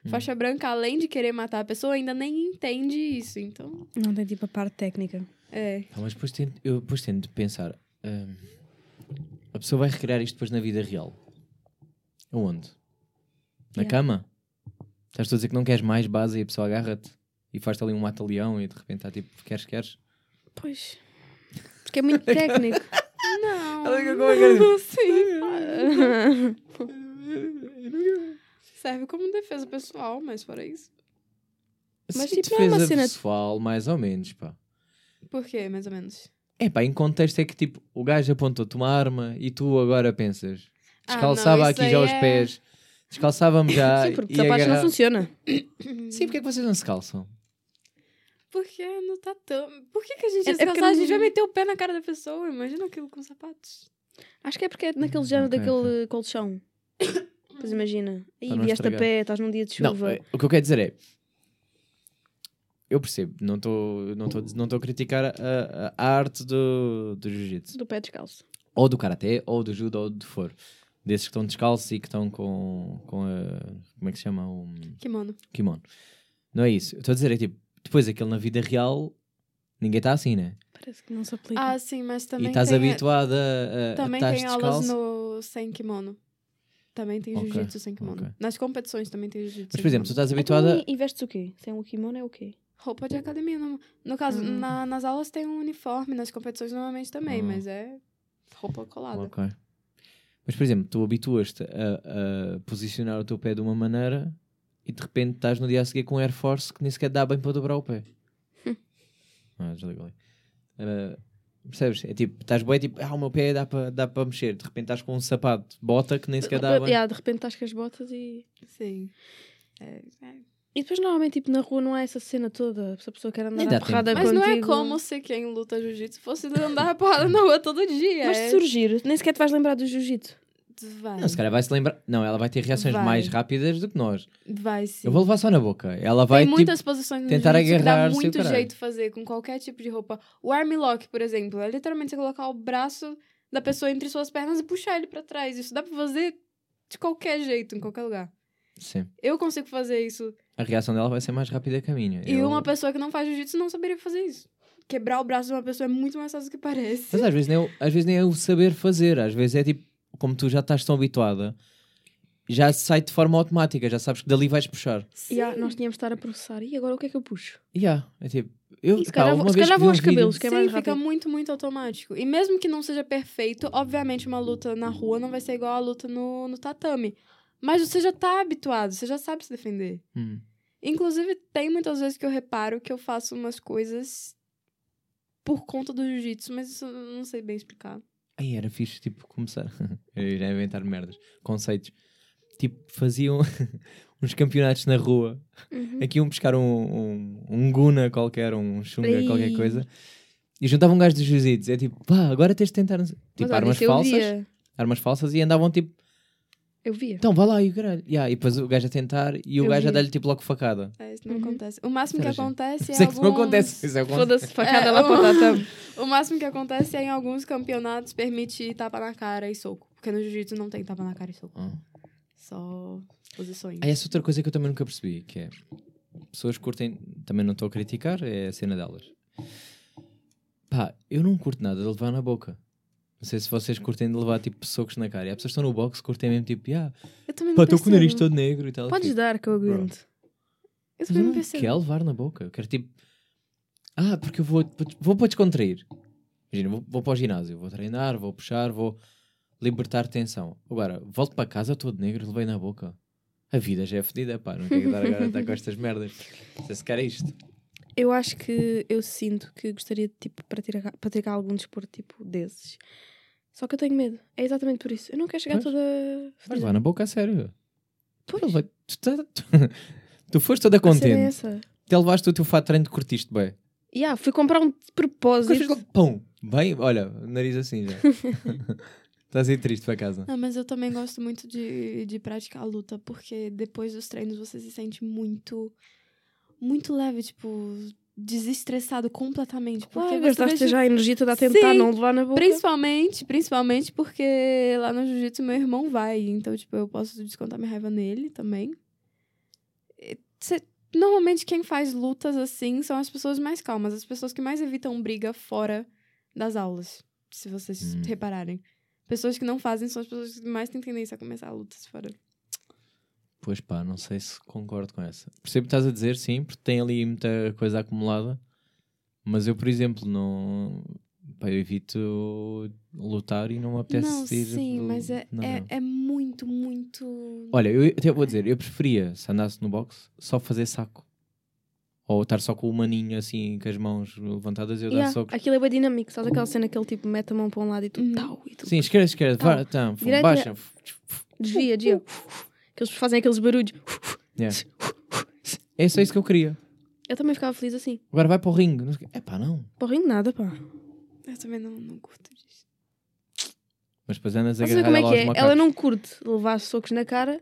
faixa branca, além de querer matar a pessoa, ainda nem entende isso. Então,
Não tem tipo a parte técnica.
É.
Ah, mas depois tento, eu depois tento de pensar: hum, a pessoa vai recriar isto depois na vida real. Aonde? Na
Yeah.
cama? Estás tu a dizer que não queres mais base e a pessoa agarra-te e faz-te ali um mata-leão e de repente está tipo, queres, queres?
Pois. Porque é muito técnico.
Não.
Ela fica com a cara-
Sim. Serve como defesa pessoal, mas fora isso.
Mas,
Sim,
tipo, não é uma
defesa
cena-
pessoal, mais ou menos, pá.
Por quê, mais ou menos?
É pá, em contexto é que tipo, o gajo apontou-te uma arma e tu agora pensas,
Ah,
descalçava
não, isso
aqui já
aí
os
é-
pés, Descalçávamos já.
Sim, porque
e
sapatos não funciona.
Sim, porque é que vocês não se calçam?
Porque no tatame. Por que, que a gente
É-
ia
é
se calçar? A
não-
gente vai meter o pé na cara da pessoa. Imagina aquilo com sapatos.
Acho que é porque é naquele género
ok,
daquele colchão. Pois imagina. Aí
não
vieste a pé, estás num dia de
Não,
chuva.
é, o que eu quero dizer é. Eu percebo, não estou não tô, não tô a criticar a, a- arte do, do jiu-jitsu.
Do pé descalço.
Ou do karaté, ou do judo, ou do for. Desses que estão descalços e que estão com, com a. Como é que se chama? Um
Kimono.
kimono. Não é isso. Estou a dizer, é tipo, depois aquele na vida real, ninguém está assim, né?
Parece que não se aplica.
Ah, sim, mas também.
e estás
tem,
habituado a, a,
Também
a
tem
estás
aulas
descalço.
no sem kimono. Também tem jiu-jitsu sem kimono.
ok.
Nas competições também tem jiu-jitsu.
Mas, por exemplo, tu estás habituada.
Então, e vestes o quê? Sem um kimono é o quê?
Roupa de academia. No, no caso,
Hum.
na- nas aulas tem um uniforme, nas competições normalmente também,
Ah.
mas é roupa colada.
Ok. Mas, por exemplo, tu habituas-te a, a posicionar o teu pé de uma maneira e de repente estás no dia a seguir com um Air Force que nem sequer dá bem para dobrar o pé. ah, desliga ali. Percebes? É tipo, estás bem, tipo, ah, o meu pé dá para dá para mexer. De repente estás com um sapato, bota que nem sequer dá bem.
Yeah, de repente estás com as botas e.
Sim. É, é.
E depois normalmente tipo, na rua não há essa cena toda. Se a pessoa quer andar
dá
porrada
Mas não é como se quem luta jiu-jitsu fosse andar porrada na rua todo dia.
Mas
é...
se surgir, nem sequer te vais lembrar do jiu-jitsu.
Vai.
Não, se calhar vai se lembrar. Não, ela vai ter reações
Vai.
mais rápidas do que nós.
Vai sim.
Eu vou levar só na boca. Ela vai
Tem
tipo.
muitas posições no
tentar
que dá muito jeito de fazer com qualquer tipo de roupa. O arm lock, por exemplo, é literalmente você colocar o braço da pessoa entre suas pernas e puxar ele pra trás. Isso dá pra fazer de qualquer jeito, em qualquer lugar.
Sim.
Eu consigo fazer isso.
A reação dela vai ser mais rápida que a minha.
E
Eu-
uma pessoa que não faz jiu-jitsu não saberia fazer isso. Quebrar o braço de uma pessoa é muito mais fácil do que parece.
Mas às vezes, nem é o, às vezes nem é o saber fazer, às vezes é tipo, como tu já estás tão habituada, já sai de forma automática, já sabes que dali vais puxar.
Sim.
Yeah, nós tínhamos de estar a processar. E agora o que é que eu puxo?
Yeah, é tipo, eu,
E se calhar vou- se calhar vou aos
um vídeo-
cabelos, que é
Sim,
mais
fica
rápido.
muito, muito automático. E mesmo que não seja perfeito, obviamente uma luta na rua não vai ser igual a luta no, no tatame. Mas você já tá habituado, você já sabe se defender.
Hum.
Inclusive, tem muitas vezes que eu reparo que eu faço umas coisas por conta do jiu-jitsu, mas isso eu não sei bem explicar.
Aí era fixe, tipo, começar. eu já ia inventar merdas, conceitos. Tipo, faziam uns campeonatos na rua.
Uhum.
Aqui iam buscar um, um, um guna qualquer, um chunga,
Ei.
qualquer coisa. E juntavam um gajo dos jiu-jitsu. É tipo, pá, agora tens de tentar. Tipo,
Mas
armas falsas. Armas falsas e andavam tipo,
Eu via.
então vá lá e o caralho. Yeah, e depois o gajo a tentar e o
Eu
gajo a
vi.
dar-lhe tipo logo facada.
É, isso não
Uhum.
acontece. O máximo que
giro.
acontece é
Isso é que não
alguns...
acontece. Isso é o que
Foda-se, facada
É,
lá para o
máximo que acontece é em alguns campeonatos permitir tapa na cara e soco. Porque no jiu-jitsu não tem tapa na cara e soco.
Ah.
Só posições.
Ah, essa outra coisa que eu também nunca percebi, que é pessoas curtem, também não estou a criticar, é a cena delas. Pá, eu não curto nada de levar na boca. Não sei se vocês curtem de levar tipo socos na cara. E há pessoas que estão no box curtem mesmo tipo, ah,
Eu também não
pá, estou com o nariz todo negro e tal.
Podes
Tipo,
dar que eu aguento.
Eu também
eu
não percebo.
quero levar na boca. Eu quero tipo, ah, porque eu vou, vou para descontrair. Imagina, vou, vou para o ginásio, vou treinar, vou puxar, vou libertar tensão. Agora, volto para casa todo negro, levei na boca. A vida já é fedida, pá, não quero dar agora a estar com estas merdas. Não sei se quer isto.
Eu acho que eu sinto que gostaria de tipo, praticar, praticar algum desporto tipo desses. Só que eu tenho medo. É exatamente por isso. Eu não quero chegar
Pois.
toda. Fedida.
levar na boca a sério.
Pois.
Ele vai- Tu, tá- tu- tu foste toda
é
contente.
essa.
Até levaste o teu fato de treino de curtiste bem.
Yeah, fui comprar um de propósito.
logo, pum, bem, olha, nariz assim já. Estás aí triste para casa.
Não, mas eu também gosto muito de, de praticar a luta, porque depois dos treinos você se sente muito, muito leve, tipo, desestressado completamente. Porque você
gastaste
deixa-
já a energia toda a tentar
Sim,
não levar na boca.
Principalmente, principalmente porque lá no jiu-jitsu meu irmão vai, então, tipo, eu posso descontar minha raiva nele também. Cê- normalmente quem faz lutas assim são as pessoas mais calmas, as pessoas que mais evitam briga fora das aulas, se vocês
Hum.
repararem. Pessoas que não fazem são as pessoas que mais têm tendência a começar lutas fora.
Pois pá, não sei se concordo com essa. Percebo que estás a dizer, sim, porque tem ali muita coisa acumulada. Mas eu, por exemplo, não. Pá, eu evito lutar e não me apetece
não,
ir.
sim,
do-
mas é,
não,
é,
não.
é muito, muito...
Olha, eu até vou dizer, eu preferia, se andasse no boxe, só fazer saco. Ou estar só com o maninho assim, com as mãos levantadas e eu dar
Yeah,
socos.
Aquilo é bem dinâmico. Sabes aquela cena que ele tipo mete a mão para um lado e tu
Uhum.
tau e tu
Sim, esquerda, esquerda,
Tá.
vá, tá,
Direita-
baixa.
desvia, desvia. Que eles fazem aqueles barulhos.
Yeah. É só isso que eu queria.
Eu também ficava feliz assim.
Agora vai para o ringue. O. É pá, não.
Porra, nada, pá.
Eu também não, não curto disso.
Mas depois andas a
sei como é
agarrar
que é.
aos
Ela
macacos.
não curte levar socos na cara,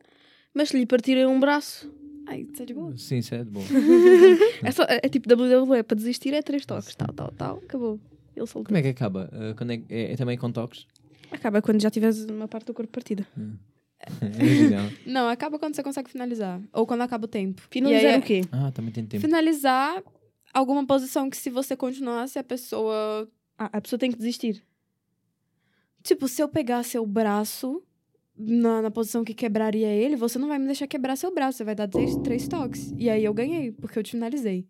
mas se lhe partirem um braço,
Ai, tá de boa.
Sim, isso é de bom.
é, só, é, é tipo WWE, para desistir é três toques, tal, tal, tal, acabou. Ele soltou.
Como é que acaba? Uh, quando é, é, é também com toques?
Acaba quando já tiveres uma parte do corpo partida.
Imagina.
Não, acaba quando você consegue finalizar. Ou quando acaba o tempo.
Finalizar
aí é-
o quê?
ah, também tem tempo.
Finalizar alguma posição que se você continuasse, a pessoa...
Ah, a pessoa tem que desistir.
Tipo, se eu pegar seu braço na, na posição que quebraria ele, você não vai me deixar quebrar seu braço. Você vai dar três, três toques. E aí eu ganhei, porque eu te finalizei.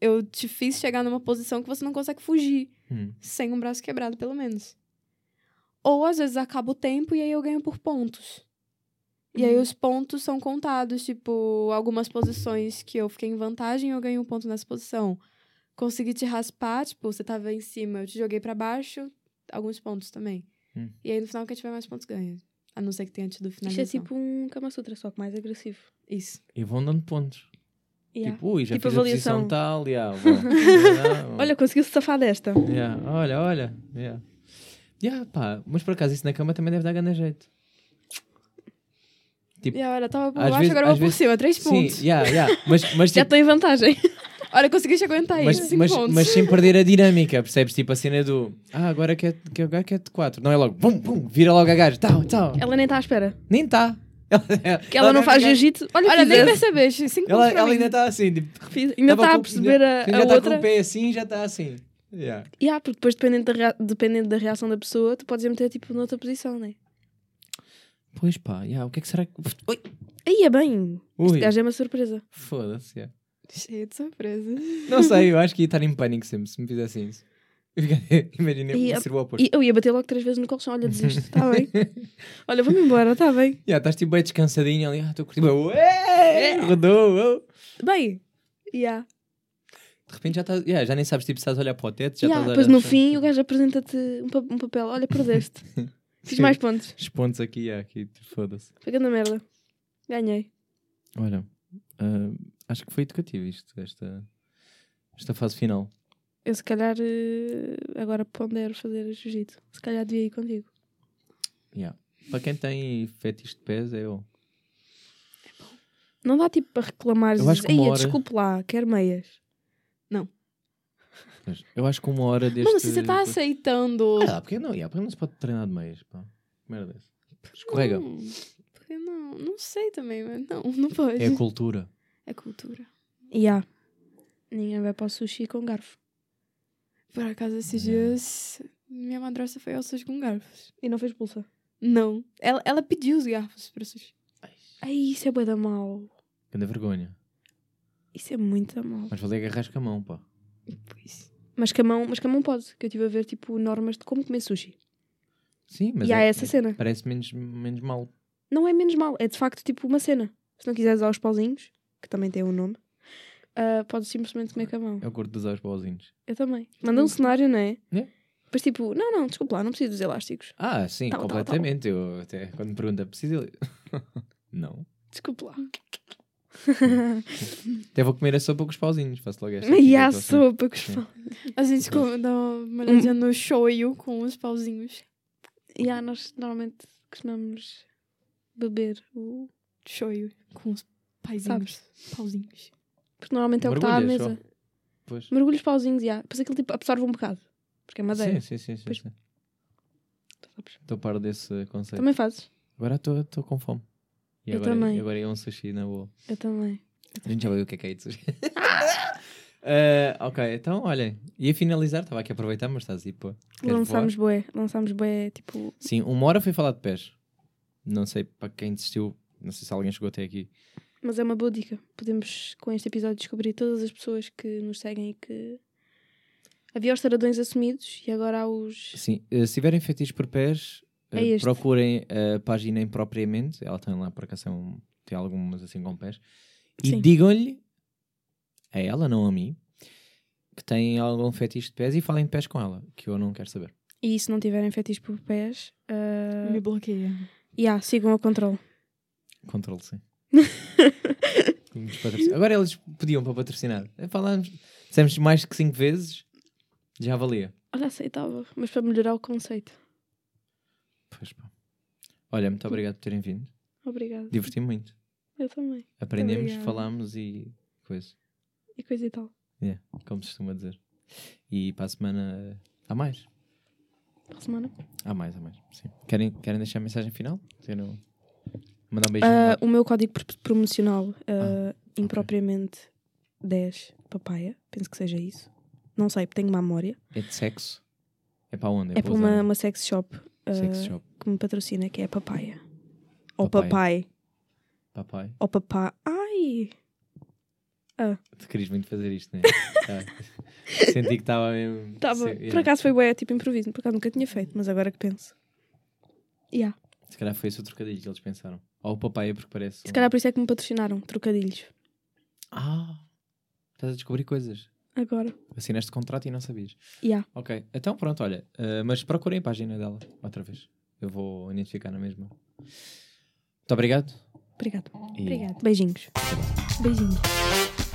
Eu te fiz chegar numa posição que você não consegue fugir.
Hum.
Sem um braço quebrado, pelo menos. Ou às vezes acaba o tempo e aí eu ganho por pontos. E aí
Uhum.
os pontos são contados, tipo, algumas posições que eu fiquei em vantagem, eu ganhei um ponto nessa posição. Consegui te raspar, tipo, você tava em cima, eu te joguei pra baixo, alguns pontos também.
Hum.
E aí no final quem tiver mais pontos ganha. A não ser que tenha tido
Isto
finalização.
é tipo um Kama Sutra, só que mais agressivo.
Isso.
E vão dando pontos.
Yeah.
Tipo, ui, já
Tipo
fiz a posição
avaliação.
tal, yeah, vou. Yeah,
Olha, conseguiu-se safar desta.
yeah, olha, olha. Yeah. Yeah, pá, mas por acaso isso na cama também deve dar grande jeito. Tipo,
E olha, tava por baixo,
vezes-
agora vou por
vezes-
cima, três
sim,
pontos.
yeah, yeah. Mas, mas,
Já
tipo,
estou em vantagem.
Olha, consegui te aguentar
mas,
isso, cinco
mas,
pontos.
mas sem perder a dinâmica, percebes? Tipo a cena do ah, agora que é, que agora que é de 4. Não é logo, bum, bum, vira logo a gaja, tal, tal.
Ela nem está à espera.
Nem está.
Que ela, não faz jiu-jitsu. Olha,
Olha, nem percebeste, cinco
Ela, ela ainda está assim, tipo,
Ainda está a perceber a,
já
a
está com
outra.
o pé assim, já está assim. Yeah.
Yeah, porque depois, dependendo da, dependendo da reação da pessoa, tu podes meter tipo noutra posição, né?
Pois pá, yeah, o que é que será que. Ui,
Aí é bem.
Ui.
Este gajo é uma surpresa.
foda-se. yeah.
Cheio de surpresa.
Não sei, eu acho que ia estar em pânico sempre se me fizessem isso. Imaginei
E a-
ser o oposto.
Eu ia bater logo três vezes no colchão. Olha, desisto. Está bem. Olha, vou-me embora. Está bem.
Yeah, estás tipo bem descansadinho ali, ah, estou curtindo. Ué, rodou. oh.
Bem. Yeah.
De repente já estás, yeah, já nem sabes tipo, se estás a olhar para o teto, já
Yeah,
estás a
depois
olhar
no
para
fim o gajo apresenta-te um, pa- um papel. Olha, perdeste. Fiz mais pontos.
Os pontos aqui, yeah, aqui, foda-se.
Fica na merda. Ganhei.
Olha, ah, acho que foi educativo isto, esta, esta fase final.
Eu se calhar eh, agora pondero fazer jiu-jitsu. Se calhar devia ir contigo.
Yeah. Para quem tem fetiche de pés, é eu.
Não dá tipo para reclamar.
Eu acho que
Ei,
hora-
desculpe lá, quero meias.
Mas Eu acho que uma hora deste...
Mano, se você tá aceitando.
Ah, porque não, yeah, porque não se pode treinar de meias, pá. Merda dessa. Escorrega.
Não, porque não? Não sei também, mas não, não pode.
É a cultura.
É cultura.
Yeah. Ninguém vai para o sushi com garfo.
Por acaso, esses dias, minha madrasta foi ao sushi com garfos.
E não fez pulsa.
Não. Ela, ela pediu os garfos para sushi.
Ai, isso é bué da mal.
Grande vergonha.
Isso é muito da mal.
Mas valer agarrar com a mão, pá.
Pois.
Mas com a mão, mas com a mão pode. Que eu estive a ver tipo normas de como comer sushi.
Sim, mas
e há
é-
essa
é-
cena.
parece menos, menos mal.
Não é menos mal. É de facto tipo uma cena. Se não quiseres usar os pauzinhos, que também tem um nome, ah, podes simplesmente comer com a mão.
É curto de usar os pauzinhos.
Eu também. Manda um cenário, não é?
É.
Depois tipo, não, não, desculpa lá, não preciso dos elásticos.
Ah, sim,
Tal, tal, tal.
completamente. Eu até quando me pergunta, precisa. não.
Desculpa lá.
Até vou comer a sopa com os pauzinhos. Faço logo esta.
e a sopa com os
Sim.
pau.
A gente dá uma olhadinha no shoyu com os pauzinhos.
E ah, nós normalmente costumamos beber o.
Shoyu com os paizinhos. Pauzinhos.
Porque normalmente é o que está à mesa.
Pois.
Mergulho os pauzinhos, já. Depois aquilo tipo absorve um bocado. Porque é madeira.
Sim, sim, sim. sim. Estou par desse conceito.
Também fazes?
Agora estou com fome. E
Eu
agora,
também.
e agora é um sushi na boa.
Eu também.
A gente já viu o que é que é de sushi. Eh, ok, então olhem. Ia finalizar, estava aqui a aproveitar, mas estás aí, pô.
Lançámos bué. Lançámos bué, tipo.
Sim, uma hora foi falar de pés. Não sei para quem desistiu, não sei se alguém chegou até aqui.
Mas é uma boa dica. Podemos, com este episódio, descobrir todas as pessoas que nos seguem e que. Havia os taradões assumidos e agora há os.
Sim, eh, se tiverem fetiches por pés,
É este.
procurem a página impropriamente. Ela tem lá, por acaso, são- tem algumas assim com pés. E digam-lhe, a ela, não a mim, que tem algum fetiche de pés e falem de pés com ela, que eu não quero saber.
E se não tiverem fetiches por pés. Uh...
Me bloqueia.
Yeah, sigam a controle.
Controle, sim. Agora eles pediam para patrocinar. É, Falamos, dissemos mais que 5 vezes, já valia.
Olha, aceitava, mas para melhorar o conceito.
Pois pá. Olha, muito obrigado por terem vindo.
Obrigada.
Diverti-me muito.
Eu também.
Aprendemos,
obrigada.
falámos e coisa.
E coisa e tal.
Yeah, como se costuma dizer. E para a semana eh, há mais.
Para a semana.
Há mais, há mais. Sim. Querem, querem deixar a mensagem final? Quero mandar um beijinho.
Ah,
lá.
o meu código pr- promocional,
Ah,
ah, impropriamente 10 papaya, penso que seja isso. Não sei, tenho má memória.
É de sexo? É para onde?
É para
usar
uma, uma sex shop ah, que me patrocina, que é a papaya. Ou papai.
Papai.
Ou papá. Ai!
Tu querias muito fazer isto, não é? Ah. Senti que estava mesmo.
Tava,
Se-
Por
yeah.
acaso foi bué, tipo improviso. Por acaso nunca tinha feito, mas agora que penso. Yeah.
Se calhar foi esse o trocadilho que eles pensaram. Ou o papai é porque parece.
Se calhar por isso é que me patrocinaram, trocadilhos.
Ah! Estás a descobrir coisas.
Agora.
Assinaste contrato e não sabias.
Yeah.
Ok, então pronto, olha. ah, mas procurem a página dela outra vez. Eu vou identificar na mesma. Muito obrigado.
Obrigado.
E
Obrigada.
Beijinhos.
Beijinhos.